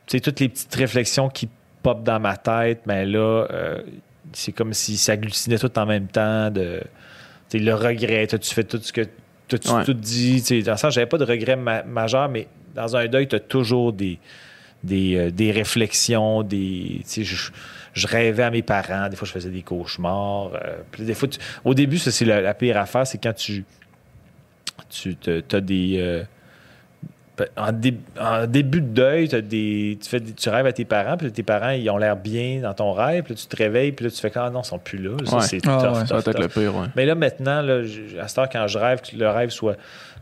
sais, toutes les petites réflexions qui popent dans ma tête, mais là, euh, c'est comme si ça agglutinait tout en même temps. De, tu sais, le regret, tu fais tout ce que. T'as-tu Ouais. tout dit? tu sais, Dans le sens, j'avais pas de regret ma- majeur, mais dans un deuil, tu as toujours des, des, euh, des réflexions, des. tu sais, Je, je rêvais à mes parents, des fois je faisais des cauchemars. euh, puis des fois, tu- au début, ça c'est la, la pire affaire, c'est quand tu, tu as des. euh, en, dé- en début de deuil, t'as des, tu, fais tu rêves à tes parents, puis tes parents, ils ont l'air bien dans ton rêve, puis là, tu te réveilles, puis là, tu fais Ah non, ils sont plus là. Ça, Ouais. c'est Ah ouais. tough, Ça va être tough. le pire, ouais. Mais là, maintenant, là, à cette heure, quand je rêve, que le rêve soit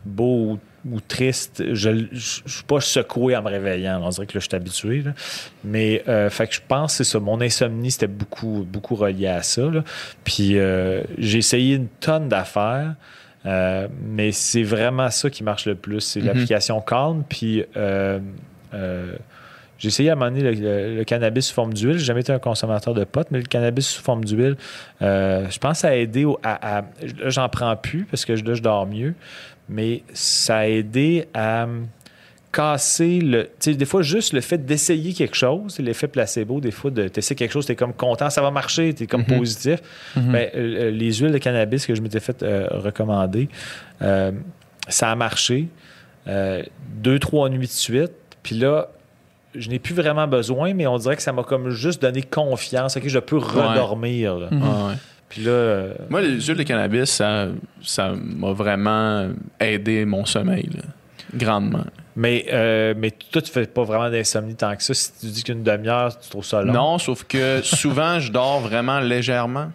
beau ou, ou triste, je ne suis pas secoué en me réveillant. On dirait que là, je suis habitué. là. Mais, euh, fait que je pense que c'est ça. Mon insomnie, c'était beaucoup, beaucoup relié à ça. là. Puis, euh, j'ai essayé une tonne d'affaires. euh, mais c'est vraiment ça qui marche le plus. C'est Mhm. l'application Calm. Puis, j'ai essayé à un moment donné le, le- le cannabis sous forme d'huile. J'ai jamais été un consommateur de pot, mais le cannabis sous forme d'huile, euh, je pense que ça a aidé au- à. à- là, j'en prends plus parce que là, je dors mieux, mais ça a aidé à me casser le. Tu sais, des fois, juste le fait d'essayer quelque chose, l'effet placebo, des fois, de tester quelque chose, t'es comme content, ça va marcher, t'es comme Mhm. positif. Mhm. Ben, euh, les huiles de cannabis que je m'étais fait euh, recommander, euh, ça a marché. Euh, deux, trois nuits de suite. Puis là, je n'ai plus vraiment besoin, mais on dirait que ça m'a comme juste donné confiance. OK, je peux redormir. là. Ah ouais. Puis là, euh, Moi, les huiles de cannabis, ça ça m'a vraiment aidé mon sommeil, là. grandement. mais, euh, mais toi, tu fais pas vraiment d'insomnie tant que ça. Si tu dis qu'une demi-heure, tu trouves ça long. Non, sauf que souvent, je dors vraiment légèrement.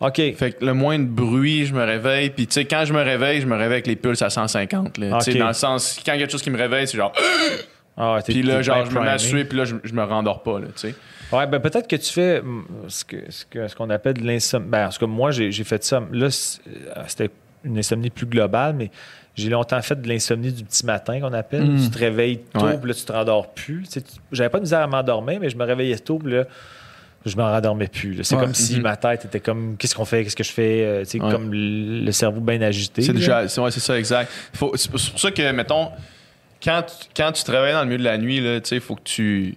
OK. Fait que le moins de bruit, je me réveille. Puis, tu sais, quand je me réveille, je me réveille avec les pulses à 150. Là, Tu sais, Ok. Dans le sens, quand il y a quelque chose qui me réveille, c'est genre. Ah, Puis là, genre, je me mets à primé. suer, puis là, je, je me rendors pas. Là, tu sais. Ouais, ben peut-être que tu fais ce que- ce que- ce qu'on appelle de l'insomnie. Ben, en tout cas, moi, j'ai j'ai fait ça. Là, euh, c'était une insomnie plus globale, mais j'ai longtemps fait de l'insomnie du petit matin qu'on appelle. Mm. Tu te réveilles tôt, Ouais. puis là, tu te rendors plus. Tu sais, tu- J'avais pas de misère à m'endormir, mais je me réveillais tôt, puis là, je me rendormais plus. là. C'est Ouais. comme si Mhm. ma tête était comme qu'est-ce qu'on fait, qu'est-ce que je fais, euh, tu sais, Ouais. comme le cerveau bien agité. C'est là. déjà. C'est ouais, c'est ça, exact. Faut- C'est pour ça que, mettons, quand tu, quand tu travailles dans le milieu de la nuit, là, tu sais, faut que tu.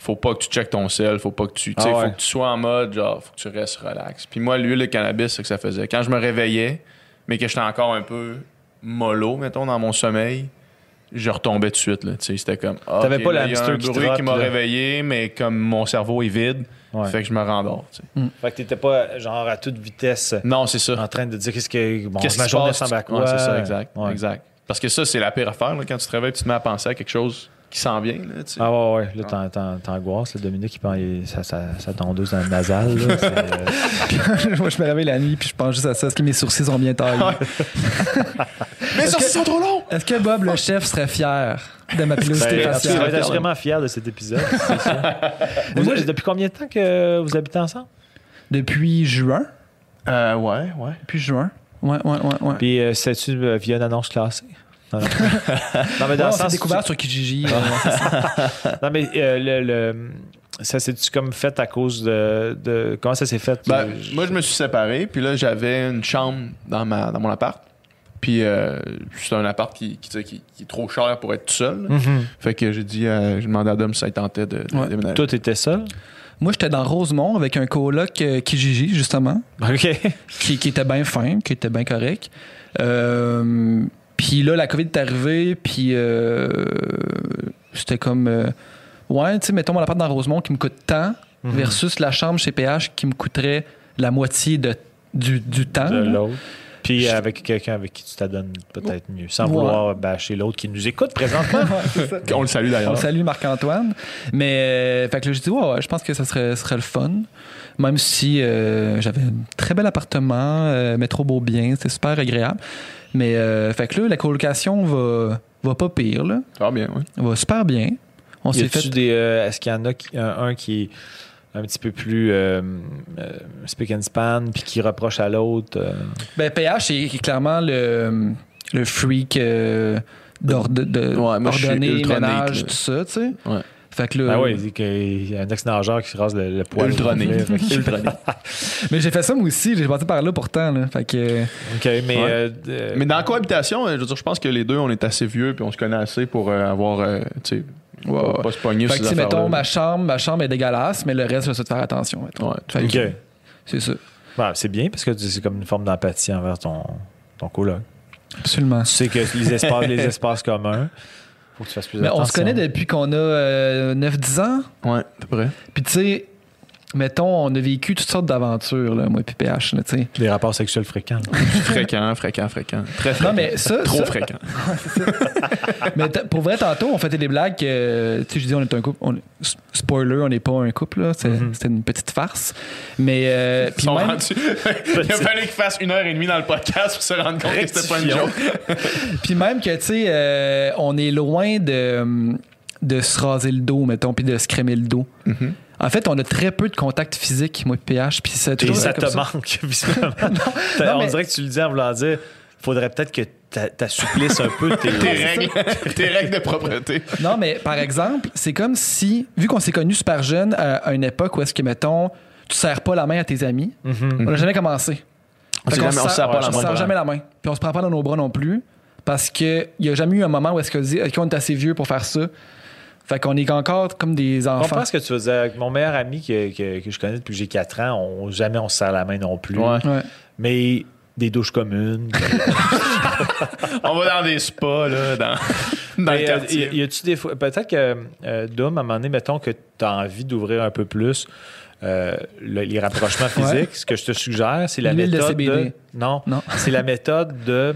Faut pas que tu checkes ton sel, faut pas que tu. Ah ouais. Faut que tu sois en mode, genre, faut que tu restes relax. Puis moi, l'huile de cannabis, c'est ce que ça faisait. Quand je me réveillais, mais que j'étais encore un peu mollo, mettons, dans mon sommeil, je retombais tout de suite, là. Tu sais, c'était comme. ah, T'avais pas là, la y a hamster un qui bruit trotte, qui m'a réveillé, mais comme mon cerveau est vide, Ouais. fait que je me rendors, tu sais. Fait que t'étais pas genre à toute vitesse Non, c'est ça. en train de dire qu'est-ce que bon, Qu'est-ce ma journée ressemble à quoi? Ouais, c'est ça, exact. Ouais. exact. Parce que ça, c'est la pire affaire. là, quand tu te réveilles, tu te mets à penser à quelque chose qui s'en vient. Là, tu sais. Ah ouais, ouais. Là, t'en- t'angoisses. là. Dominique, il prend il- sa, sa, sa tondeuse dans le nasal. Là. <laughs> Euh, Moi, je me réveille la nuit puis je pense juste à ça. Est-ce que mes sourcils sont bien taillés? Mais ça, <laughs> sont trop longs! Est-ce que Bob, le chef, serait fier de ma pilosité ben, tu faciale? vas être vraiment fier de cet épisode. c'est sûr. <laughs> Vous, depuis combien de temps que vous habitez ensemble? Depuis juin. Euh, ouais, ouais. Depuis juin. Ouais, ouais, ouais, ouais. Puis, euh, c'est-tu euh, via une annonce classée? Non, mais dans Ouais, le on s'est sens. découvert sur Kijiji. euh, <laughs> Non, mais euh, le, le- ça s'est-tu comme fait à cause de. de- comment ça s'est fait? Ben, moi, je me suis séparé, puis là, j'avais une chambre dans, ma, dans mon appart. Puis euh, c'est un appart qui, qui, qui- qui est trop cher pour être tout seul. Mhm. Fait que j'ai dit, euh, j'ai demandé à Dom si ça tentait de, de Ouais. déménager. Toi, t'étais seul? Moi, j'étais dans Rosemont avec un coloc euh, Kijiji, justement, OK. qui, qui était bien fin, qui était bien correct. Euh, puis là, la COVID est arrivée, puis euh, c'était comme... euh, ouais, tu sais, mettons mon appart dans Rosemont qui me coûte tant Mhm. versus la chambre chez PH qui me coûterait la moitié de, du, du temps. de l'autre. Puis Je- avec quelqu'un avec qui tu t'adonnes peut-être mieux, sans Ouais. vouloir bâcher l'autre qui nous écoute présentement. <laughs> On le salue On d'ailleurs. salue Marc-Antoine. Mais, euh, fait que là, j'ai dit, ouais, ouais, je pense que ça serait, serait le fun. Même si euh, j'avais un très bel appartement, euh, métro Beaubien, c'était super agréable. Mais, euh, fait que là, la colocation va, va pas pire, là. Ça va bien, oui. Va super bien. On s'est fait. des. euh, Est-ce qu'il y en a qui- un, un qui est un petit peu plus euh, euh, speak and span puis qui reproche à l'autre? euh? Ben, PH, c'est clairement le, le freak euh, d'ord- de, de- Ouais, ménage, tout ça, tu sais. Ouais. Fait que là, Ben oui, il dit qu'il y a un ex-nageur qui se rase le, le poil. Ultra au complet. né. Fait que- Ultra né. <laughs> mais j'ai fait ça moi aussi, j'ai passé par là pourtant, là. Fait que. OK, mais. Ouais. euh, euh, Mais dans la cohabitation, euh, je veux dire, je pense que les deux, on est assez vieux, puis on se connaît assez pour euh, avoir, euh, tu sais, Ouais, pas, ouais. pas se pogner Fait sur que, mettons, ma chambre, ma chambre est dégueulasse, mais le reste, je vais de faire attention. Ouais. Fait OK. C'est ça. Ouais, c'est bien parce que c'est comme une forme d'empathie envers ton, ton coloc. Absolument. Tu sais que les espaces, les <laughs> espaces communs, faut que tu fasses plus Mais attention. on se connaît depuis qu'on a euh, 9-10 ans. Ouais, à peu près. Puis, tu sais, mettons, on a vécu toutes sortes d'aventures, là, moi et PH. Là, tu sais. Des rapports sexuels fréquents. <laughs> fréquent, fréquent, fréquent. Très fréquent. non, mais ça. Trop ça- fréquent. <laughs> mais pour vrai, tantôt, on faisait des blagues que, tu sais, je dis, on est un couple. on- spoiler, on n'est pas un couple, là. C'est- Mhm. C'était une petite farce. Mais. euh, Ils sont même- rendus- <laughs> Il a fallu qu'ils fassent une heure et demie dans le podcast pour se rendre compte que c'était pas une joke. Puis même que, tu sais, euh, on est loin de, de se raser le dos, mettons, puis de se crémer le dos. Mhm. En fait, on a très peu de contact physique, moi et PH, puis c'est Et ça te manque, <laughs> visiblement. <laughs> Non, on mais- dirait que tu le dis en voulant dire faudrait peut-être que t'a- t'assouplisses un peu tes, <laughs> Tes règles, tes règles de propreté. Non, mais par exemple, c'est comme si, vu qu'on s'est connus super jeunes à, à une époque où est-ce que, mettons, tu serres pas la main à tes amis, Mhm. on n'a jamais commencé. On on se serre pas la on se main. jamais la main. Puis on se prend pas dans nos bras non plus. Parce qu'il n'y a jamais eu un moment où est-ce qu'on dit, OK, on est assez vieux pour faire ça. Fait qu'on est encore comme des Je enfants. comprends ce que tu veux dire. Avec mon meilleur ami que, que- que je connais depuis que j'ai 4 ans, on, jamais on se serre la main non plus. Ouais. Ouais. Mais des douches communes. <laughs> <laughs> On va dans des spas, là, dans, dans Mais, euh, quartier. y, y a-tu des fois. Peut-être que, euh, Dom, à un moment donné, mettons que tu as envie d'ouvrir un peu plus euh, le- les rapprochements physiques. Ouais. Ce que je te suggère, c'est la L'huile de méthode de. CBD. non, Non. c'est la méthode de.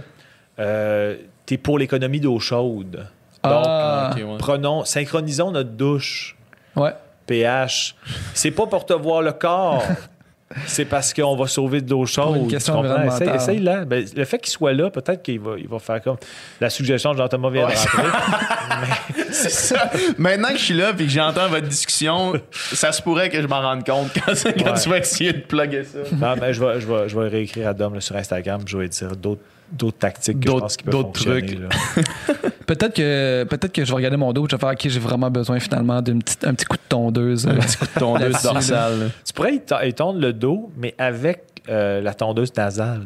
Euh, T'es pour l'économie d'eau chaude. Ah, Ok, ouais. Prenons, synchronisons notre douche. ouais. pH. C'est pas pour te voir le corps. <laughs> c'est parce qu'on va sauver d'autres choses. Pour une question. Essaye, essaye là. Ben, le fait qu'il soit là, peut-être qu'il va, il va faire comme la suggestion de Jean-Thomas vient de rentrer. <laughs> C'est ça. Maintenant que je suis là et que j'entends votre discussion, ça se pourrait que je m'en rende compte quand, quand Ouais. tu vas essayer de plugger ça. non, mais je vais, je, vais, je vais réécrire à Dom là, sur Instagram. Je vais dire d'autres, d'autres tactiques que je D'autres- pense qui peuvent d'autres fonctionner. trucs. <laughs> Peut-être que, peut-être que je vais regarder mon dos et je vais faire, OK, j'ai vraiment besoin finalement d'un petit, un petit coup de tondeuse. Un petit coup de tondeuse dorsale. Tu pourrais tondre le dos, mais avec euh, la tondeuse nasale.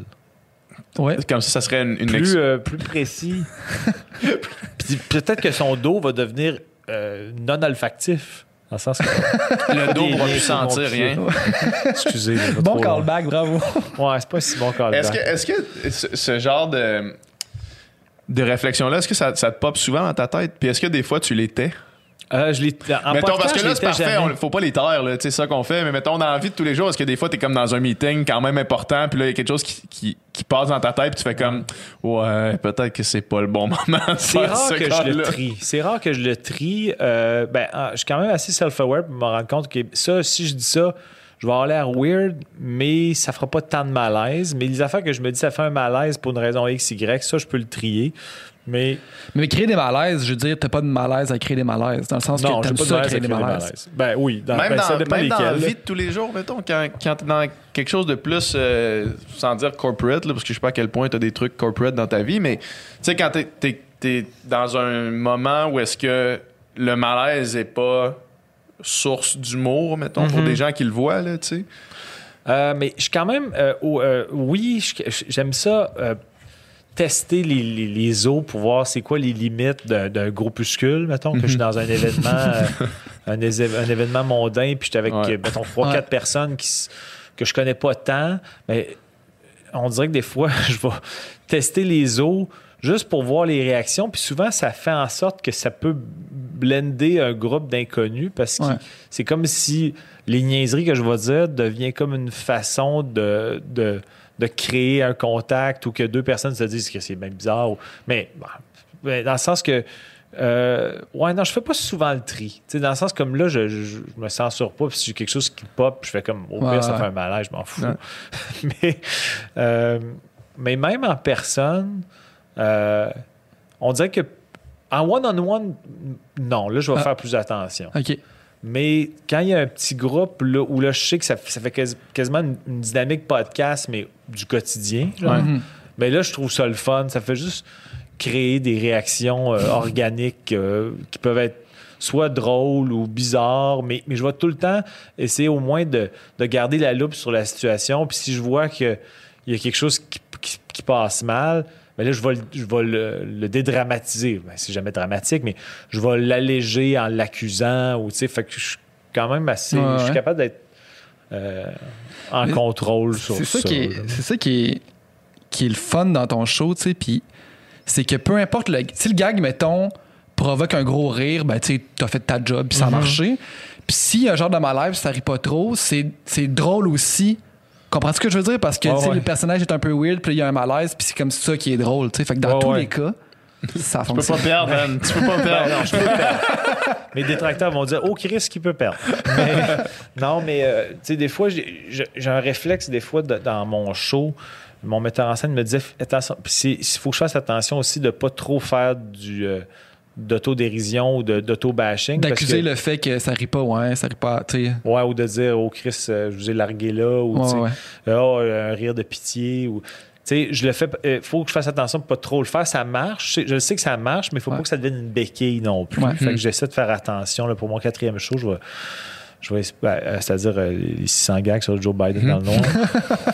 Ouais. Comme ça, ça serait une, une ex- plus, euh, plus précis. <laughs> Puis peut-être que son dos va devenir euh, non olfactif. Dans le sens que. Le dos pourra plus sentir rien. <laughs> Excusez. Bon callback, bravo. Ouais, c'est pas si bon callback. Est-ce que, est-ce que ce, ce genre de, de réflexion-là, est-ce que ça, ça te pop souvent dans ta tête? Puis est-ce que des fois tu les tais? Euh, je l'ai. En mettons, podcast, parce que là, c'est parfait, jamais. on, faut pas les taire, là, tu sais, ça qu'on fait, mais mettons, dans la vie de tous les jours, est-ce que des fois, t'es comme dans un meeting quand même important, puis là, il y a quelque chose qui, qui, qui passe dans ta tête, puis tu fais comme, ouais, peut-être que c'est pas le bon <laughs> moment C'est rare ce que je le trie. C'est rare que je le trie. Euh, ben, ah, je suis quand même assez self-aware pour me rendre compte que ça, si je dis ça, je vais avoir l'air weird, mais ça fera pas tant de malaise. Mais les affaires que je me dis, ça fait un malaise pour une raison X, Y, ça, je peux le trier. Mais Mais créer des malaises, je veux dire, t'as pas de malaise à créer des malaises. Dans le sens non, que t'aimes pas de ça malaise créer à des créer des malaises. malaises. Ben oui, dans, Même, ben, ça dépend même dans la lesquels. vie de tous les jours, mettons, quand, quand t'es dans quelque chose de plus, euh, sans dire corporate, là, parce que je sais pas à quel point t'as des trucs corporate dans ta vie, mais tu sais, quand t'es, t'es- t'es dans un moment où est-ce que le malaise est pas source d'humour, mettons, pour Mhm. des gens qui le voient, là, tu sais. Euh, mais je suis quand même. euh, euh, oui, j'aime ça. Tester les, les, les os pour voir c'est quoi les limites d'un groupuscule, mettons, que je suis dans un événement, euh, un, événement mondain, puis j'étais avec, Ouais. mettons, trois, Ouais. quatre personnes qui, que je connais pas tant. Mais on dirait que des fois, <laughs> je vais tester les os juste pour voir les réactions. Puis souvent, ça fait en sorte que ça peut blender un groupe d'inconnus parce que Ouais. c'est comme si les niaiseries que je vais dire deviennent comme une façon de, de, de créer un contact ou que deux personnes se disent que c'est bien bizarre. ou- Mais, mais dans le sens que. euh, ouais, non, je fais pas souvent le tri. Dans le sens comme là, je, je, je me censure pas. Puis si j'ai quelque chose qui pop, je fais comme au pire, Ouais, ça ouais. fait un malaise, je m'en fous. Ouais. <laughs> mais, euh, mais même en personne, euh, on dirait que en one-on-one, non, là, je vais Ah. faire plus attention. OK. Mais quand il y a un petit groupe là, où là, je sais que ça, ça fait quasi- quasiment une, une dynamique podcast, mais du quotidien, Mhm. mais là, je trouve ça le fun. Ça fait juste créer des réactions euh, <laughs> organiques euh, qui peuvent être soit drôles ou bizarres, mais, mais je vais tout le temps essayer au moins de, de garder la loupe sur la situation. Puis si je vois qu'il y a quelque chose qui, qui- qui passe mal, ben là, je vais, le, je vais le, le dédramatiser. Ben, c'est jamais dramatique, mais je vais l'alléger en l'accusant. Ou, fait que je suis quand même assez... Ouais, Je suis capable d'être euh, en Mais contrôle sur C'est ça. ça, qui est, c'est ça qui est, qui est le fun dans ton show, tu sais, puis c'est que peu importe le... Si le gag, mettons, provoque un gros rire, ben tu t'as fait ta job, puis ça a Mhm. marché. Puis a un genre de malaise, ça rit pas trop, c'est, c'est drôle aussi. Comprends-tu ce que je veux dire? Parce que Ouais, tu sais, ouais. le personnage est un peu weird, puis là, il y a un malaise, puis c'est comme ça qui est drôle, tu sais. Fait que dans Ouais, tous ouais. les cas, ça Tu peux pas fonctionne. perdre, man. Tu peux pas <laughs> Ben perdre. non, je peux perdre. Mes détracteurs vont dire Oh, Chris, qui peut perdre. Mais- <laughs> non, mais euh, tu sais, des fois, j'ai un réflexe, des fois, de- dans mon show. Mon metteur en scène me disait Attention, il faut que je fasse attention aussi de ne pas trop faire du. euh, d'autodérision ou d'auto-bashing. parce D'accuser que- le fait que ça rit pas, ouais, ça rit pas, tu sais. Ouais, ou de dire, oh Chris, euh, je vous ai largué là, ou Ouais, tu sais, ouais. oh, un rire de pitié, ou. Tu sais, je le fais. Il faut que je fasse attention pour pas trop le faire. Ça marche. Je sais- que ça marche, mais il faut Ouais. pas que ça devienne une béquille non plus. Ouais. Fait que j'essaie de faire attention. Là, pour mon quatrième show, je vais. Je vais, ben, euh, c'est-à-dire euh, les 600 gags sur Joe Biden dans le noir.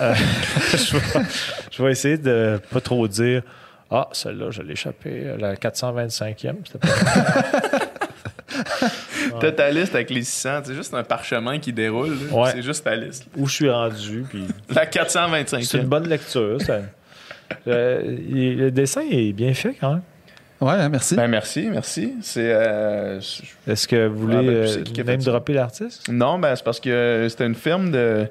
Euh, <laughs> je, vais, je vais essayer de pas trop dire Ah, celle-là, je l'ai échappé. La 425e, c'était pas <laughs> T'as ta liste avec les 600, c'est juste un parchemin qui déroule. Ouais. C'est juste ta liste. où je suis rendu. Puis <laughs> La 425. c'est une bonne lecture. ça. Euh, il- le dessin est bien fait quand même. Ouais, hein, merci. Ben merci, merci. C'est euh, je- Est-ce que vous Ah, voulez ben, euh, a fait même dropper l'artiste? non, ben c'est parce que c'était une firme de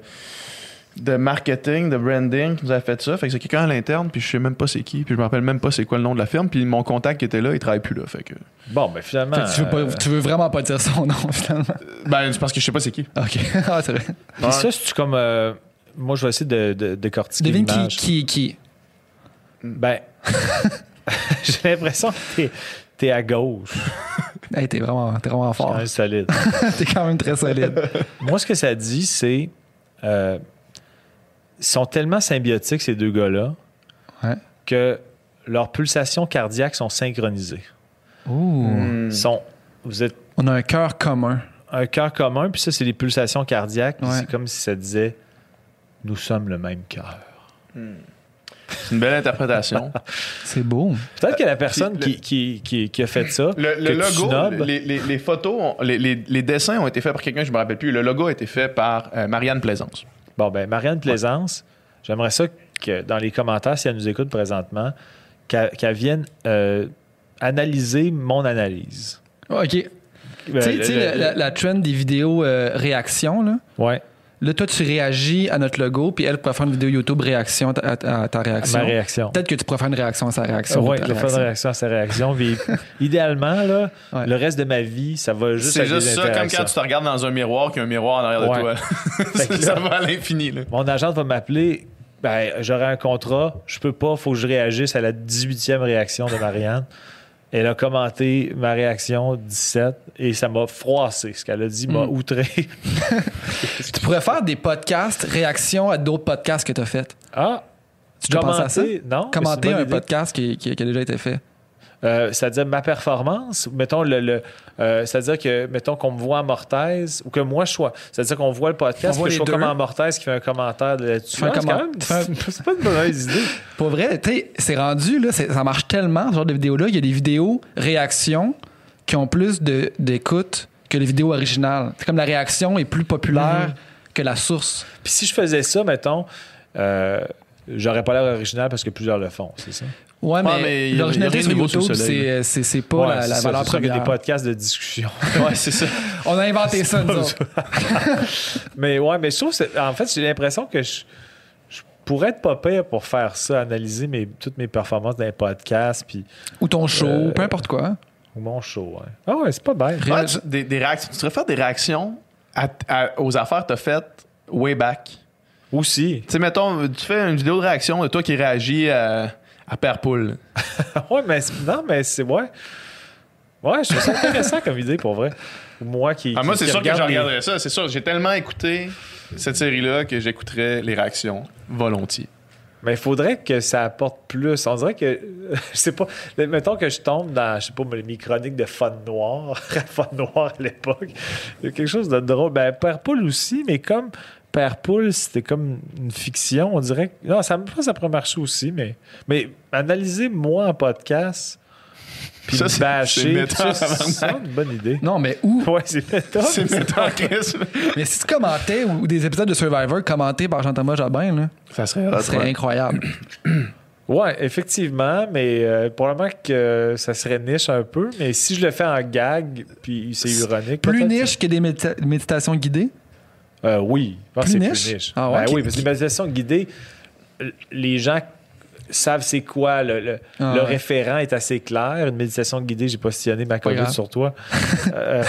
de marketing, de branding qui nous a fait ça. Fait que c'est quelqu'un à l'interne, puis je sais même pas c'est qui, puis je me rappelle même pas c'est quoi le nom de la firme, puis mon contact qui était là, il travaille plus là. Fait que Bon, ben finalement. Fait que tu, veux pas- euh, tu veux vraiment pas dire son nom, <laughs> finalement. ben c'est parce que je sais pas c'est qui. OK. <laughs> ah, c'est vrai. puis ça, c'est comme. euh, moi, je vais essayer de, de, décortiquer Devine qui, qui, qui? Ben, <laughs> j'ai l'impression que t'es, t'es à gauche. Hey, t'es vraiment, t'es vraiment fort. même solide. t'es quand même très solide. Moi, ce que ça dit, c'est. euh, sont tellement symbiotiques, ces deux gars-là, Ouais. que leurs pulsations cardiaques sont synchronisées. Ouh. Ils sont, vous êtes On a un cœur commun. un cœur commun, puis ça, c'est les pulsations cardiaques. Ouais. C'est comme si ça disait Nous sommes le même cœur. C'est une belle interprétation. <laughs> C'est beau. Peut-être que la personne Puis le- qui, qui, qui, qui a fait ça, Le, le logo, les, les- les photos, ont- les, les- les dessins ont été faits par quelqu'un, je me rappelle plus. Le logo a été fait par euh, Marianne Plaisance. Bon, ben, Marianne Plaisance, j'aimerais ça que dans les commentaires, si elle nous écoute présentement, qu'elle vienne euh, analyser mon analyse. OK. Tu sais- le- tu sais, la- la trend des vidéos euh, réactions, là. Ouais, Là, toi, tu réagis à notre logo, puis elle pourrait faire une vidéo YouTube réaction à, à- à ta réaction. ma réaction. Peut-être que tu pourrais faire une réaction à sa réaction. Oui, je vais faire une réaction à sa réaction. Puis, <laughs> idéalement, là, Ouais. le reste de ma vie, ça va juste C'est juste des ça, comme quand tu te regardes dans un miroir, qu'il y a un miroir en arrière Ouais. de toi. <laughs> Ça là- va à l'infini. là. Mon agente va m'appeler. Ben, j'aurai un contrat. Je peux pas. faut que je réagisse à la 18e réaction de Marianne. Elle a commenté ma réaction 17 et ça m'a froissé. Ce qu'elle a dit m'a Mm. outré. <laughs> Tu pourrais faire des podcasts réactions à d'autres podcasts que tu as fait? Ah, Tu dois penser à ça? commenter, non? Commenter un idée. podcast qui, qui- qui a déjà été fait. Euh, c'est-à-dire ma performance, mettons le, le euh, c'est-à-dire que mettons qu'on me voit en mortaise ou que moi je sois, c'est-à-dire qu'on voit le podcast, que je sois deux. comme en mortaise qui fait un commentaire là-dessus. Fais un Ah, c'est comment- quand même- <laughs> c'est pas une <laughs> mauvaise idée. Pour vrai, tu sais, c'est rendu, là, ça marche tellement, ce genre de vidéos-là. Il y a des vidéos réactions qui ont plus de- d'écoute que les vidéos originales. C'est comme la réaction est plus populaire que la source. Puis si je faisais ça, mettons, euh, j'aurais pas l'air original parce que plusieurs le font, c'est ça? Ouais, mais, mais il y a- l'originalité sur YouTube, soleil, c'est- c'est c'est pas Ouais, la, la ça, valeur c'est première. des podcasts de discussion. <laughs> Ouais, c'est ça. <laughs> On a inventé ça, nous autres. <laughs> mais ouais, mais je trouve, en fait, j'ai l'impression que je, je pourrais être pas pire pour faire ça, analyser mes, toutes mes performances dans les podcasts, puis Ou ton show, Euh, peu importe quoi. ou mon show. Ouais. Ah ouais, c'est pas bête. Ouais, tu- des, des réactions. Tu devrais faire des réactions à- à- aux affaires que tu as faites way back. Aussi. Tu sais, mettons, tu fais une vidéo de réaction de toi qui réagit à, à Père Poule. <laughs> ouais, mais c'est- non, mais c'est ouais. Ouais, je trouve ça intéressant comme idée pour vrai. Moi qui. Ah, moi, c'est sûr que je les- regarderais ça. C'est sûr, j'ai tellement écouté cette série-là que j'écouterais les réactions volontiers. Mais il faudrait que ça apporte plus. On dirait que, <laughs> je sais pas, mettons que je tombe dans, je sais pas, mes chroniques de Fun Noir, <laughs> Fun Noir à l'époque. Il y a quelque chose de drôle. Ben, Père Poule aussi, mais comme Père Poule, c'était comme une fiction, on dirait que. Non, ça, me- ça pourrait marcher aussi, mais, mais analyser moi en podcast, puis Ça, bâcher, c'est une bonne idée. Non, mais où? Ouais, c'est méta. C'est méta, Chris. Mais si tu commentais ou des épisodes de Survivor commentés par Jean-Thomas Jobin, là, Ça serait ça serait incroyable. Ouais, <clears throat> effectivement, mais euh, probablement que ça serait niche un peu. Mais si je le fais en gag, puis c'est ironique. Plus niche que des médita- méditations guidées? Euh, oui, je pense Plus que c'est niche? plus niche. Ah ouais, Ben oui, parce que les méditations guidées, les gens savent c'est quoi. Le, le- Ah le ouais. référent est assez clair. Une méditation guidée, j'ai positionné ma COVID grave. sur toi. <laughs> Euh,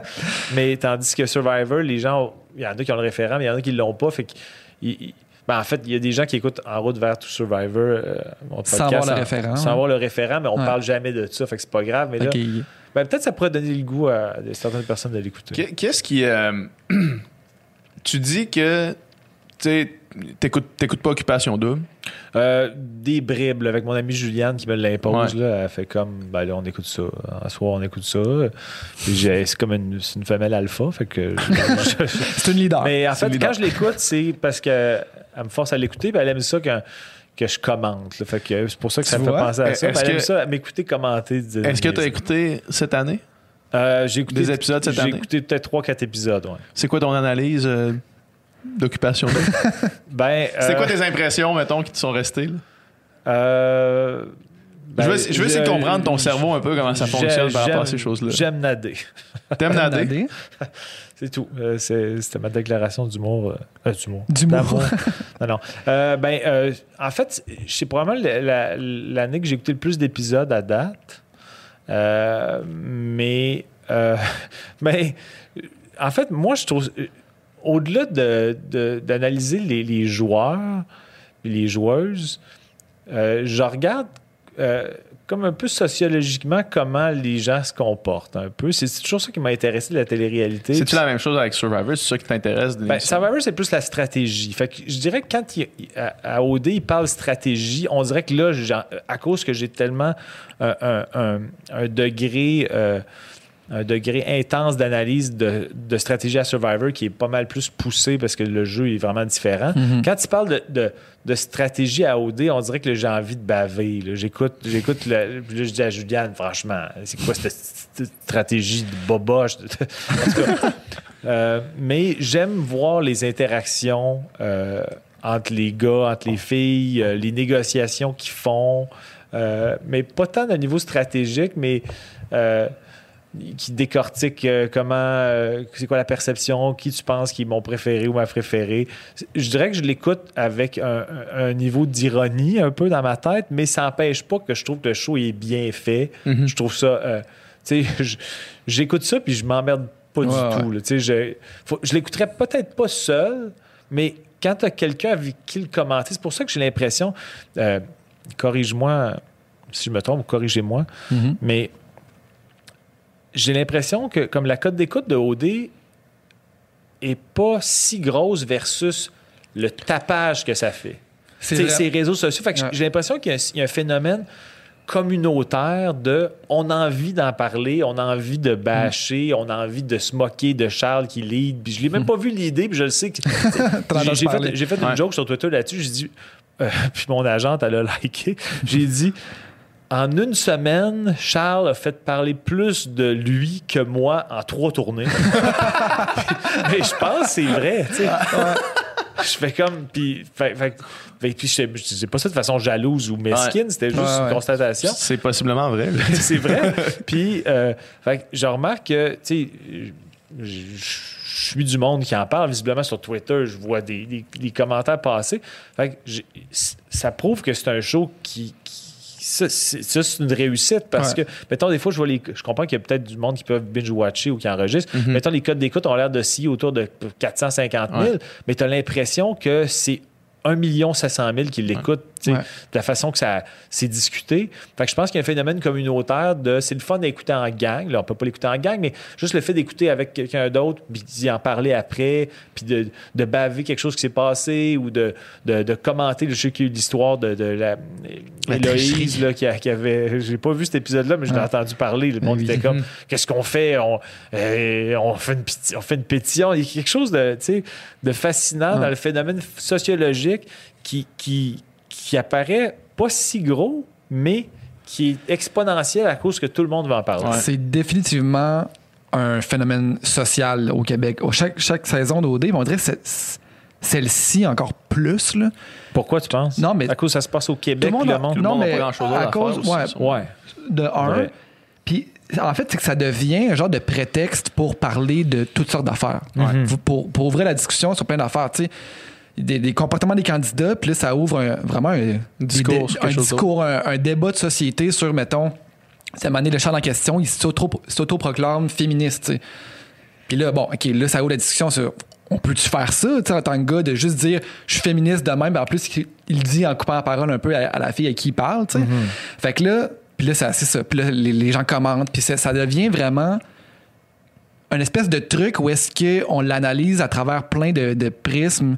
<laughs> mais tandis que Survivor, les gens, il y en a qui ont le référent, mais il y en a qui ne l'ont pas. Fait que, ben, en fait, il y a des gens qui écoutent En route vers tout Survivor, euh, mon Sans avoir le sans- référent, Sans avoir le référent, mais on Ouais. parle jamais de ça. Fait que c'est pas grave. Mais là, ben, peut-être ça pourrait donner le goût à certaines personnes de l'écouter. Qu'est- Qu'est-ce qui. euh, <clears throat> tu dis que. Tu t'écoutes t'écoutes pas Occupation Double? Euh, des bribes là, avec mon amie Juliane qui me l'impose. Ouais. là, Elle fait comme, ben là, on écoute ça. Un soir, on écoute ça. C'est comme une, une femelle alpha. Fait que <laughs> C'est une leader. mais en fait, quand je l'écoute, c'est parce qu'elle me force à l'écouter. elle aime ça que, que je commente. Fait que c'est pour ça que ça me fait penser à ça. Est-ce Elle aime ça, m'écouter commenter. Est-ce que tu as écouté cette année? Euh, j'ai écouté des épisodes cette J'ai année? écouté peut-être 3-4 épisodes. Ouais. C'est quoi ton analyse euh, d'Occupation Double? <laughs> Ben, C'est euh, quoi tes impressions, mettons, qui te sont restées? là? euh, ben, je veux, je veux essayer de comprendre ton cerveau un peu, comment ça fonctionne par rapport à j'aime- ces choses-là. J'aime nader. T'aimes <laughs> nader? <laughs> C'est tout. Euh, c'est- C'était ma déclaration d'humour. euh, euh, d'humour. D'humour. D'amour. non, non. Euh, ben, euh, en fait, c'est probablement la- la- l'année que j'ai écouté le plus d'épisodes à date. Euh, mais, euh, <laughs> en fait, moi, je trouve. au-delà de- de- d'analyser les, les joueurs les joueuses, euh, je regarde euh, comme un peu sociologiquement comment les gens se comportent un peu. C'est toujours ça qui m'a intéressé de la télé-réalité. C'est-tu la même chose avec Survivor? C'est ça qui t'intéresse? Ben? Survivor, c'est plus la stratégie. Fait que je dirais que quand il, à, OD, il parle stratégie, on dirait que là, à cause que j'ai tellement un, un- un- un degré. euh, un degré intense d'analyse de, de stratégie à Survivor qui est pas mal plus poussé parce que le jeu est vraiment différent. Quand tu parles de, de- de stratégie à OD, on dirait que j'ai envie de baver. J'écoute, j'écoute le, puis là, je dis à Juliane, franchement, c'est quoi cette, cette stratégie de boboche? <laughs> en tout cas, euh, mais j'aime voir les interactions euh, entre les gars, entre les filles, euh, les négociations qu'ils font, mais pas tant au niveau stratégique, mais qui décortique euh, comment, euh, c'est quoi la perception, qui tu penses qui est mon préféré ou ma préférée. Je dirais que je l'écoute avec un, niveau d'ironie un peu dans ma tête, mais ça n'empêche pas que je trouve que le show est bien fait. Mhm. Je trouve ça, euh, tu sais, <laughs> j'écoute ça puis je m'emmerde pas Ouais, du ouais. tout. là. Tu sais, je, faut- je l'écouterais peut-être pas seul, mais quand tu as quelqu'un avec qui le commenter, c'est pour ça que j'ai l'impression, corrige-moi si je me trompe, corrigez-moi, Mhm. mais j'ai l'impression que comme la cote d'écoute de OD est pas si grosse versus le tapage que ça fait. C'est ces réseaux sociaux. Fait que Ouais. j'ai l'impression qu'il y, a un- il y a un phénomène communautaire de on a envie d'en parler, on a envie de bâcher, on a envie de se moquer de Charles qui lead. Puis je l'ai même <laughs> pas vu l'idée, puis je le sais que <laughs> j'ai- fait, Ouais. une joke sur Twitter là-dessus. J'ai dit, euh, <laughs> puis mon agente, elle a liké. J'ai dit, en une semaine, Charles a fait parler plus de lui que moi en trois tournées. <laughs> Mais je pense que c'est vrai, tu sais. Je fais comme. Puis, fait- fait- fait- puis je disais pas ça de façon jalouse ou mesquine, c'était juste Ouais, une constatation. C'est possiblement vrai. <laughs> c'est vrai. <laughs> Puis, euh, fait que je remarque que, tu sais, je suis du monde qui en parle. Visiblement, sur Twitter, je vois des, des- des commentaires passer. Fait que ça prouve que c'est un show qui. qui- ça, c'est une réussite parce Ouais. que, mettons, des fois, je vois les. Je comprends qu'il y a peut-être du monde qui peuvent binge-watcher ou qui enregistre. Mettons, les codes d'écoute ont l'air de scier autour de 450 000, Ouais. mais tu as l'impression que c'est 1 700 000 qui l'écoutent. Ouais. De la façon que ça c'est discuté. Fait que je pense qu'il y a un phénomène communautaire de. C'est le fun d'écouter en gang. Là, on peut pas l'écouter en gang, mais juste le fait d'écouter avec quelqu'un d'autre, puis d'y en parler après, puis de, de baver quelque chose qui s'est passé ou de, de, de commenter. Je sais qu'il y a eu l'histoire de, de la. La Héloïse, là, qui, a- qui avait. J'ai pas vu cet épisode-là, mais je l'ai Ah. entendu parler. Le monde Oui. était comme <laughs> Qu'est-ce qu'on fait? On, euh, on, fait une on fait une pétition. Il y a quelque chose de, de fascinant Ah. dans le phénomène sociologique qui, qui, qui apparaît pas si gros, mais qui est exponentiel à cause que tout le monde va en parler. C'est définitivement un phénomène social au Québec. Au- Chaque, chaque saison d'OD, on dirait que c'est- celle-ci encore plus. Là. Pourquoi tu penses? Non, mais- À cause que ça se passe au Québec, Tout le monde le a- monde. le non, monde mais pas grand-chose d'autre à à cause, faire aussi, ouais. Ouais. de un. Ouais. Puis en fait, c'est que ça devient un genre de prétexte pour parler de toutes sortes d'affaires. Mhm. Pour, pour ouvrir la discussion sur plein d'affaires. Tu sais, des, des comportements des candidats, puis là, ça ouvre un- vraiment un Discours un, discours, un, un débat de société sur, mettons, c'est Mané le Charles en question, il s'auto- s'autoproclame féministe. Puis là, bon, OK, là, ça ouvre la discussion sur on peut-tu faire ça, tu sais, en tant que gars, de juste dire je suis féministe de même, en plus, il, dit en coupant la parole un peu à, à la fille à qui il parle, tu sais. Fait que là, puis là, c'est ça. Puis là, les, les gens commentent, puis ça, devient vraiment un espèce de truc où est-ce qu'on l'analyse à travers plein de, de prismes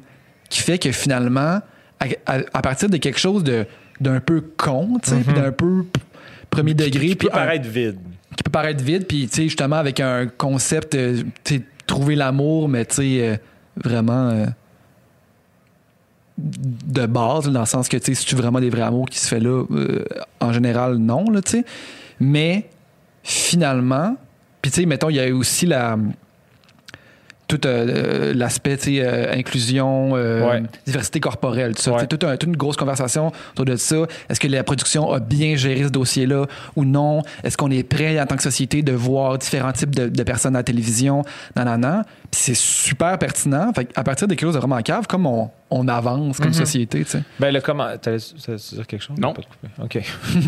qui fait que finalement, à, à- à partir de quelque chose de d'un peu con, tu sais, puis d'un peu premier degré, Qui puis peut un- paraître vide. qui peut paraître vide, puis tu sais, justement avec un concept, euh, tu sais, trouver l'amour, mais tu sais, euh, vraiment euh, de base, dans le sens que tu sais, si tu vraiment des vrais amours qui se fait là, euh, en général, non, là, tu sais. Mais finalement, puis tu sais, mettons, il y a aussi la tout euh, l'aspect tu sais, euh, inclusion, euh, Ouais. diversité corporelle, tout ça. Ouais. Un- toute une grosse conversation autour de ça. Est-ce que la production a bien géré ce dossier-là ou non? Est-ce qu'on est prêt en tant que société de voir différents types de, de personnes à la télévision? Non, non, non. Puis c'est super pertinent. Fait à partir de quelque chose de vraiment cave, comme on, on avance comme société, tu sais. Ben, le comment. T'allais dire quelque chose? Non. Pas te couper. OK.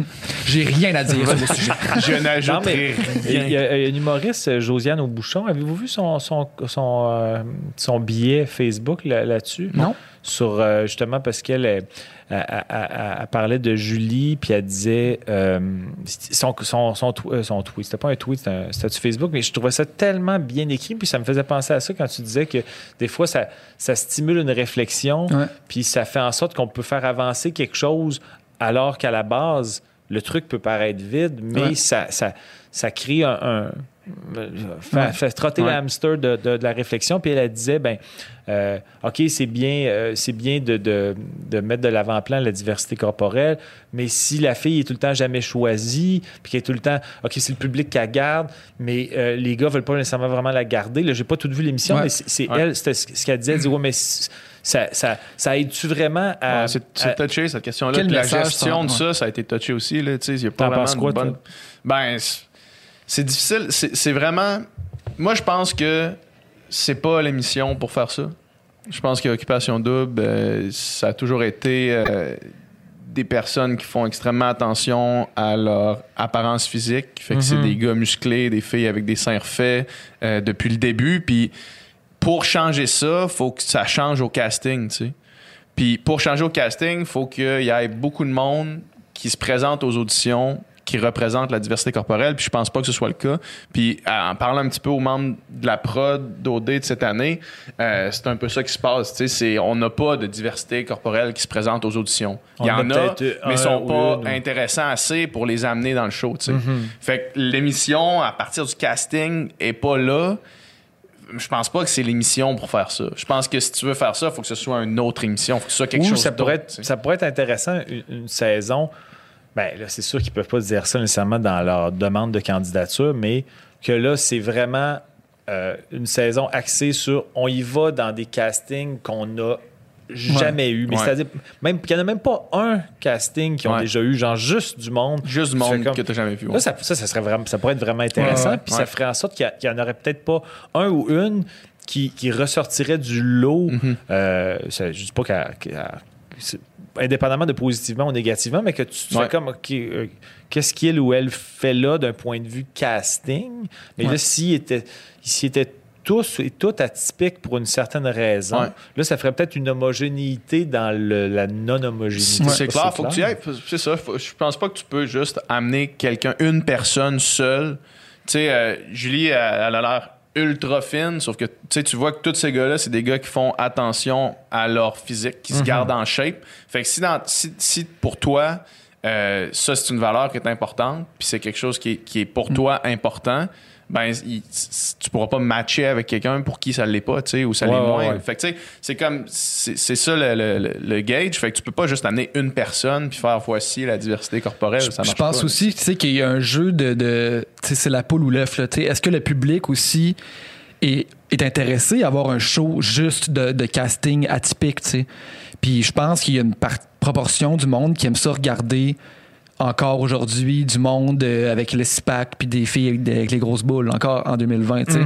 <laughs> J'ai rien à dire sur le sujet. <laughs> Je Non, mais n'ajouterai il y, rien. a, il y a une humoriste, Josiane Aubuchon. Avez-vous vu son, son, son son, euh, son billet Facebook là- là-dessus? Non. Sur, euh, justement, parce qu'elle elle, elle- elle- elle- elle parlait de Julie, puis elle disait euh, son, son, son, euh, son tweet. C'était pas un tweet, c'était un statut Facebook, mais je trouvais ça tellement bien écrit, puis ça me faisait penser à ça quand tu disais que des fois, ça, ça stimule une réflexion, Ouais. puis ça fait en sorte qu'on peut faire avancer quelque chose alors qu'à la base, le truc peut paraître vide, mais Ouais. ça, ça, ça crée un. un- fait, Ouais. fait trotter Ouais. le hamster de, de- de la réflexion. Puis elle, elle disait, ben, euh, OK, c'est bien, euh, c'est bien de, de- de mettre de l'avant-plan la diversité corporelle, mais si la fille est tout le temps jamais choisie, puis qu'elle est tout le temps, OK, c'est le public qui la garde, mais euh, les gars veulent pas nécessairement vraiment la garder. Là, j'ai pas tout vu l'émission, Ouais. mais c'est Ouais. elle, c'était ce qu'elle disait. Elle dit, ouais, mais ça, ça, ça aide-tu vraiment à. Ouais, c'est touché cette question-là. La gestion ça- de ça, ça a été touché aussi. Là, tu sais, il y a pas vraiment de bonne-? Ben, c'est- difficile. C'est vraiment. Moi, je pense que c'est pas l'émission pour faire ça. Je pense qu'Occupation Double, euh, ça a toujours été euh, des personnes qui font extrêmement attention à leur apparence physique. Fait que c'est Mhm. des gars musclés, des filles avec des seins refaits euh, depuis le début. Puis pour changer ça, faut que ça change au casting, tu sais. Puis pour changer au casting, faut qu'il y ait beaucoup de monde qui se présente aux auditions qui représente la diversité corporelle, puis je pense pas que ce soit le cas. Puis en parlant un petit peu aux membres de la prod d'OD de cette année, euh, c'est un peu ça qui se passe. tu sais, c'est- On n'a pas de diversité corporelle qui se présente aux auditions. Il y en a mais ils sont pas une. intéressants assez pour les amener dans le show. tu sais. Mhm. Fait que l'émission, à partir du casting, est pas là. Je pense pas que c'est l'émission pour faire ça. Je pense que si tu veux faire ça, il faut que ce soit une autre émission. Faut que ce soit quelque Ou chose ça pourrait, être, ça pourrait être intéressant, une, une saison. Ben là, c'est sûr qu'ils peuvent pas dire ça nécessairement dans leur demande de candidature, mais que là, c'est vraiment euh, une saison axée sur on y va dans des castings qu'on n'a jamais eu. Mais Ouais. c'est-à-dire, même qu'il n'y en a même pas un casting qui ont Ouais. déjà eu, genre juste du monde. Juste du monde comme- que tu n'as jamais vu. ouais. Là, ça, ça, ça serait vraiment, ça pourrait être vraiment intéressant. Ouais, ouais. Puis Ouais. ça ferait en sorte qu'il y, en aurait peut-être pas un ou une qui, qui ressortirait du lot. Mhm. Euh, ça- je dis pas qu'à- indépendamment de positivement ou négativement, mais que tu Ouais. fais comme, OK, euh, qu'est-ce qu'il ou elle fait là d'un point de vue casting? Mais Ouais. là, s'ils étaient, étaient tous et toutes atypiques pour une certaine raison, Ouais. là, ça ferait peut-être une homogénéité dans le- la non-homogénéité. C'est clair, faut que tu y ailles. C'est ça. faut- je pense pas que tu peux juste amener quelqu'un, une personne seule. Tu sais, euh, Julie, elle, elle a l'air ultra fine, sauf que tu vois que tous ces gars-là, c'est des gars qui font attention à leur physique, qui se gardent en shape. Fait que si, dans, si, si pour toi, euh, ça, c'est une valeur qui est importante, puis c'est quelque chose qui est, qui est pour toi important, ben, il- tu pourras pas matcher avec quelqu'un pour qui ça l'est pas, tu sais, ou ça Ouais, l'est moins. ouais. Fait que, tu sais, c'est comme, c'est ça le, le- le- gauge. Fait que tu peux pas juste amener une personne puis faire voici la diversité corporelle. Je, ça je marche pense pas, aussi tu sais, qu'il y a un jeu de. de tu sais, c'est la poule ou l'œuf. Est-ce que le public aussi est, est intéressé à avoir un show juste de, de casting atypique? tu sais? Puis je pense qu'il y a une proportion du monde qui aime ça regarder encore aujourd'hui du monde euh, avec le SPAC puis des filles avec, des- avec les grosses boules encore en 2020. tu sais.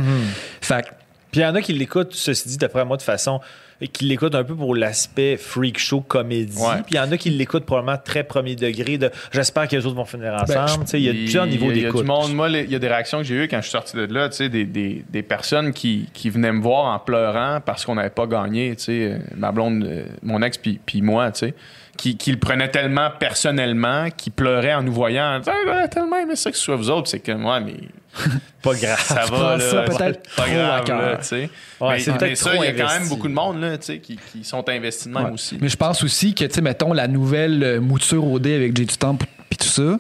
Fait que Puis il y en a qui l'écoutent, ceci dit, d'après moi, de façon. et qui l'écoutent un peu pour l'aspect freak show comédie. Puis il y en a qui l'écoutent probablement très premier degré. de J'espère que les autres vont finir Ben, ensemble. Tu sais, il y a plusieurs niveaux Il y a d'écoute. du monde. Moi, il y a des réactions que j'ai eues quand je suis sorti de là, tu sais, des, des, des personnes qui, qui venaient me voir en pleurant parce qu'on n'avait pas gagné, tu sais, ma blonde, euh, mon ex, puis puis moi, tu sais, qui, qui le prenaient tellement personnellement, qui pleuraient en nous voyant, Ah, tellement aimé ça que ce soit vous autres, c'est que moi, mais <laughs> Pas grave. ça va, là, ça peut-être pas trop grave, là, tu sais. Ouais, mais c'est mais peut-être ça, il y a quand même beaucoup de monde, là, tu sais, qui, qui sont investis de même Ouais. aussi. Mais je pense aussi que, tu sais, mettons, la nouvelle euh, mouture OD avec Jay du Temple puis tout ça,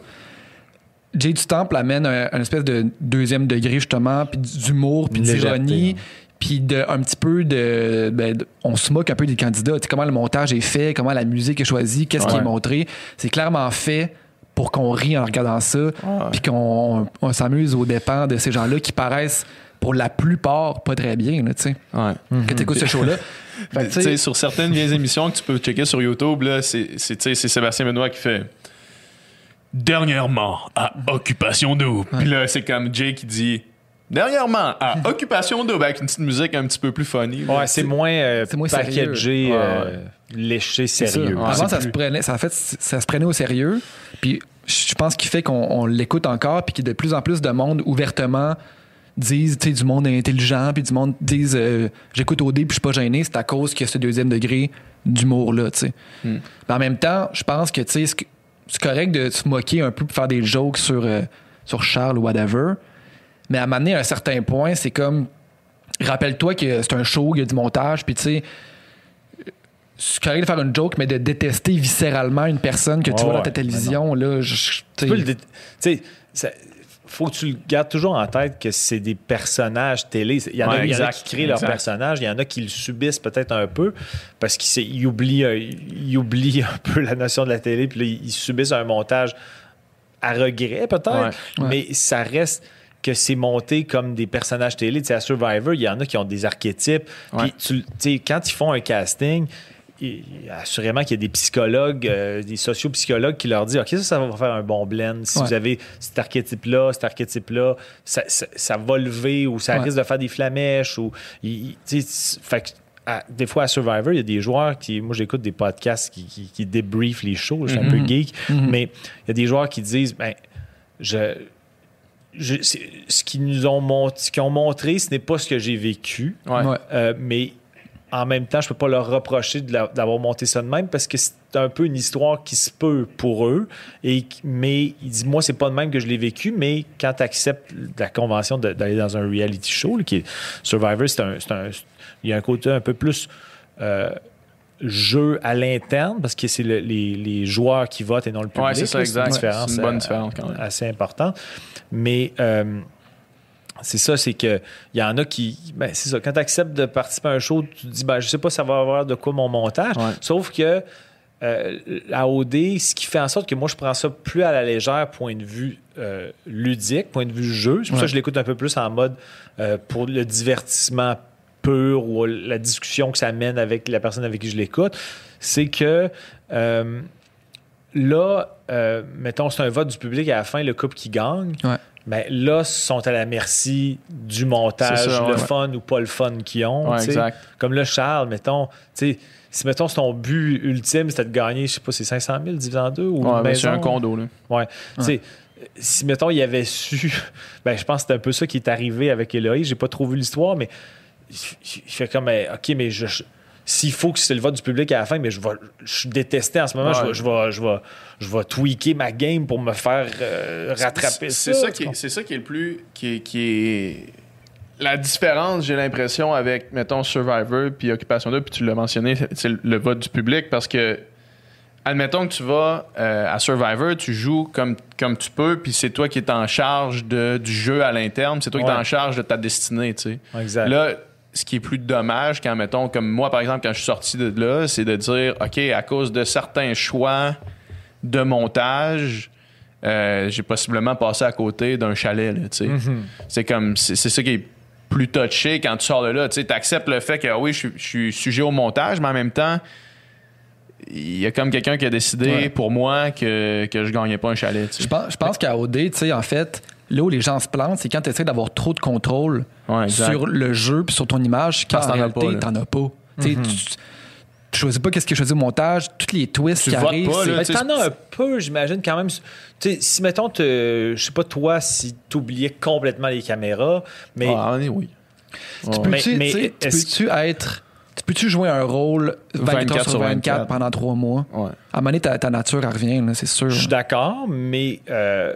Jay du Temple amène un, un espèce de deuxième degré, justement, puis d'humour, puis d'ironie, puis de, un petit peu de, ben, de- On se moque un peu des candidats. Tu sais, comment le montage est fait, comment la musique est choisie, qu'est-ce qui est montré. C'est clairement fait pour qu'on rie en regardant ça, puis qu'on on s'amuse aux dépens de ces gens-là qui paraissent, pour la plupart, pas très bien, là, tu. Ouais. Que <laughs> tu écoutes ce show-là. Fait sur certaines vieilles émissions que tu peux checker sur YouTube, là, c'est, c'est Sébastien Benoît qui fait Dernièrement à Occupation Double. Puis là, c'est comme Jay qui dit Dernièrement à Occupation Double avec une petite musique un petit peu plus funny. là. Ouais, c'est moins, euh, C'est moins packagé, euh, léché, C'est sérieux. ça. Ouais, Avant, c'est ça se, plus- prenait, ça, en fait, ça se prenait au sérieux. Puis je pense qu'il fait qu'on on l'écoute encore, puis qu'il y a de plus en plus de monde ouvertement disent, tu sais, du monde intelligent, puis du monde disent, euh, j'écoute au dé, puis je suis pas gêné, c'est à cause qu'il y a ce deuxième degré d'humour-là, tu sais. Hmm. Mais en même temps, je pense que, tu sais, c'est- c'est correct de se moquer un peu pour faire des jokes sur, euh, sur Charles ou whatever. Mais à m'amener à un certain point, c'est comme, rappelle-toi que c'est un show, il y a du montage, puis tu sais, c'est correct de faire une joke, mais de détester viscéralement une personne que tu vois dans ta télévision, là, je- je- tu peux le dé- tu sais, ça- faut que tu le gardes toujours en tête que c'est des personnages télé. Il y en, a, Ouais, il y en a exact, qui créent leurs exact. personnages, il y en a qui le subissent peut-être un peu parce qu'ils ils oublient, ils oublient un peu la notion de la télé, puis là, ils subissent un montage à regret peut-être, Ouais. Ouais. mais ça reste que c'est monté comme des personnages télé. Tu sais, à Survivor, il y en a qui ont des archétypes. Ouais. Puis tu- sais, quand ils font un casting, il- assurément qu'il y a des psychologues, euh, des sociopsychologues qui leur disent OK, ça, ça va faire un bon blend. Si Ouais. vous avez cet archétype-là, cet archétype-là, ça, ça- ça va lever ou ça Ouais. risque de faire des flamèches. Ou, il- il- tu sais, fait que, à- des fois, à Survivor, il y a des joueurs qui. Moi, j'écoute des podcasts qui, qui, qui débriefent les shows. Je suis un peu Mhm. geek. Mhm. Mais il y a des joueurs qui disent ben, je. Je- ce qu'ils nous ont, mont- ce qu'ils ont montré, ce n'est pas ce que j'ai vécu. Ouais. Euh, mais en même temps, je peux pas leur reprocher d'avoir monté ça de même parce que c'est un peu une histoire qui se peut pour eux. Et, mais il dit, moi, c'est pas de même que je l'ai vécu, mais quand tu acceptes la convention d'aller dans un reality show, là, qui est Survivor, c'est un, c'est un- il y a un côté un peu plus euh, jeu à l'interne parce que c'est le- les, les joueurs qui votent et non le public. Ouais, c'est ça, exact. une différence, C'est une bonne euh, différence quand même. assez importante. Mais euh, c'est ça, c'est que il y en a qui. Ben, c'est ça. Quand tu acceptes de participer à un show, tu te dis, ben, je sais pas, ça va avoir de quoi mon montage. Ouais. Sauf que euh, la OD, ce qui fait en sorte que moi, je prends ça plus à la légère, point de vue euh, ludique, point de vue jeu. C'est pour ça que je l'écoute un peu plus en mode euh, pour le divertissement pur ou la discussion que ça mène avec la personne avec qui je l'écoute. C'est que. euh, Là, euh, mettons, c'est un vote du public à la fin, le couple qui gagne. Ouais. Mais là, ils sont à la merci du montage, C'est le ouais. fun ou pas le fun qu'ils ont. Ouais, exact. Comme là, Charles, mettons, tu sais, si mettons, c'est ton but ultime, c'était de gagner, je sais pas, c'est 500 000 divisé en deux ou Ouais, une ben, c'est maison. un condo, là. Ouais. Tu sais, si mettons, il avait su, <laughs> ben, je pense que c'était un peu ça qui est arrivé avec Eloïse. J'ai pas trop vu l'histoire, mais il il fait comme, eh, OK, mais je. je- s'il faut que c'est le vote du public à la fin, mais je vais, je suis détesté en ce moment. Ouais. Je, vais, je, vais, je, vais, je tweaker ma game pour me faire euh, rattraper C'est ça. ça, qui est, c'est ça qui est le plus. Qui est, qui est- La différence, j'ai l'impression, avec, mettons, Survivor puis Occupation 2, puis tu l'as mentionné, c'est le, vote du public parce que. Admettons que tu vas euh, à Survivor, tu joues comme, comme tu peux, puis c'est toi qui es en charge de, du jeu à l'interne, c'est toi qui es en charge de ta destinée, tu sais. Exact. Là, ce qui est plus dommage quand, mettons, comme moi, par exemple, quand je suis sorti de là, c'est de dire, OK, à cause de certains choix de montage, euh, j'ai possiblement passé à côté d'un chalet, tu sais. C'est comme, c'est c'est ça qui est plus touché quand tu sors de là. Tu sais, acceptes le fait que, oui, je suis- je suis sujet au montage, mais en même temps, il y a comme quelqu'un qui a décidé Ouais. pour moi que, que je gagnais pas un chalet, tu Je pense, je pense qu'à OD, tu sais, en fait, là où les gens se plantent, c'est quand tu essaies d'avoir trop de contrôle Ouais, sur le jeu puis sur ton image, quand Parce en que t'en as réalité, t'en as pas. Tu sais, tu- Tu choisis pas qu'est-ce qui est choisi au montage, tous les twists Tu qui arrivent. pas, c'est- là. Mais tu sais, t'en as un peu, j'imagine, quand même. Tu sais, si, mettons, je sais pas toi, si t'oubliais complètement les caméras, mais Ah, oui. Tu Ouais. peux-tu Mais- tu peux-tu être. Tu peux-tu jouer un rôle 24, heures sur 24, pendant trois mois? Ouais. À un moment donné, ta, ta nature, elle revient, c'est sûr. je suis d'accord, mais euh,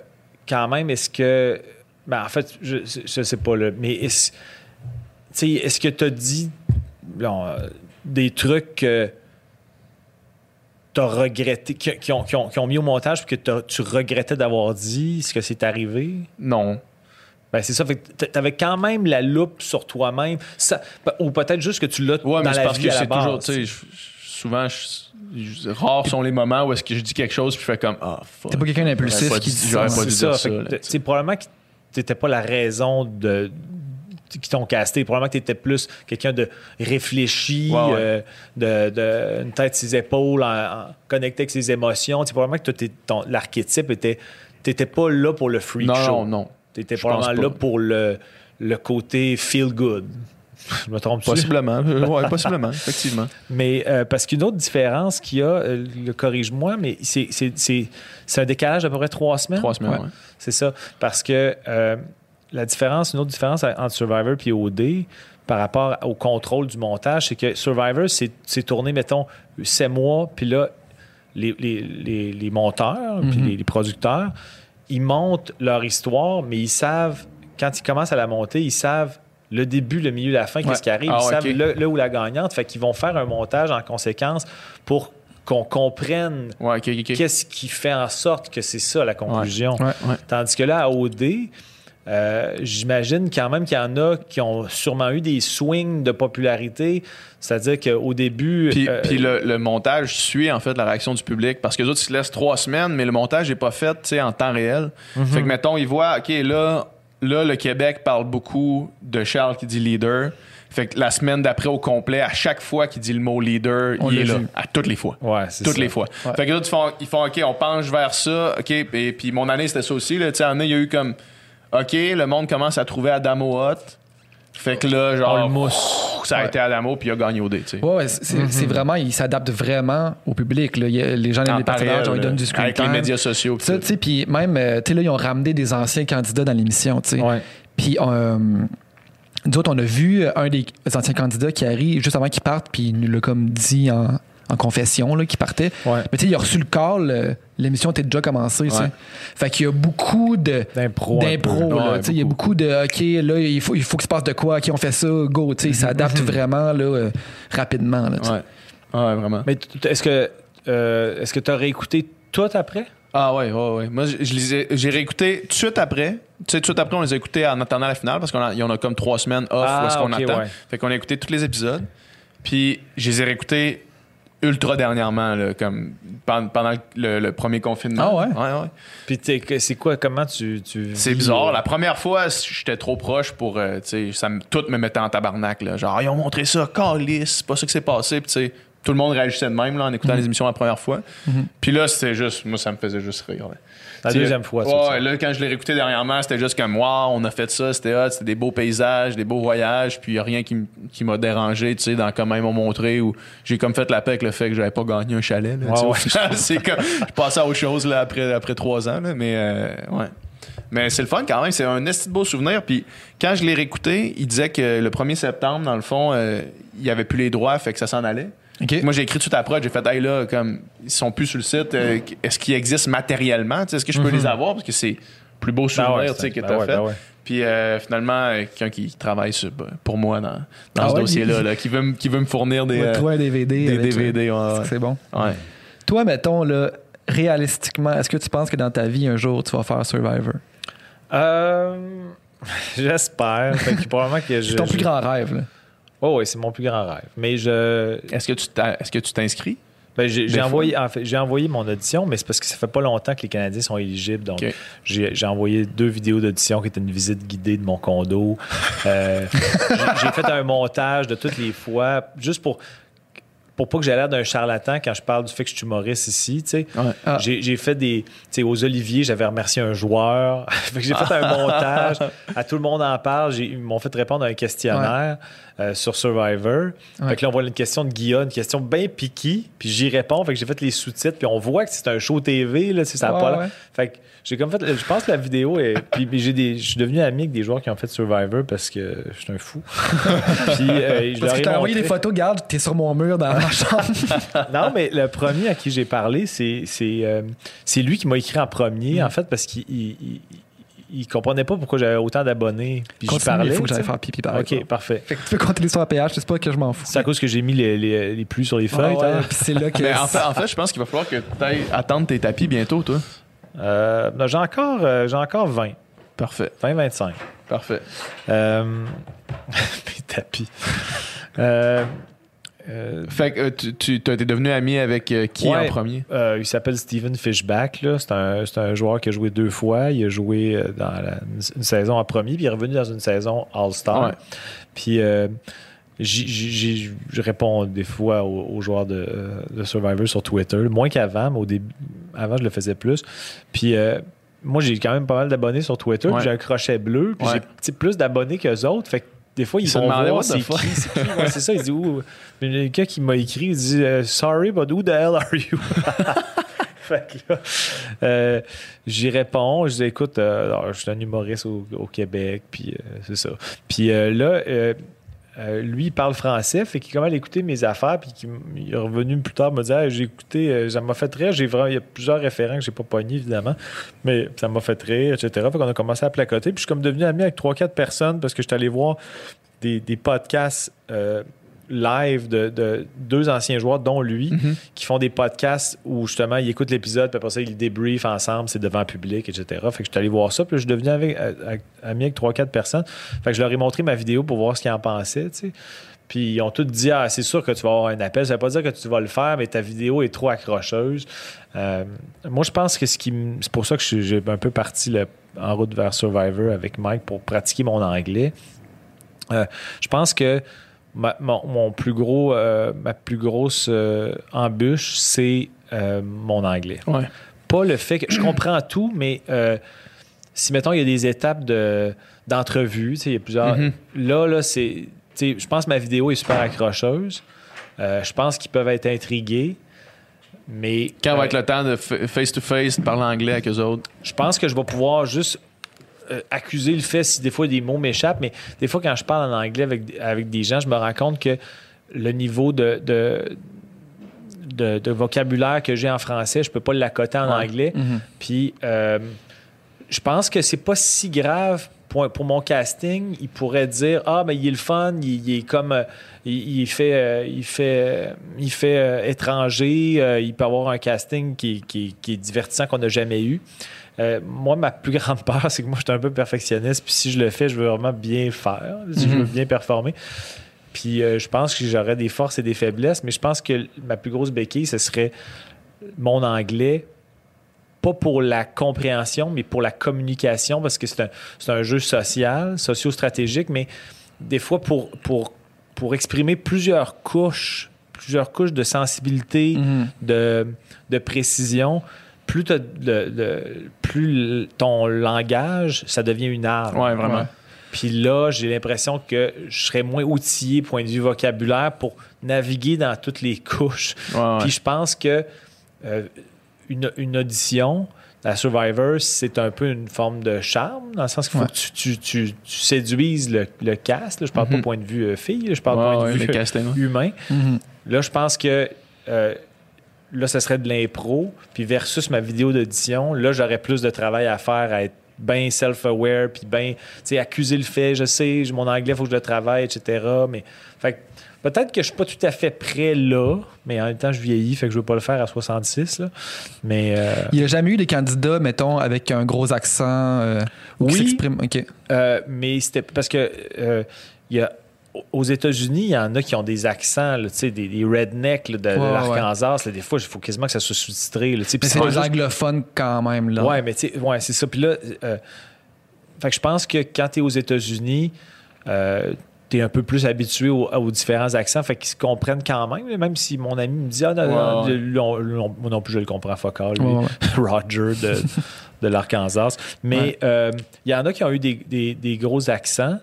quand même, est-ce que. Ben, en fait, je, je sais pas, là, mais est-ce tu est-ce que tu as dit bon, euh, des trucs que tu as regretté, qui, qui ont, qui ont- qui ont mis au montage puis que tu regrettais d'avoir dit? Est-ce que c'est arrivé? Non. Ben, c'est ça. Fait que t'avais quand même la loupe sur toi-même. Ça- Ou peut-être juste que tu l'as Ouais, dans mais la parce vie que c'est toujours, tu souvent, je- rares sont les moments où est-ce que je dis quelque chose puis je fais comme, ah, fuck. T'es pas quelqu'un d'impulsif qui dit ça. pas C'est ça. ça, tu c'est probablement que t'étais pas la raison de qui t'ont casté. Probablement que t'étais plus quelqu'un de réfléchi, Ouais, ouais. euh, de, de- une tête sur ses épaules, en, en- connecté avec ses émotions. Tu sais, probablement que ton- l'archétype était. T'étais pas là pour le freak Non, show. non, non. T'étais probablement là pour le, le côté feel good. Je me trompe Possiblement. Euh, ouais, possiblement, effectivement. <laughs> mais euh, parce qu'une autre différence qu'il y a, euh, le corrige-moi, mais c'est, un décalage d'à peu près trois semaines? Trois semaines, Ouais. ouais. C'est ça. Parce que euh, la différence, une autre différence entre Survivor et OD par rapport au contrôle du montage, c'est que Survivor, c'est tourné, mettons, sept mois, puis là, les, les- les- les monteurs, puis Mhm. les, les producteurs, ils montent leur histoire, mais ils savent, quand ils commencent à la monter, ils savent le début, le milieu, la fin, Ouais. qu'est-ce qui arrive. Ah, ils savent le ou la gagnante. Fait qu'ils vont faire un montage en conséquence pour qu'on comprenne Ouais, qu'est-ce qui fait en sorte que c'est ça la conclusion. Ouais. Tandis que là, à OD, euh, j'imagine quand même qu'il y en a qui ont sûrement eu des swings de popularité. C'est-à-dire qu'au début. Puis, euh, puis le, le montage suit en fait la réaction du public parce que les autres ils se laissent trois semaines, mais le montage n'est pas fait en temps réel. Mhm. Fait que mettons, ils voient, OK, là, là, le Québec parle beaucoup de Charles qui dit leader. Fait que la semaine d'après au complet, à chaque fois qu'il dit le mot leader, On il est là. vu. À toutes les fois. Ouais, c'est Toutes ça. les fois. Ouais. Fait que là, ils font, ils font OK, on penche vers ça. OK, et puis mon année, c'était ça aussi. Là. Tu sais, en année, il y a eu comme OK, le monde commence à trouver Adamo hot. Fait que là, genre. Le mousse. ça a Ouais. été Adamo, puis il a gagné au dé. tu sais. Ouais, ouais, c'est vraiment, ils s'adaptent vraiment au public. là. Il les gens les réel, genre, ils donnent du screen Avec les médias sociaux. Ça, tu sais, puis même, euh, tu sais, là, ils ont ramené des anciens candidats dans l'émission, tu sais. Ouais. Puis, euh, nous autres, on a vu un des anciens candidats qui arrive juste avant qu'il parte, puis il nous l'a comme dit en, en confession, là, qu'il partait. Ouais. Mais tu sais, il a reçu le call, l'émission était déjà commencée. Ouais. Fait qu'il y a beaucoup de D'impro. un d'impro, peu. là, Ouais, tu sais, il y a beaucoup de OK, là, il faut, il faut qu'il se passe de quoi, OK, on fait ça, go, tu sais, il s'adapte vraiment là, euh, rapidement. Là. Ouais. Ouais, vraiment. Mais est-ce que euh, est-ce que tu as réécouté tout après? Ah ouais, ouais, ouais. Moi, je, je les ai- j'ai réécouté tout de suite après. Tu sais, tout de suite après, on les a écoutés en attendant la finale parce qu'on a, on a comme trois semaines off Ah, où est-ce qu'on ok, attend. ouais. Fait qu'on a écouté tous les épisodes. Puis, je les ai réécoutés ultra dernièrement, là, comme pendant, pendant le, le premier confinement. Ah ouais? Ouais, ouais. Puis t'es- que- c'est quoi, comment tu. tu C'est bizarre. euh, La première fois, j'étais trop proche pour. euh, tu sais, ça me, tout me mettait en tabarnak. Là. Genre, ils ont montré ça, calice, c'est pas ça qui s'est passé. Puis, tu sais, tout le monde réagissait de même là, en écoutant Mhm. les émissions la première fois. Puis là, c'était juste. Moi, ça me faisait juste rire. là. La deuxième fois, Ouais, ça. là, quand je l'ai réécouté dernièrement, c'était juste comme, wow, on a fait ça, c'était hot, c'était des beaux paysages, des beaux voyages, puis il a rien qui, m'a dérangé, tu sais, dans comment ils m'ont montré, où j'ai comme fait la paix avec le fait que j'avais pas gagné un chalet. là, Ouais, <laughs> c'est comme, je passais à autre chose, là, après, après trois ans, là, mais euh, ouais. Mais c'est le fun quand même, c'est un esti de beau souvenir. Puis quand je l'ai réécouté, il disait que le 1er septembre, dans le fond, euh, il n'y avait plus les droits, fait que ça s'en allait. Moi, j'ai écrit tout après, j'ai fait, hey là, comme, ils sont plus sur le site, euh, est-ce qu'ils existent matériellement? Est-ce que je peux les avoir? Parce que c'est le plus beau souvenir Mhm. Ben ouais, tu sais, c'est- que ben tu as ouais, fait. ben ouais. Puis euh, finalement, euh, quelqu'un qui travaille sur- ben, pour moi dans, dans Ah ce ouais, dossier-là, là, qui, veut, me- qui veut me fournir des, euh, un DVD. des. DVD. ouais, ouais. C'est bon. Ouais. Toi, mettons, là, réalistiquement, est-ce que tu penses que dans ta vie, un jour, tu vas faire Survivor? Euh, <laughs> J'espère. Probablement que je. C'est ton je- plus grand rêve, là. Oh, oui, c'est mon plus grand rêve. Mais je. Est-ce que tu est-ce que tu t'inscris? Ben, j'ai envoyé, en fait, j'ai envoyé mon audition, mais c'est parce que ça fait pas longtemps que les Canadiens sont éligibles. Donc, j'ai envoyé deux vidéos d'audition qui étaient une visite guidée de mon condo. Euh, <laughs> j'ai fait un montage de toutes les fois, juste pour, pour pas que j'ai l'air d'un charlatan quand je parle du fait que je suis humoriste ici. tu sais. Ouais. Ah. J'ai fait des. Tu sais, aux Oliviers, j'avais remercié un joueur. <laughs> J'ai fait un <laughs> montage. À tout le monde en parle. Ils m'ont fait répondre à un questionnaire euh, sur Survivor. Ouais. Fait que là, on voit une question de Guillaume, une question bien piquée. Puis j'y réponds. Fait que j'ai fait les sous-titres. Puis on voit que c'est un show TV. Là, ça Ouais, pas l'air- ouais. Fait que j'ai comme fait. Je pense que la vidéo est. Puis j'ai des. Je suis devenu ami avec des joueurs qui ont fait Survivor parce que je suis un fou. <laughs> puis euh, je Parce leur ai envoyé des photos, regarde, t'es sur mon mur dans ma chambre. <laughs> non, mais le premier à qui j'ai parlé, c'est c'est euh, c'est lui qui m'a écrit en premier, en fait, parce qu'il il, il- il comprenait pas pourquoi j'avais autant d'abonnés. Puis Continue, parlais. il faut que j'aille faire pipi par Ok, exemple. parfait. Fait que tu peux continuer sur la PH, c'est pas que je m'en fous. C'est à cause que j'ai mis les, les, les plus sur les feuilles. Ah ouais, hein. c'est là que. Mais en fait, en fait, je pense qu'il va falloir que tu ailles attendre tes tapis bientôt, toi. Euh, j'ai encore, euh, j'ai encore 20. Parfait. 20-25. Parfait. Euh, <laughs> mes tapis. Euh, Fait que euh, tu, tu t'es devenu ami avec euh, qui Ouais. en premier? Il s'appelle Steven Fishback. là. C'est un, c'est un joueur qui a joué deux fois. Il a joué dans la- une, saison en premier, puis il est revenu dans une saison All-Star. Ouais. Puis je réponds des fois aux, aux joueurs de, de Survivor sur Twitter, moins qu'avant, mais au début, avant, je le faisais plus. Puis moi, j'ai quand même pas mal d'abonnés sur Twitter. puis. J'ai un crochet bleu, puis j'ai plus d'abonnés qu'eux autres. Fait que des fois, ils, vont voir c'est qui, c'est qui. Ouais, c'est ça, ils disent, Ouh. Y a quelqu'un qui m'a écrit, il dit euh, Sorry, but who the hell are you? <laughs> fait que là, euh, j'y réponds. Je dis, écoute, euh, alors, je suis un humoriste au, au Québec, puis euh, c'est ça. Puis là, euh, lui, il parle français, fait qu'il commence à écouter mes affaires, puis il est revenu plus tard me dire, j'ai écouté, euh, ça m'a fait rire. J'ai vraiment, il y a plusieurs référents que j'ai pas pognés, évidemment, mais ça m'a fait rire, etc. Fait qu'on a commencé à placoter, puis je suis comme devenu ami avec 3-4 personnes parce que je suis allé voir des, des podcasts euh, live de, de deux anciens joueurs, dont lui, Mhm. qui font des podcasts où justement ils écoutent l'épisode, puis après ça ils débriefent ensemble, c'est devant le public, etc. Fait que je suis allé voir ça, puis je suis devenu avec, avec- ami avec 3-4 personnes. Fait que je leur ai montré ma vidéo pour voir ce qu'ils en pensaient, tu sais. Puis ils ont tous dit Ah, c'est sûr que tu vas avoir un appel. Ça veut pas dire que tu vas le faire, mais ta vidéo est trop accrocheuse. Euh, moi, je pense que ce qui c'est pour ça que j'ai un peu parti le- en route vers Survivor avec Mike pour pratiquer mon anglais. Euh, je pense que ma, mon, mon plus gros, euh, ma plus grosse euh, embûche, c'est euh, mon anglais. Ouais. Pas le fait que je comprends tout, mais si mettons il y a des étapes de d'entrevue, tu sais, il y a plusieurs. Mhm. Là, là, c'est. Je pense que ma vidéo est super accrocheuse. Je pense qu'ils peuvent être intrigués. Mais Quand va être le temps de fa- face-to-face, de parler anglais avec eux autres? je pense que je vais pouvoir juste euh, accuser le fait si des fois des mots m'échappent, mais des fois quand je parle en anglais avec, avec des gens, je me rends compte que le niveau de, de, de- de vocabulaire que j'ai en français, je peux pas l'accoter en Ouais. anglais. Mhm. Puis euh, je pense que c'est pas si grave pour, pour mon casting. Il pourrait dire Ah, mais il est le fun, il, il est comme. euh, il, il fait, il fait, il fait euh, étranger, euh, il peut avoir un casting qui, qui- qui est divertissant qu'on n'a jamais eu. Euh, moi, ma plus <laughs> grande peur, c'est que moi, je suis un peu perfectionniste. Puis si je le fais, je veux vraiment bien faire, si je veux Mhm. bien performer. Puis euh, je pense que j'aurais des forces et des faiblesses, mais je pense que ma plus grosse béquille, ce serait mon anglais, pas pour la compréhension, mais pour la communication, parce que c'est un, c'est un jeu social, socio-stratégique, mais des fois pour, pour, pour exprimer plusieurs couches, plusieurs couches de sensibilité, Mhm. de, de précision, plus, t'as le- le- plus le- ton langage, ça devient une arme. Ouais, vraiment. Puis là, j'ai l'impression que je serais moins outillé, point de vue vocabulaire, pour naviguer dans toutes les couches. Ouais, ouais. Puis je pense que euh, une, une audition, la Survivor, c'est un peu une forme de charme, dans le sens qu'il faut Ouais. que tu, tu- tu- tu séduises le, le cast. là. Je parle Mhm. pas point de vue euh, fille, là. je parle point de vue casting, humain. Mhm. Là, je pense que euh, là, ce serait de l'impro. Puis versus ma vidéo d'audition, là, j'aurais plus de travail à faire à être bien self-aware, puis bien, tu sais, accuser le fait, je sais, mon anglais, il faut que je le travaille, etc. Mais, fait que peut-être que je suis pas tout à fait prêt là, mais en même temps, je vieillis, fait que je veux pas le faire à 66, là. Mais euh, Il n'y a jamais eu des candidats, mettons, avec un gros accent euh, ou qui Oui. s'expriment. OK. Euh, mais c'était parce que euh, il y a aux États-Unis, il y en a qui ont des accents, là, tu sais, des, des rednecks là, de, l'Arkansas. Des fois, il faut quasiment que ça soit sous-titré. Mais c'est des juste- anglophones quand même, là. Ouais, mais ouais, c'est ça. Puis là, euh, fait que je pense que quand tu es aux États-Unis, euh, tu es un peu plus habitué aux, aux différents accents, fait qu'ils se comprennent quand même. Même si mon ami me dit, ah non, moi non plus, je le comprends focal. <laughs> Roger de, de <laughs> l'Arkansas. Mais euh, il y en a qui ont eu des, des- des gros accents.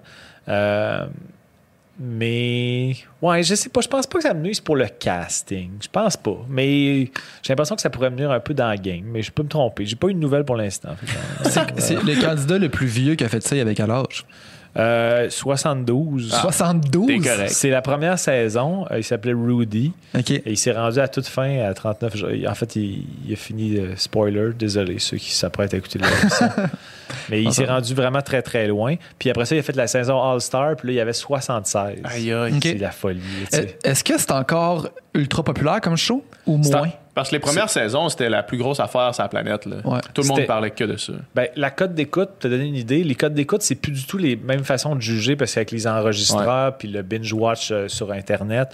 Mais ouais, je sais pas, je pense pas que ça me nuise pour le casting. Je pense pas. Mais j'ai l'impression que ça pourrait me nuire un peu dans la game. Mais je peux me tromper. J'ai pas eu de nouvelles pour l'instant. <laughs> C'est le candidat le plus vieux qui a fait ça, il avait quel âge? Euh, 72. 72? t'es correct. C'est la première saison. Euh, il s'appelait Rudy. OK. Et il s'est rendu à toute fin à 39 jours. En fait, il, il a fini. euh, spoiler, désolé, ceux qui s'apprêtent à écouter l'émission. <laughs> Mais il s'est rendu vraiment très, très loin. Puis après ça, il a fait la saison All-Star. Puis là, il y avait 76. Aïe, aïe. Ok. C'est la folie. tu sais. Est- Est-ce que c'est encore ultra populaire comme show ou moins? En- Parce que les premières saisons, c'était la plus grosse affaire sur la planète. là. Ouais. Tout le monde parlait que de ça. Ben, la cote d'écoute, pour te donner une idée, les codes d'écoute, c'est plus du tout les mêmes façons de juger parce qu'avec les enregistreurs puis le binge-watch euh, sur Internet,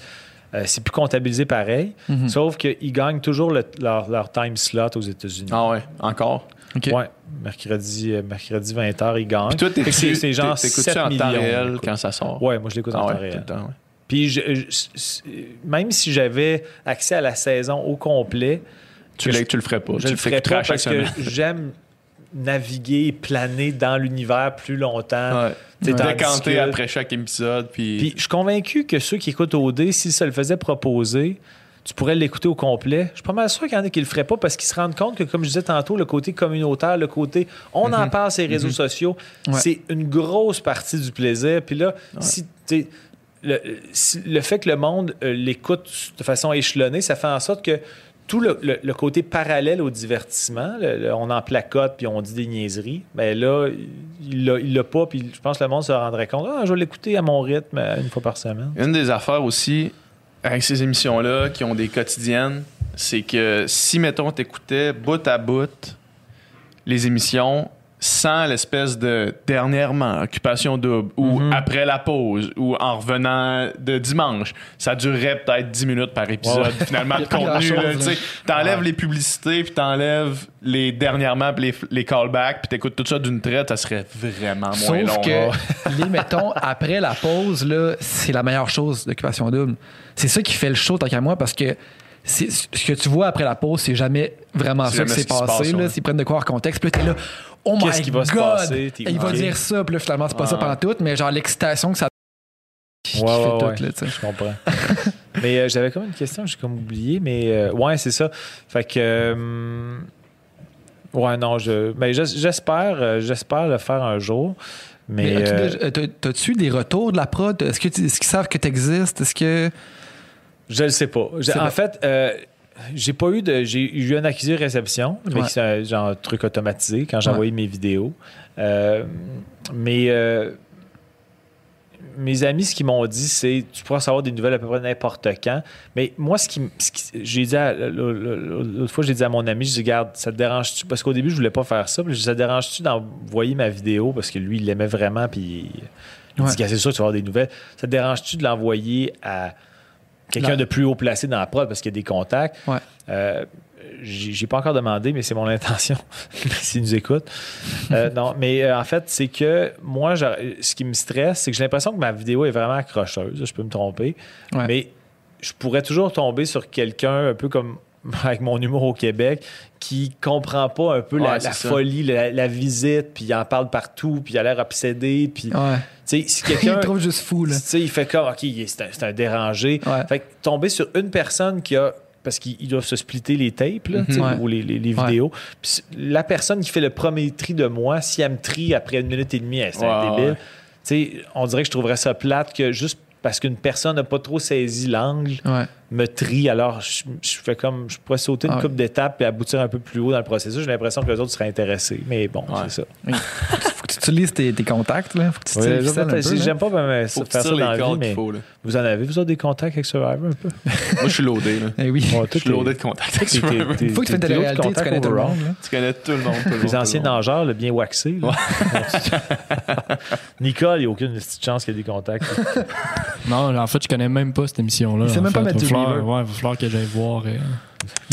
euh, c'est plus comptabilisé pareil. Mhm. Sauf qu'ils gagnent toujours le- leur, leur time slot aux États-Unis. Ah ouais, encore? OK. Ouais, mercredi, euh, mercredi 20h, ils gagnent. Puis toi, Fait que t'es c'est c'est genre 7 t'écoutes-tu en temps millions réel quand ça sort? Ouais, moi je l'écoute en Ah ouais, temps tout réel. le temps, ouais. Puis je- je- je- même si j'avais accès à la saison au complet, Tu, je- l'as- tu le ferais pas. je tu le ferais pas parce que j'aime naviguer, planer dans l'univers plus longtemps. Ouais. Que- après chaque épisode. Puis... Puis je suis convaincu que ceux qui écoutent OD, s'ils se le faisaient proposer, tu pourrais l'écouter au complet. Je suis pas mal sûr qu'il y en a qui le feraient pas parce qu'ils se rendent compte que, comme je disais tantôt, le côté communautaire, le côté on en parle sur les réseaux sociaux, Ouais. c'est une grosse partie du plaisir. Puis là, si tu le, fait que le monde euh, l'écoute de façon échelonnée, ça fait en sorte que tout le, côté parallèle au divertissement, on en placote puis on dit des niaiseries, mais là, il l'a, il l'a pas, puis je pense que le monde se rendrait compte, ah, je vais l'écouter à mon rythme euh, une fois par semaine. Une des affaires aussi avec ces émissions-là qui ont des quotidiennes, c'est que si, mettons, t'écoutais bout à bout les émissions sans l'espèce de dernièrement, occupation double, ou Mhm. après la pause, ou en revenant de dimanche, ça durerait peut-être 10 minutes par épisode, finalement, de <laughs> contenu. T'enlèves Ouais. les publicités, puis t'enlèves les dernièrement, puis les, les callbacks, puis t'écoutes tout ça d'une traite, ça serait vraiment moins Sauf long. que, <laughs> les, mettons, après la pause, là, c'est la meilleure chose d'occupation double. C'est ça qui fait le show, tant qu'à moi, parce que ce que tu vois après la pause, c'est jamais vraiment ça qui s'est passé. passe, là. prennent de quoi hors contexte, puis là, t'es là, oh my Qu'est-ce qui va se passer? Il va dire ça, puis là, finalement, c'est pas ça Ah. pendant tout, mais genre l'excitation que ça qui fait tout, là, tu sais. Je comprends. <laughs> mais euh, j'avais comme une question, j'ai comme oublié, mais euh, ouais, c'est ça. Fait que. euh, ouais, non, je. Ben, j'es- j'espère, euh, j'espère le faire un jour. Mais. Mais t'as-tu des retours de la prod? Est-ce que tu- est-ce qu'ils savent que tu existes? Est-ce que. Je le sais pas. En fait, j'ai pas eu de. J'ai eu un accusé réception, mais Ouais. c'est un genre un truc automatisé quand j'ai Ouais. envoyé mes vidéos. Euh, mais euh, mes amis, ce qu'ils m'ont dit, c'est tu pourras savoir des nouvelles à peu près n'importe quand. Mais moi, ce qui, j'ai dit à- l'autre fois, j'ai dit à mon ami, je dis, garde, ça te dérange-tu? Parce qu'au début, je voulais pas faire ça. Puis je dis, ça te dérange-tu d'envoyer ma vidéo? Parce que lui, il l'aimait vraiment. Puis il Ouais. dit, c'est sûr que tu vas avoir des nouvelles. Ça te dérange-tu de l'envoyer à quelqu'un de plus haut placé dans la prod parce qu'il y a des contacts? Ouais. Euh, j'ai pas encore demandé, mais c'est mon intention, <laughs> s'il nous écoute. Euh, non, mais euh, en fait, c'est que moi, ce qui me stresse, c'est que j'ai l'impression que ma vidéo est vraiment accrocheuse. Je peux me tromper. Ouais. Mais je pourrais toujours tomber sur quelqu'un un peu comme <laughs> avec mon humour au Québec qui comprend pas un peu la, Ouais, folie, la, la visite, puis il en parle partout, puis il a l'air obsédé, puis Ouais. tu sais, si <laughs> Il quelqu'un trouve juste fou, là. tu sais, il fait comme, OK, c'est un, c'est un dérangé. Ouais. Fait que tomber sur une personne qui a. Parce qu'ils ils doivent se splitter les tapes, là, tu sais, Ouais. ou les, les- les Ouais. vidéos. Puis la personne qui fait le premier tri de moi, si elle me trie après une minute et demie, elle, c'est un débile. ouais. Tu sais, on dirait que je trouverais ça plate que juste parce qu'une personne n'a pas trop saisi l'angle, Ouais. me trie. Alors, je, je fais comme. Je pourrais sauter une Ah ouais. coupe d'étapes et aboutir un peu plus haut dans le processus. J'ai l'impression que les autres seraient intéressés. Mais bon, Ouais. c'est ça. Faut <laughs> que tu utilises tes, tes contacts, là. Faut que tu tires un peu, là. J'aime pas vraiment Faut ça- que tu faire ça dans les la vie, cordes qu'il mais faut. Là. vous en avez, vous autres, des contacts avec Survivor un peu? Moi, je suis loadé. Là. Eh oui. Ouais, Je tout suis loadé de contacts. T'es- t'es- t'es- Faut que tu fasses de la réalité, tu connais tout le monde. Tu connais tout le monde. Les anciens nageurs, le bien waxé. là. <laughs> <laughs> Nicole, il n'y a aucune petite chance qu'il y ait des contacts. <laughs> Non, en fait, je connais même pas cette émission-là. Il sait même pas Weaver. Ouais, il va falloir que j'aille voir euh,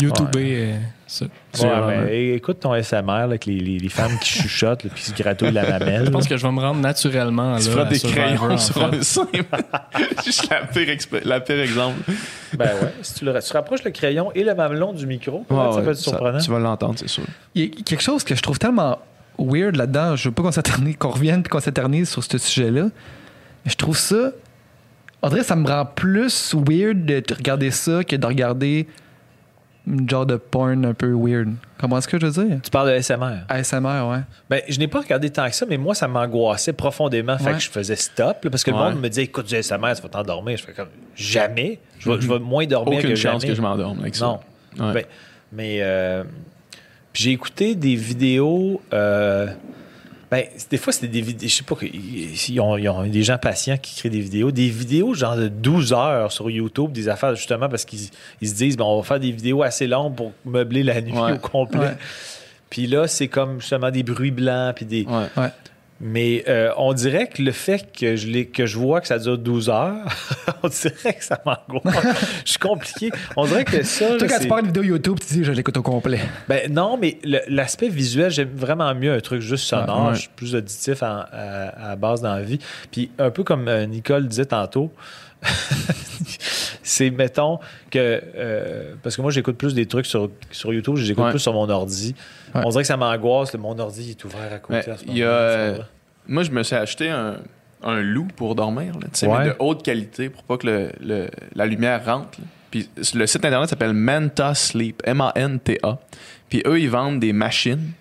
YouTube euh, ça. Ouais, Survivor. mais écoute ton SMR là, avec les, les- les femmes qui chuchotent puis qui se gratouillent la mamelle. Je pense que je vais me rendre naturellement Tu là, feras à des crayons sur un sein. <laughs> Juste la pire, expé- la pire exemple. Ben ouais, si tu, le, tu rapproches le crayon et le mamelon du micro, peut-être Ouais, ça peut être surprenant. tu vas l'entendre, c'est sûr. Il y a quelque chose que je trouve tellement weird là-dedans. Je veux pas qu'on s'éternise, qu'on revienne et qu'on s'éternise sur ce sujet-là. Mais je trouve ça. On dirait que ça me rend plus weird de te regarder ça que de regarder genre de porn un peu weird. Comment est-ce que je veux dire? Tu parles de SMR. ASMR, ouais. Ben, je n'ai pas regardé tant que ça, mais moi, ça m'angoissait profondément. Fait Ouais. que je faisais stop. là, parce que le monde me disait écoute, du SMR, tu vas t'endormir. Je fais comme jamais. Je vais, je vais moins dormir Aucune que chance jamais. que je m'endorme avec ça. Non. Ouais. Ben, mais euh, puis j'ai écouté des vidéos. euh, ben, des fois, c'était des vidéos. Je sais pas, ils ont, ils ont des gens patients qui créent des vidéos. Des vidéos genre de 12 heures sur YouTube, des affaires justement parce qu'ils ils se disent, ben, on va faire des vidéos assez longues pour meubler la nuit Ouais. au complet. Ouais. Puis là, c'est comme justement des bruits blancs. Puis des... Ouais. Mais euh, on dirait que le fait que je, que je vois que ça dure 12 heures, <laughs> on dirait que ça m'angoisse. je suis compliqué. On dirait que ça. Toi, quand tu parles de vidéo YouTube, tu dis je l'écoute au complet. ben non, mais l'aspect visuel, j'aime vraiment mieux un truc juste sonore. Ouais. Je suis plus auditif à, à base dans la vie. Puis un peu comme euh, Nicole disait tantôt, <laughs> c'est, mettons, que... euh, parce que moi, j'écoute plus des trucs sur, sur YouTube, j'écoute Ouais. plus sur mon ordi. Ouais. On dirait que ça m'angoisse. le- Mon ordi est ouvert à côté. À ce il y a, euh. Moi, je me suis acheté un, un loup pour dormir, là, Ouais. mais de haute qualité pour pas que le- le- la lumière rentre. là. Puis le site internet s'appelle Manta Sleep, M-A-N-T-A. Puis eux, ils vendent des machines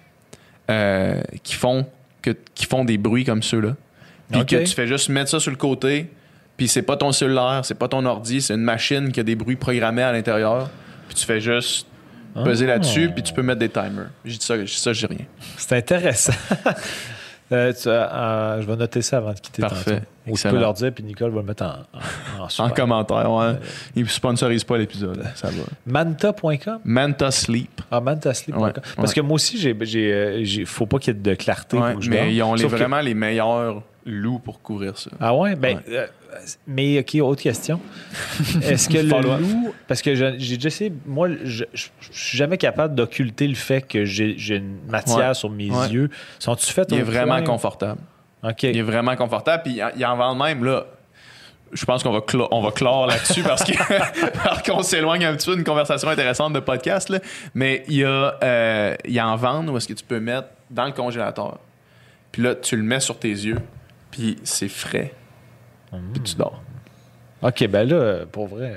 euh, qui, font que, qui font des bruits comme ceux-là. Puis que tu fais juste mettre ça sur le côté, puis c'est pas ton cellulaire, c'est pas ton ordi, c'est une machine qui a des bruits programmés à l'intérieur. Puis tu fais juste peser Ah. là-dessus, puis tu peux mettre des timers. J'ai dit ça, j'ai ça, j'ai rien. C'est intéressant. <laughs> Euh, tu- euh, je vais noter ça avant de quitter Parfait. Ou tu peux leur dire, puis Nicole va le mettre en, en, en En super. commentaire, ouais. Ils sponsorisent pas l'épisode, ça va. Manta.com? Manta Sleep. Ah, mantasleep.com. Ouais, Parce ouais. que moi aussi, euh, j'ai- faut pas qu'il y ait de clarté. Je mais ils ont les, Sauf que- vraiment les meilleurs loups pour couvrir ça. Ah ouais? Ben, Ouais. euh, mais OK, autre question? <laughs> Est-ce que le loup... Parce que j'ai déjà essayé... Moi, je, je, je suis jamais capable d'occulter le fait que j'ai, une matière Ouais. sur mes Ouais. yeux. Sont-tu faits Il est vraiment confortable. OK. Il est vraiment confortable. Puis il en vend même, là. Je pense qu'on va, clo- on va clore là-dessus <laughs> <laughs> parce qu'on s'éloigne un petit peu d'une conversation intéressante de podcast. Là. Mais il y a euh, il en vendent où est-ce que tu peux mettre dans le congélateur. Puis là, tu le mets sur tes yeux. Puis c'est frais. Puis tu dors. OK, ben là, pour vrai,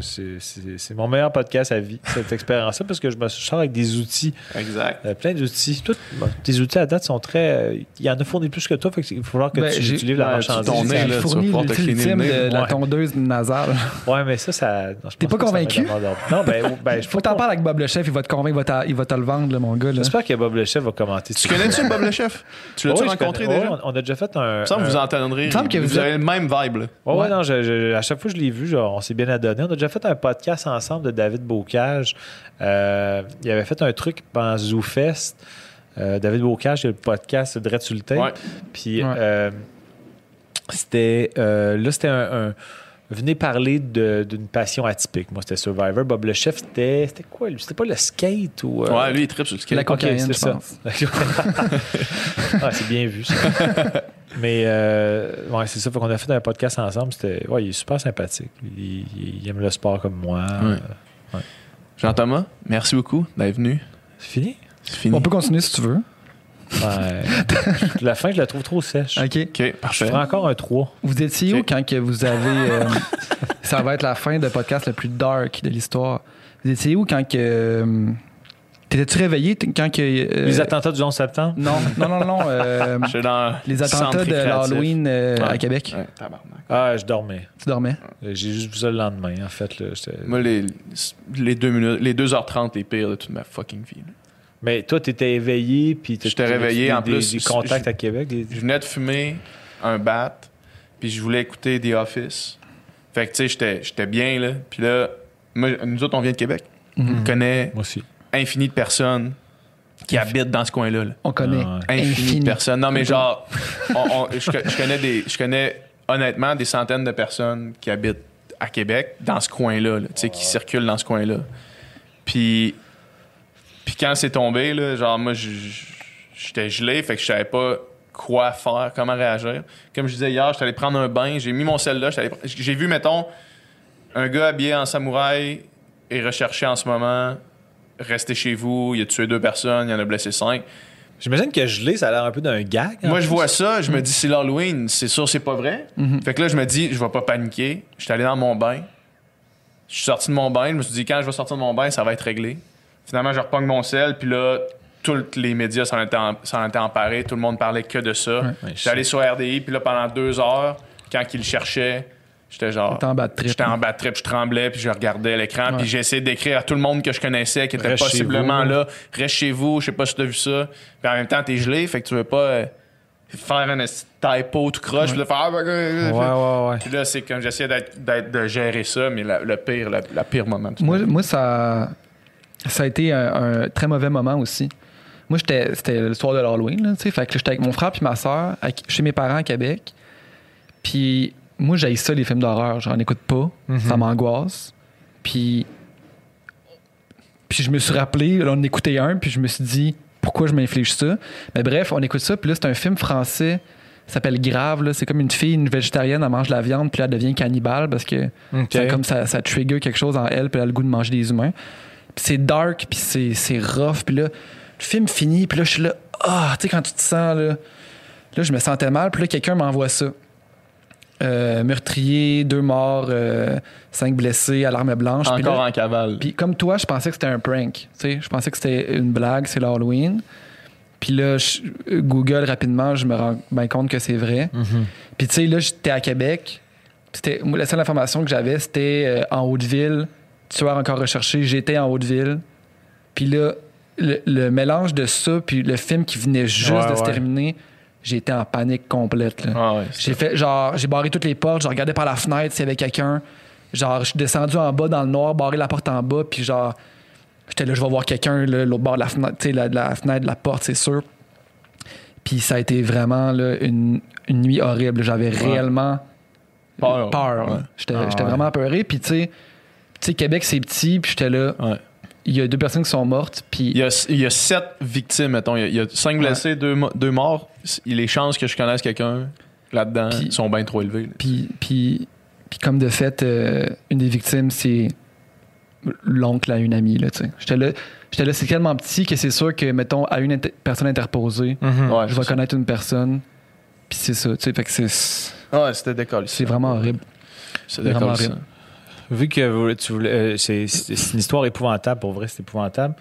c'est, mon meilleur podcast à vie, cette <laughs> expérience-là, parce que je me sors avec des outils, Exact. euh, plein d'outils. Tes outils à date sont très... euh, Il y en a fourni plus que toi, fait qu'il va falloir que Ben, tu, livres la ouais, marchandise. ton nez, Ça là, tu vas te cleaner le de la Ouais. tondeuse nasale. Ouais, mais ça, ça... T'es pas convaincu? Non, ben, ben je Faut que t'en parles avec Bob le chef, il va te convaincre, il va, il te le vendre, là, mon gars. J'espère que Bob le chef va commenter. Tu connais-tu Bob le chef? Tu l'as-tu je rencontré déjà? Ouais, on a déjà fait un. Il me semble que vous entendrez. Il me semble que vous avez le même vibe. Là. Ouais, non, je- à chaque fois que je l'ai vu, genre, on s'est bien adonné. On a déjà fait un podcast ensemble de David Bocage. Euh, il avait fait un truc pendant ZooFest. Euh, David Bocage, il a le podcast Dread sur le. Ouais. Puis Ouais. euh, c'était. euh, là, c'était un. un- Venez parler de- d'une passion atypique. Moi, c'était Survivor. Bob le chef, c'était. C'était quoi, lui? C'était pas le skate ou. euh, Ouais, lui, il tripe sur le skate. La cocaïne, c'est ah, <laughs> c'est bien vu, ça. <laughs> Mais, euh, ouais, c'est ça. Fait qu'on a fait un podcast ensemble. C'était, ouais, il est super sympathique. Il, aime le sport comme moi. Ouais. Jean-Thomas, merci beaucoup d'être venu. C'est fini? C'est fini. On peut continuer si tu veux. Ouais. la fin, je la trouve trop sèche. OK. OK, Je parfait. ferai encore un 3. Vous étiez où quand que vous avez. euh, <laughs> ça va être la fin de podcast le plus dark de l'histoire. Vous étiez où quand que. euh, T'étais-tu réveillé quand que. euh, Les attentats du 11 septembre? Non, non, non, non. euh, <laughs> Je suis dans les le attentats de l'Halloween euh, à. Québec. Ouais. Ah, je dormais. Tu dormais? J'ai juste vu ça le lendemain, en fait. Là. Moi, les, les, deux minutes, les 2h30 les pires de toute ma fucking vie. là. Mais toi, t'étais éveillé, puis t'as- J'étais t'avais réveillé, des- en des- plus, Des je- contacts je- à Québec. des- Je venais de fumer un bat, puis je voulais écouter The Office. Fait que, tu sais, j'étais- j'étais bien, là. Puis là, moi, nous autres, on vient de Québec. Mhm. On connaît Moi aussi. infini de personnes qui habitent dans ce coin-là. là. On connaît. Ah ouais. Infini, Infini. de personnes. Non, mais genre, <laughs> on- on- je, je connais des, je connais honnêtement des centaines de personnes qui habitent à Québec, dans ce coin-là, là, tu sais, qui circulent dans ce coin-là. Puis, puis quand c'est tombé, là, genre, moi, j'étais gelé, fait que je savais pas quoi faire, comment réagir. Comme je disais hier, j'étais allé prendre un bain, j'ai mis mon sel là, j'ai vu, mettons, un gars habillé en samouraï est recherché en ce moment. Restez chez vous, il a tué deux personnes, il en a blessé cinq. J'imagine que gelé, ça a l'air un peu d'un gag. Moi, je plus. vois ça, je me dis, c'est l'Halloween, c'est sûr, c'est pas vrai. Fait que là, je me dis, je vais pas paniquer. Je suis allé dans mon bain. Je suis sorti de mon bain. Je me suis dit, quand je vais sortir de mon bain, ça va être réglé. Finalement, je repogne mon sel, puis là, tous les médias s'en étaient, en- s'en étaient emparés. Tout le monde parlait que de ça. Ouais, J'étais allé sur RDI, puis là, pendant deux heures, quand ils le cherchaient, j'étais genre. En bas de trip. J'étais en bas de trip, je tremblais, puis je regardais l'écran, Ouais. puis j'ai essayé d'écrire à tout le monde que je connaissais, qui était Reste possiblement vous. là. Reste chez vous, je sais pas si t'as vu ça. Puis en même temps, t'es gelé, fait que tu veux pas euh, faire un typo tout croche, puis le faire. ah, bah, euh, Ouais, ouais, ouais. Puis là, c'est comme j'essayais de gérer ça, mais la- le pire, la, la pire moment. Moi, moi ça, ça a été un, un très mauvais moment aussi. Moi, j'étais, c'était le soir de l'Halloween, tu sais. Fait que j'étais avec mon frère puis ma soeur chez mes parents à Québec. Puis moi, j'ai ça, les films d'horreur. J'en écoute pas. Ça m'angoisse. Puis, puis je me suis rappelé, là, on écoutait un, puis je me suis dit, pourquoi je m'inflige ça? Mais bref, on écoute ça, puis là, c'est un film français. Ça s'appelle Grave. C'est comme une fille, une végétarienne, elle mange de la viande, puis là, elle devient cannibale parce que Ok. ça, comme ça, ça trigger quelque chose en elle, puis elle a le goût de manger des humains. Puis c'est dark, puis c'est, c'est rough, puis là, le film finit, puis là, je suis là, ah, tu sais, quand tu te sens, là, là, je me sentais mal, puis là, quelqu'un m'envoie ça. euh, meurtrier, deux morts, euh, cinq blessés à l'arme blanche. Encore là- en cavale. Puis comme toi, je pensais que c'était un prank. Tu sais, je pensais que c'était une blague, c'est l'Halloween. Puis là, je- Google rapidement, je me rends bien compte que c'est vrai. Puis tu sais, là, j'étais à Québec. Moi, la seule information que j'avais, c'était euh, en Haute-Ville, tueur encore recherché. J'étais en Haute-Ville. Puis là, le, le mélange de ça, puis le film qui venait juste Ouais, de se ouais. terminer, été en panique complète. Ah ouais, J'ai fait genre, j'ai barré toutes les portes, je regardais par la fenêtre s'il y avait quelqu'un. Genre, je suis descendu en bas dans le noir, barré la porte en bas, puis genre, j'étais là, je vais voir quelqu'un, l'autre bord de la fenêtre, la, la fenêtre, de la porte, c'est sûr. Puis ça a été vraiment là, une, une nuit horrible. J'avais réellement Peur. J'étais Ah, j'étais vraiment apeuré. Puis tu sais, sais, Québec, c'est petit, puis j'étais là, Ouais. il y a deux personnes qui sont mortes, puis Il y, a, il y a sept victimes, mettons. Il y a, il y a cinq blessés, deux, mo- deux morts. Les chances que je connaisse quelqu'un là-dedans Puis- sont bien trop élevées. Puis, puis, puis comme de fait, euh, une des victimes, c'est l'oncle à une amie. Là, tu sais. j'étais là, j'étais là c'est tellement petit que c'est sûr que, mettons, à une inter- personne interposée, Ouais, je vais c'est connaître une personne. Puis c'est ça. tu sais, Fait que c'est, c'est. Ouais, c'était décollé. vraiment horrible. C'est vraiment décollé. horrible. Vu que tu voulais, euh, c'est, une histoire épouvantable, pour vrai, c'est épouvantable.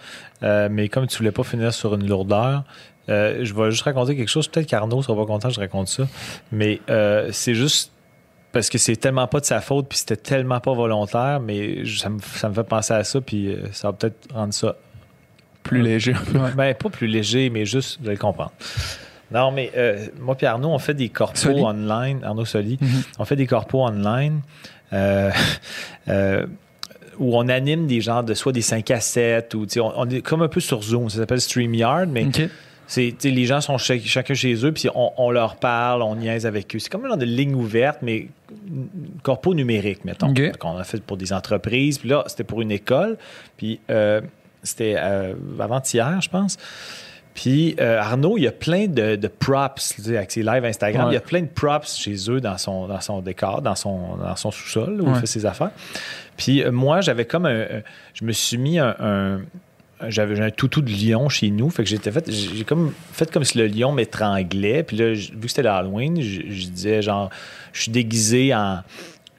Euh, mais comme tu voulais pas finir sur une lourdeur, euh, je vais juste raconter quelque chose. Peut-être qu'Arnaud sera pas content que je raconte ça. Mais euh, c'est juste parce que c'est tellement pas de sa faute, puis c'était tellement pas volontaire, mais je- ça me, ça me fait penser à ça, puis ça va peut-être rendre ça Plus léger. ben, pas plus léger, mais juste, allez le comprendre. Non, mais euh, moi et Arnaud, on fait des corpos Soli. online. Arnaud Soli. Mhm. On fait des corpos online <laughs> où on anime des genres de soit des 5 à 7 ou on, on est comme un peu sur Zoom. Ça s'appelle StreamYard, mais c'est, les gens sont cha- chacun chez eux, puis on, on leur parle, on niaise avec eux. C'est comme un genre de ligne ouverte, mais corpo numérique, mettons. Qu'on a fait pour des entreprises. Puis là, c'était pour une école. Puis euh, c'était euh, avant-hier, je pense. Puis euh, Arnaud, il y a plein de, de props tu sais, avec ses lives Instagram. Ouais. Il y a plein de props chez eux dans son, dans son décor, dans son, dans son sous-sol où il fait ses affaires. Puis euh, moi, j'avais comme un. un- je me suis mis un. un- j'avais un toutou de lion chez nous. Fait que j'étais fait. J'ai comme fait comme si le lion m'étranglait. Puis là, vu que c'était l'Halloween, je, je disais genre, je suis déguisé en.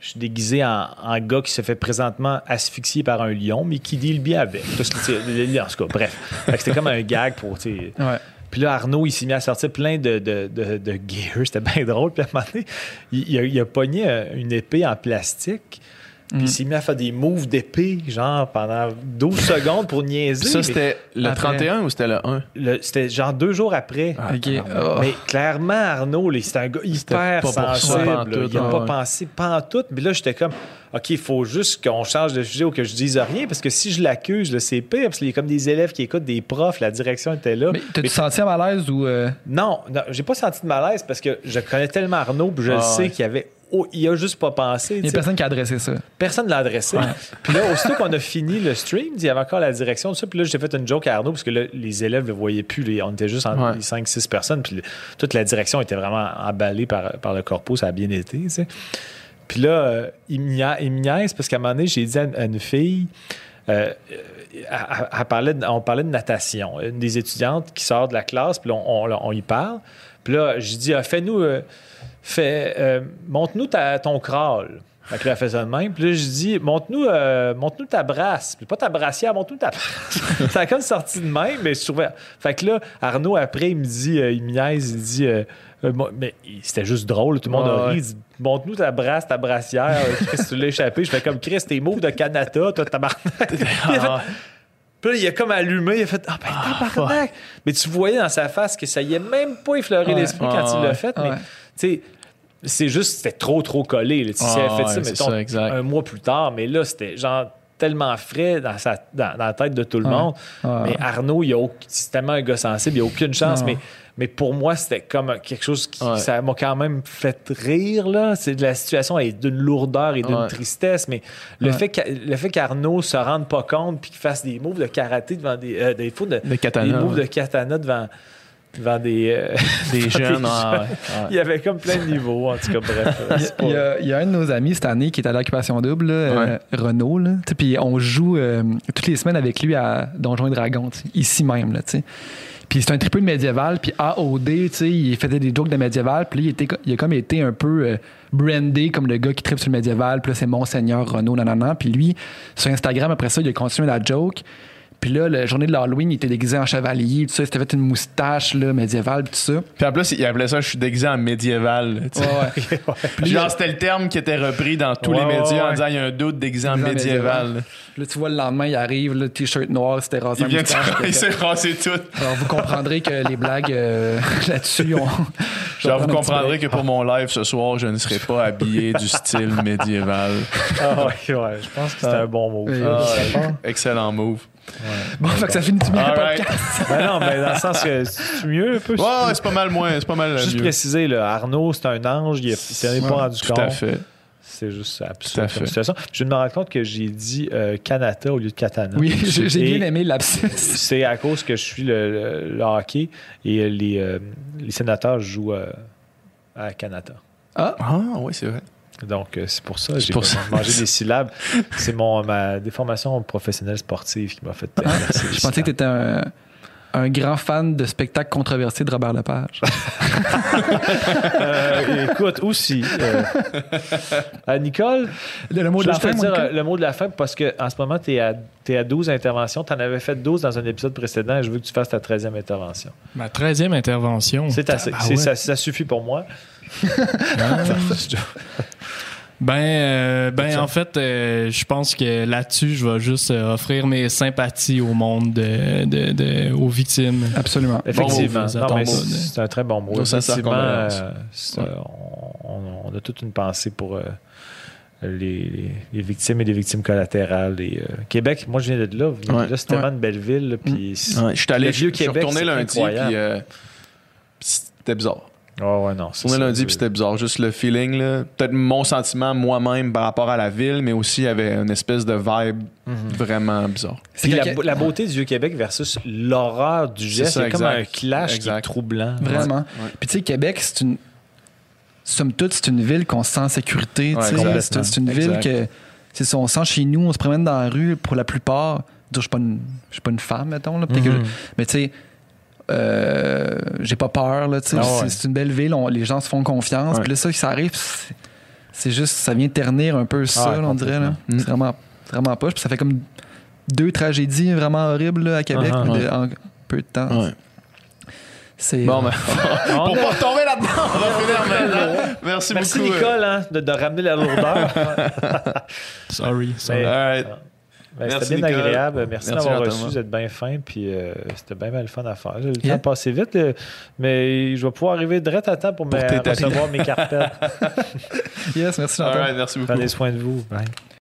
Je suis déguisé en, en gars qui se fait présentement asphyxier par un lion, mais qui deal bien avec. Parce que, en tout cas, bref. C'était comme un gag pour, Ouais. puis là, Arnaud, il s'est mis à sortir plein de, de, de, de gear. C'était bien <laughs> drôle. Puis à un moment donné, il, il a, il a pogné euh, une épée en plastique. Puis Mm. il s'est mis à faire des moves d'épée, genre pendant 12 <laughs> secondes pour niaiser. Ça, c'était le Après. 31 ou c'était le 1? le- C'était genre deux jours après. OK. Oh. Mais clairement, Arnaud, c'était un gars hyper sensible. il n'a ah pas pensé pantoute. Mais là, j'étais comme, OK, il faut juste qu'on change de sujet ou que je dise rien. Parce que si je l'accuse, là, c'est pire. Parce qu'il y a comme des élèves qui écoutent des profs. La direction était là. Mais t'as-tu senti un malaise ou. euh, Non, non j'ai pas senti de malaise parce que je connais tellement Arnaud, puis je Ah le sais ouais. qu'il y avait. Oh, il a juste pas pensé. Il tu y a personne qui a adressé ça. Personne ne l'a adressé. Puis là, aussitôt qu'on a fini le stream, il y avait encore la direction, tout ça. Puis là, j'ai fait une joke à Arnaud parce que là, les élèves ne le voyaient plus. là. on était juste en Ouais. 5-6 personnes. Puis toute la direction était vraiment emballée par, par le corpo. Ça a bien été. Puis là, euh, il me niaise parce qu'à un moment donné, j'ai dit à, à une fille. euh, euh, de- on parlait de natation. Une des étudiantes qui sort de la classe, puis là, on, on- on y parle. Puis là, j'ai dit, ah, fais-nous, euh, fais, euh, montre-nous ton crawl. Fait que là, elle fait ça de même. Puis là, je dis, montre-nous euh, ta brasse. Puis pas ta brassière, montre-nous ta brasse. <laughs> ça a comme sorti de même, mais je trouvais. Fait que là, Arnaud, après, il me dit, euh, il me niaise, il dit, euh, euh, mais c'était juste drôle, tout le monde Ouais, a ri. Il dit, montre-nous ta brasse, ta brassière. Chris, tu l'as échappé. Je fais comme Chris, tes mots de Canada, toi, tabarnak. <laughs> Puis fait- Ah, puis là, il a comme allumé, il a fait Ah, ben, tabarnak! Mais tu voyais dans sa face que ça y est même pas effleuré Ouais. l'esprit quand il l'a fait. Mais, tu sais, c'est juste, c'était trop, trop collé. là. Tu sais, Ah, fait ouais, ça, c'est mettons, ça, exact. un mois plus tard, mais là, c'était genre tellement frais dans, sa, dans, dans la tête de tout le monde. Ouais. Mais Arnaud, il a c'est tellement un gars sensible, il n'y a aucune chance. Non. Mais, mais pour moi, c'était comme quelque chose qui Ouais. ça m'a quand même fait rire. Là. C'est de la situation est d'une lourdeur et d'une Ouais. tristesse. Mais le fait qu'a- le fait qu'Arnaud se rende pas compte puis qu'il fasse des moves de karaté devant des. euh, des, fois de, katana, des moves de katana devant, devant des. euh, Des <laughs> jeunes. des ah, jeunes. ouais, ouais. Il y avait comme plein de niveaux, en tout cas, bref. <laughs> Il y, a, il y a un de nos amis cette année qui est à l'occupation double, là, euh, Renaud. Puis on joue euh, toutes les semaines avec lui à Donjons et Dragons, ici même. Là, tu sais. Puis c'est un triple de médiéval. Puis AOD, tu sais, il faisait des jokes de médiéval. Puis il, était, il a comme été un peu euh, brandé comme le gars qui tripe sur le médiéval. Puis là, c'est Monseigneur Renaud, nanana. Puis lui, sur Instagram, après ça, il a continué la joke. Puis là, la journée de l'Halloween, il était déguisé en chevalier, tout ça. Il s'était fait une moustache là, médiévale, puis tout ça. Puis en plus, il appelait ça, je suis déguisé en médiéval. tu sais. Ouais, <laughs> genre, c'était le terme qui était repris dans tous Ouais, les médias ouais, en disant il y a un doute déguisé en médiéval. médiéval. Là, tu vois, le lendemain, il arrive, le t-shirt noir, c'était rasé Il en vient moustache. de... <laughs> il s'est rasé tout. Alors, vous comprendrez que les blagues euh, <laughs> là-dessus ont. Genre, vous comprendrez que pour mon live ce soir, je ne serai pas habillé du style médiéval. Ah ouais, ouais, je pense que c'était un bon. Oui. Ah, Ah, ouais. excellent move. Bon, fait que ça finit bien le Alright. podcast. <laughs> Ben non, mais dans le sens que c'est mieux un peu? Ouais, ouais, c'est pas mal moins, c'est pas mal Juste mieux. préciser, là, Arnaud, c'est un ange, il s'en est pas rendu Tout compte. à fait. C'est juste Tout à absurde fait. comme situation. Je me rends compte que j'ai dit euh, Kanata au lieu de Katana. Oui, <laughs> j'ai j'ai Et bien aimé l'abscisse. C'est à cause que je suis le, le- le hockey et euh, les, euh, les sénateurs jouent euh, à Kanata. Ah, Ah, oui, c'est vrai. Donc, euh, c'est pour ça. C'est J'ai mangé des <laughs> syllabes. C'est mon ma déformation professionnelle sportive qui m'a fait les je pensais que tu étais un, un grand fan de spectacles controversés de Robert Lepage. <laughs> Euh, écoute, aussi. euh, euh, Nicole, Le, le mot de la fin, dire euh, le mot de la fin parce qu'en ce moment, tu es, à à 12 interventions. Tu en avais fait 12 dans un épisode précédent et je veux que tu fasses ta 13e intervention. Ma 13e intervention. C'est assez- Ah ouais. ça, ça suffit pour moi. <laughs> <laughs> Ben, euh, ben en fait, euh, je pense que là-dessus, je vais juste euh, offrir mes sympathies au monde, de, de- de- aux victimes. Absolument. Effectivement. c'est un très bon mot. Effectivement, on, on a toute une pensée pour euh, les, victimes et les victimes collatérales. Et, euh, Québec, moi, je viens de là. De là, c'est tellement une belle ville. Puis je suis allé, Le je suis Québec, retourné lundi, puis euh, c'était bizarre. Ouais, non. Suis retourné ça, lundi, puis c'était bizarre. Juste le feeling, là. Peut-être mon sentiment moi-même par rapport à la ville, mais aussi il y avait une espèce de vibe Mhm. vraiment bizarre. Puis C'est la, que- beau- la beauté du Vieux-Québec versus l'horreur du geste, c'est comme un exact. clash qui est troublant. Vraiment. Ouais. Puis tu sais, Québec, c'est une. Somme toute, c'est une ville qu'on se sent en sécurité. tu Ouais, c'est une ville Exact. que. c'est ça, on sent chez nous, on se promène dans la rue pour la plupart. Je suis pas une, je suis pas une femme, mettons. Là, peut-être que Mhm. je- mais tu sais, euh, j'ai pas peur. Là, tu sais. Ah c'est, ouais. c'est une belle ville, on- les gens se font confiance. Puis là, ça, ça arrive, c'est, c'est juste, ça vient ternir un peu ça, Ah, là, on dirait. Là. C'est vraiment, vraiment pas. Puis ça fait comme deux tragédies vraiment horribles là, à Québec Ah, de- en peu de temps. Ouais. C'est, Bon, ben, <laughs> On pour a- pas retomber là-dedans, on va finir maintenant. Merci, Merci beaucoup. euh, Nicole hein, de, de ramener la lourdeur. <laughs> Sorry. sorry. Mais- Alright. Ben, Merci, c'était bien Nicole. agréable. Merci, Merci, d'avoir reçu. Vous êtes bien fin. Puis euh, c'était bien mal fun à faire. Le Yeah. temps passé vite. euh, mais je vais pouvoir arriver direct à temps pour, Pour me recevoir mes carpettes. <laughs> yes, merci Jean-Thomas. Alright, merci beaucoup. Prenez soin de vous. Bye.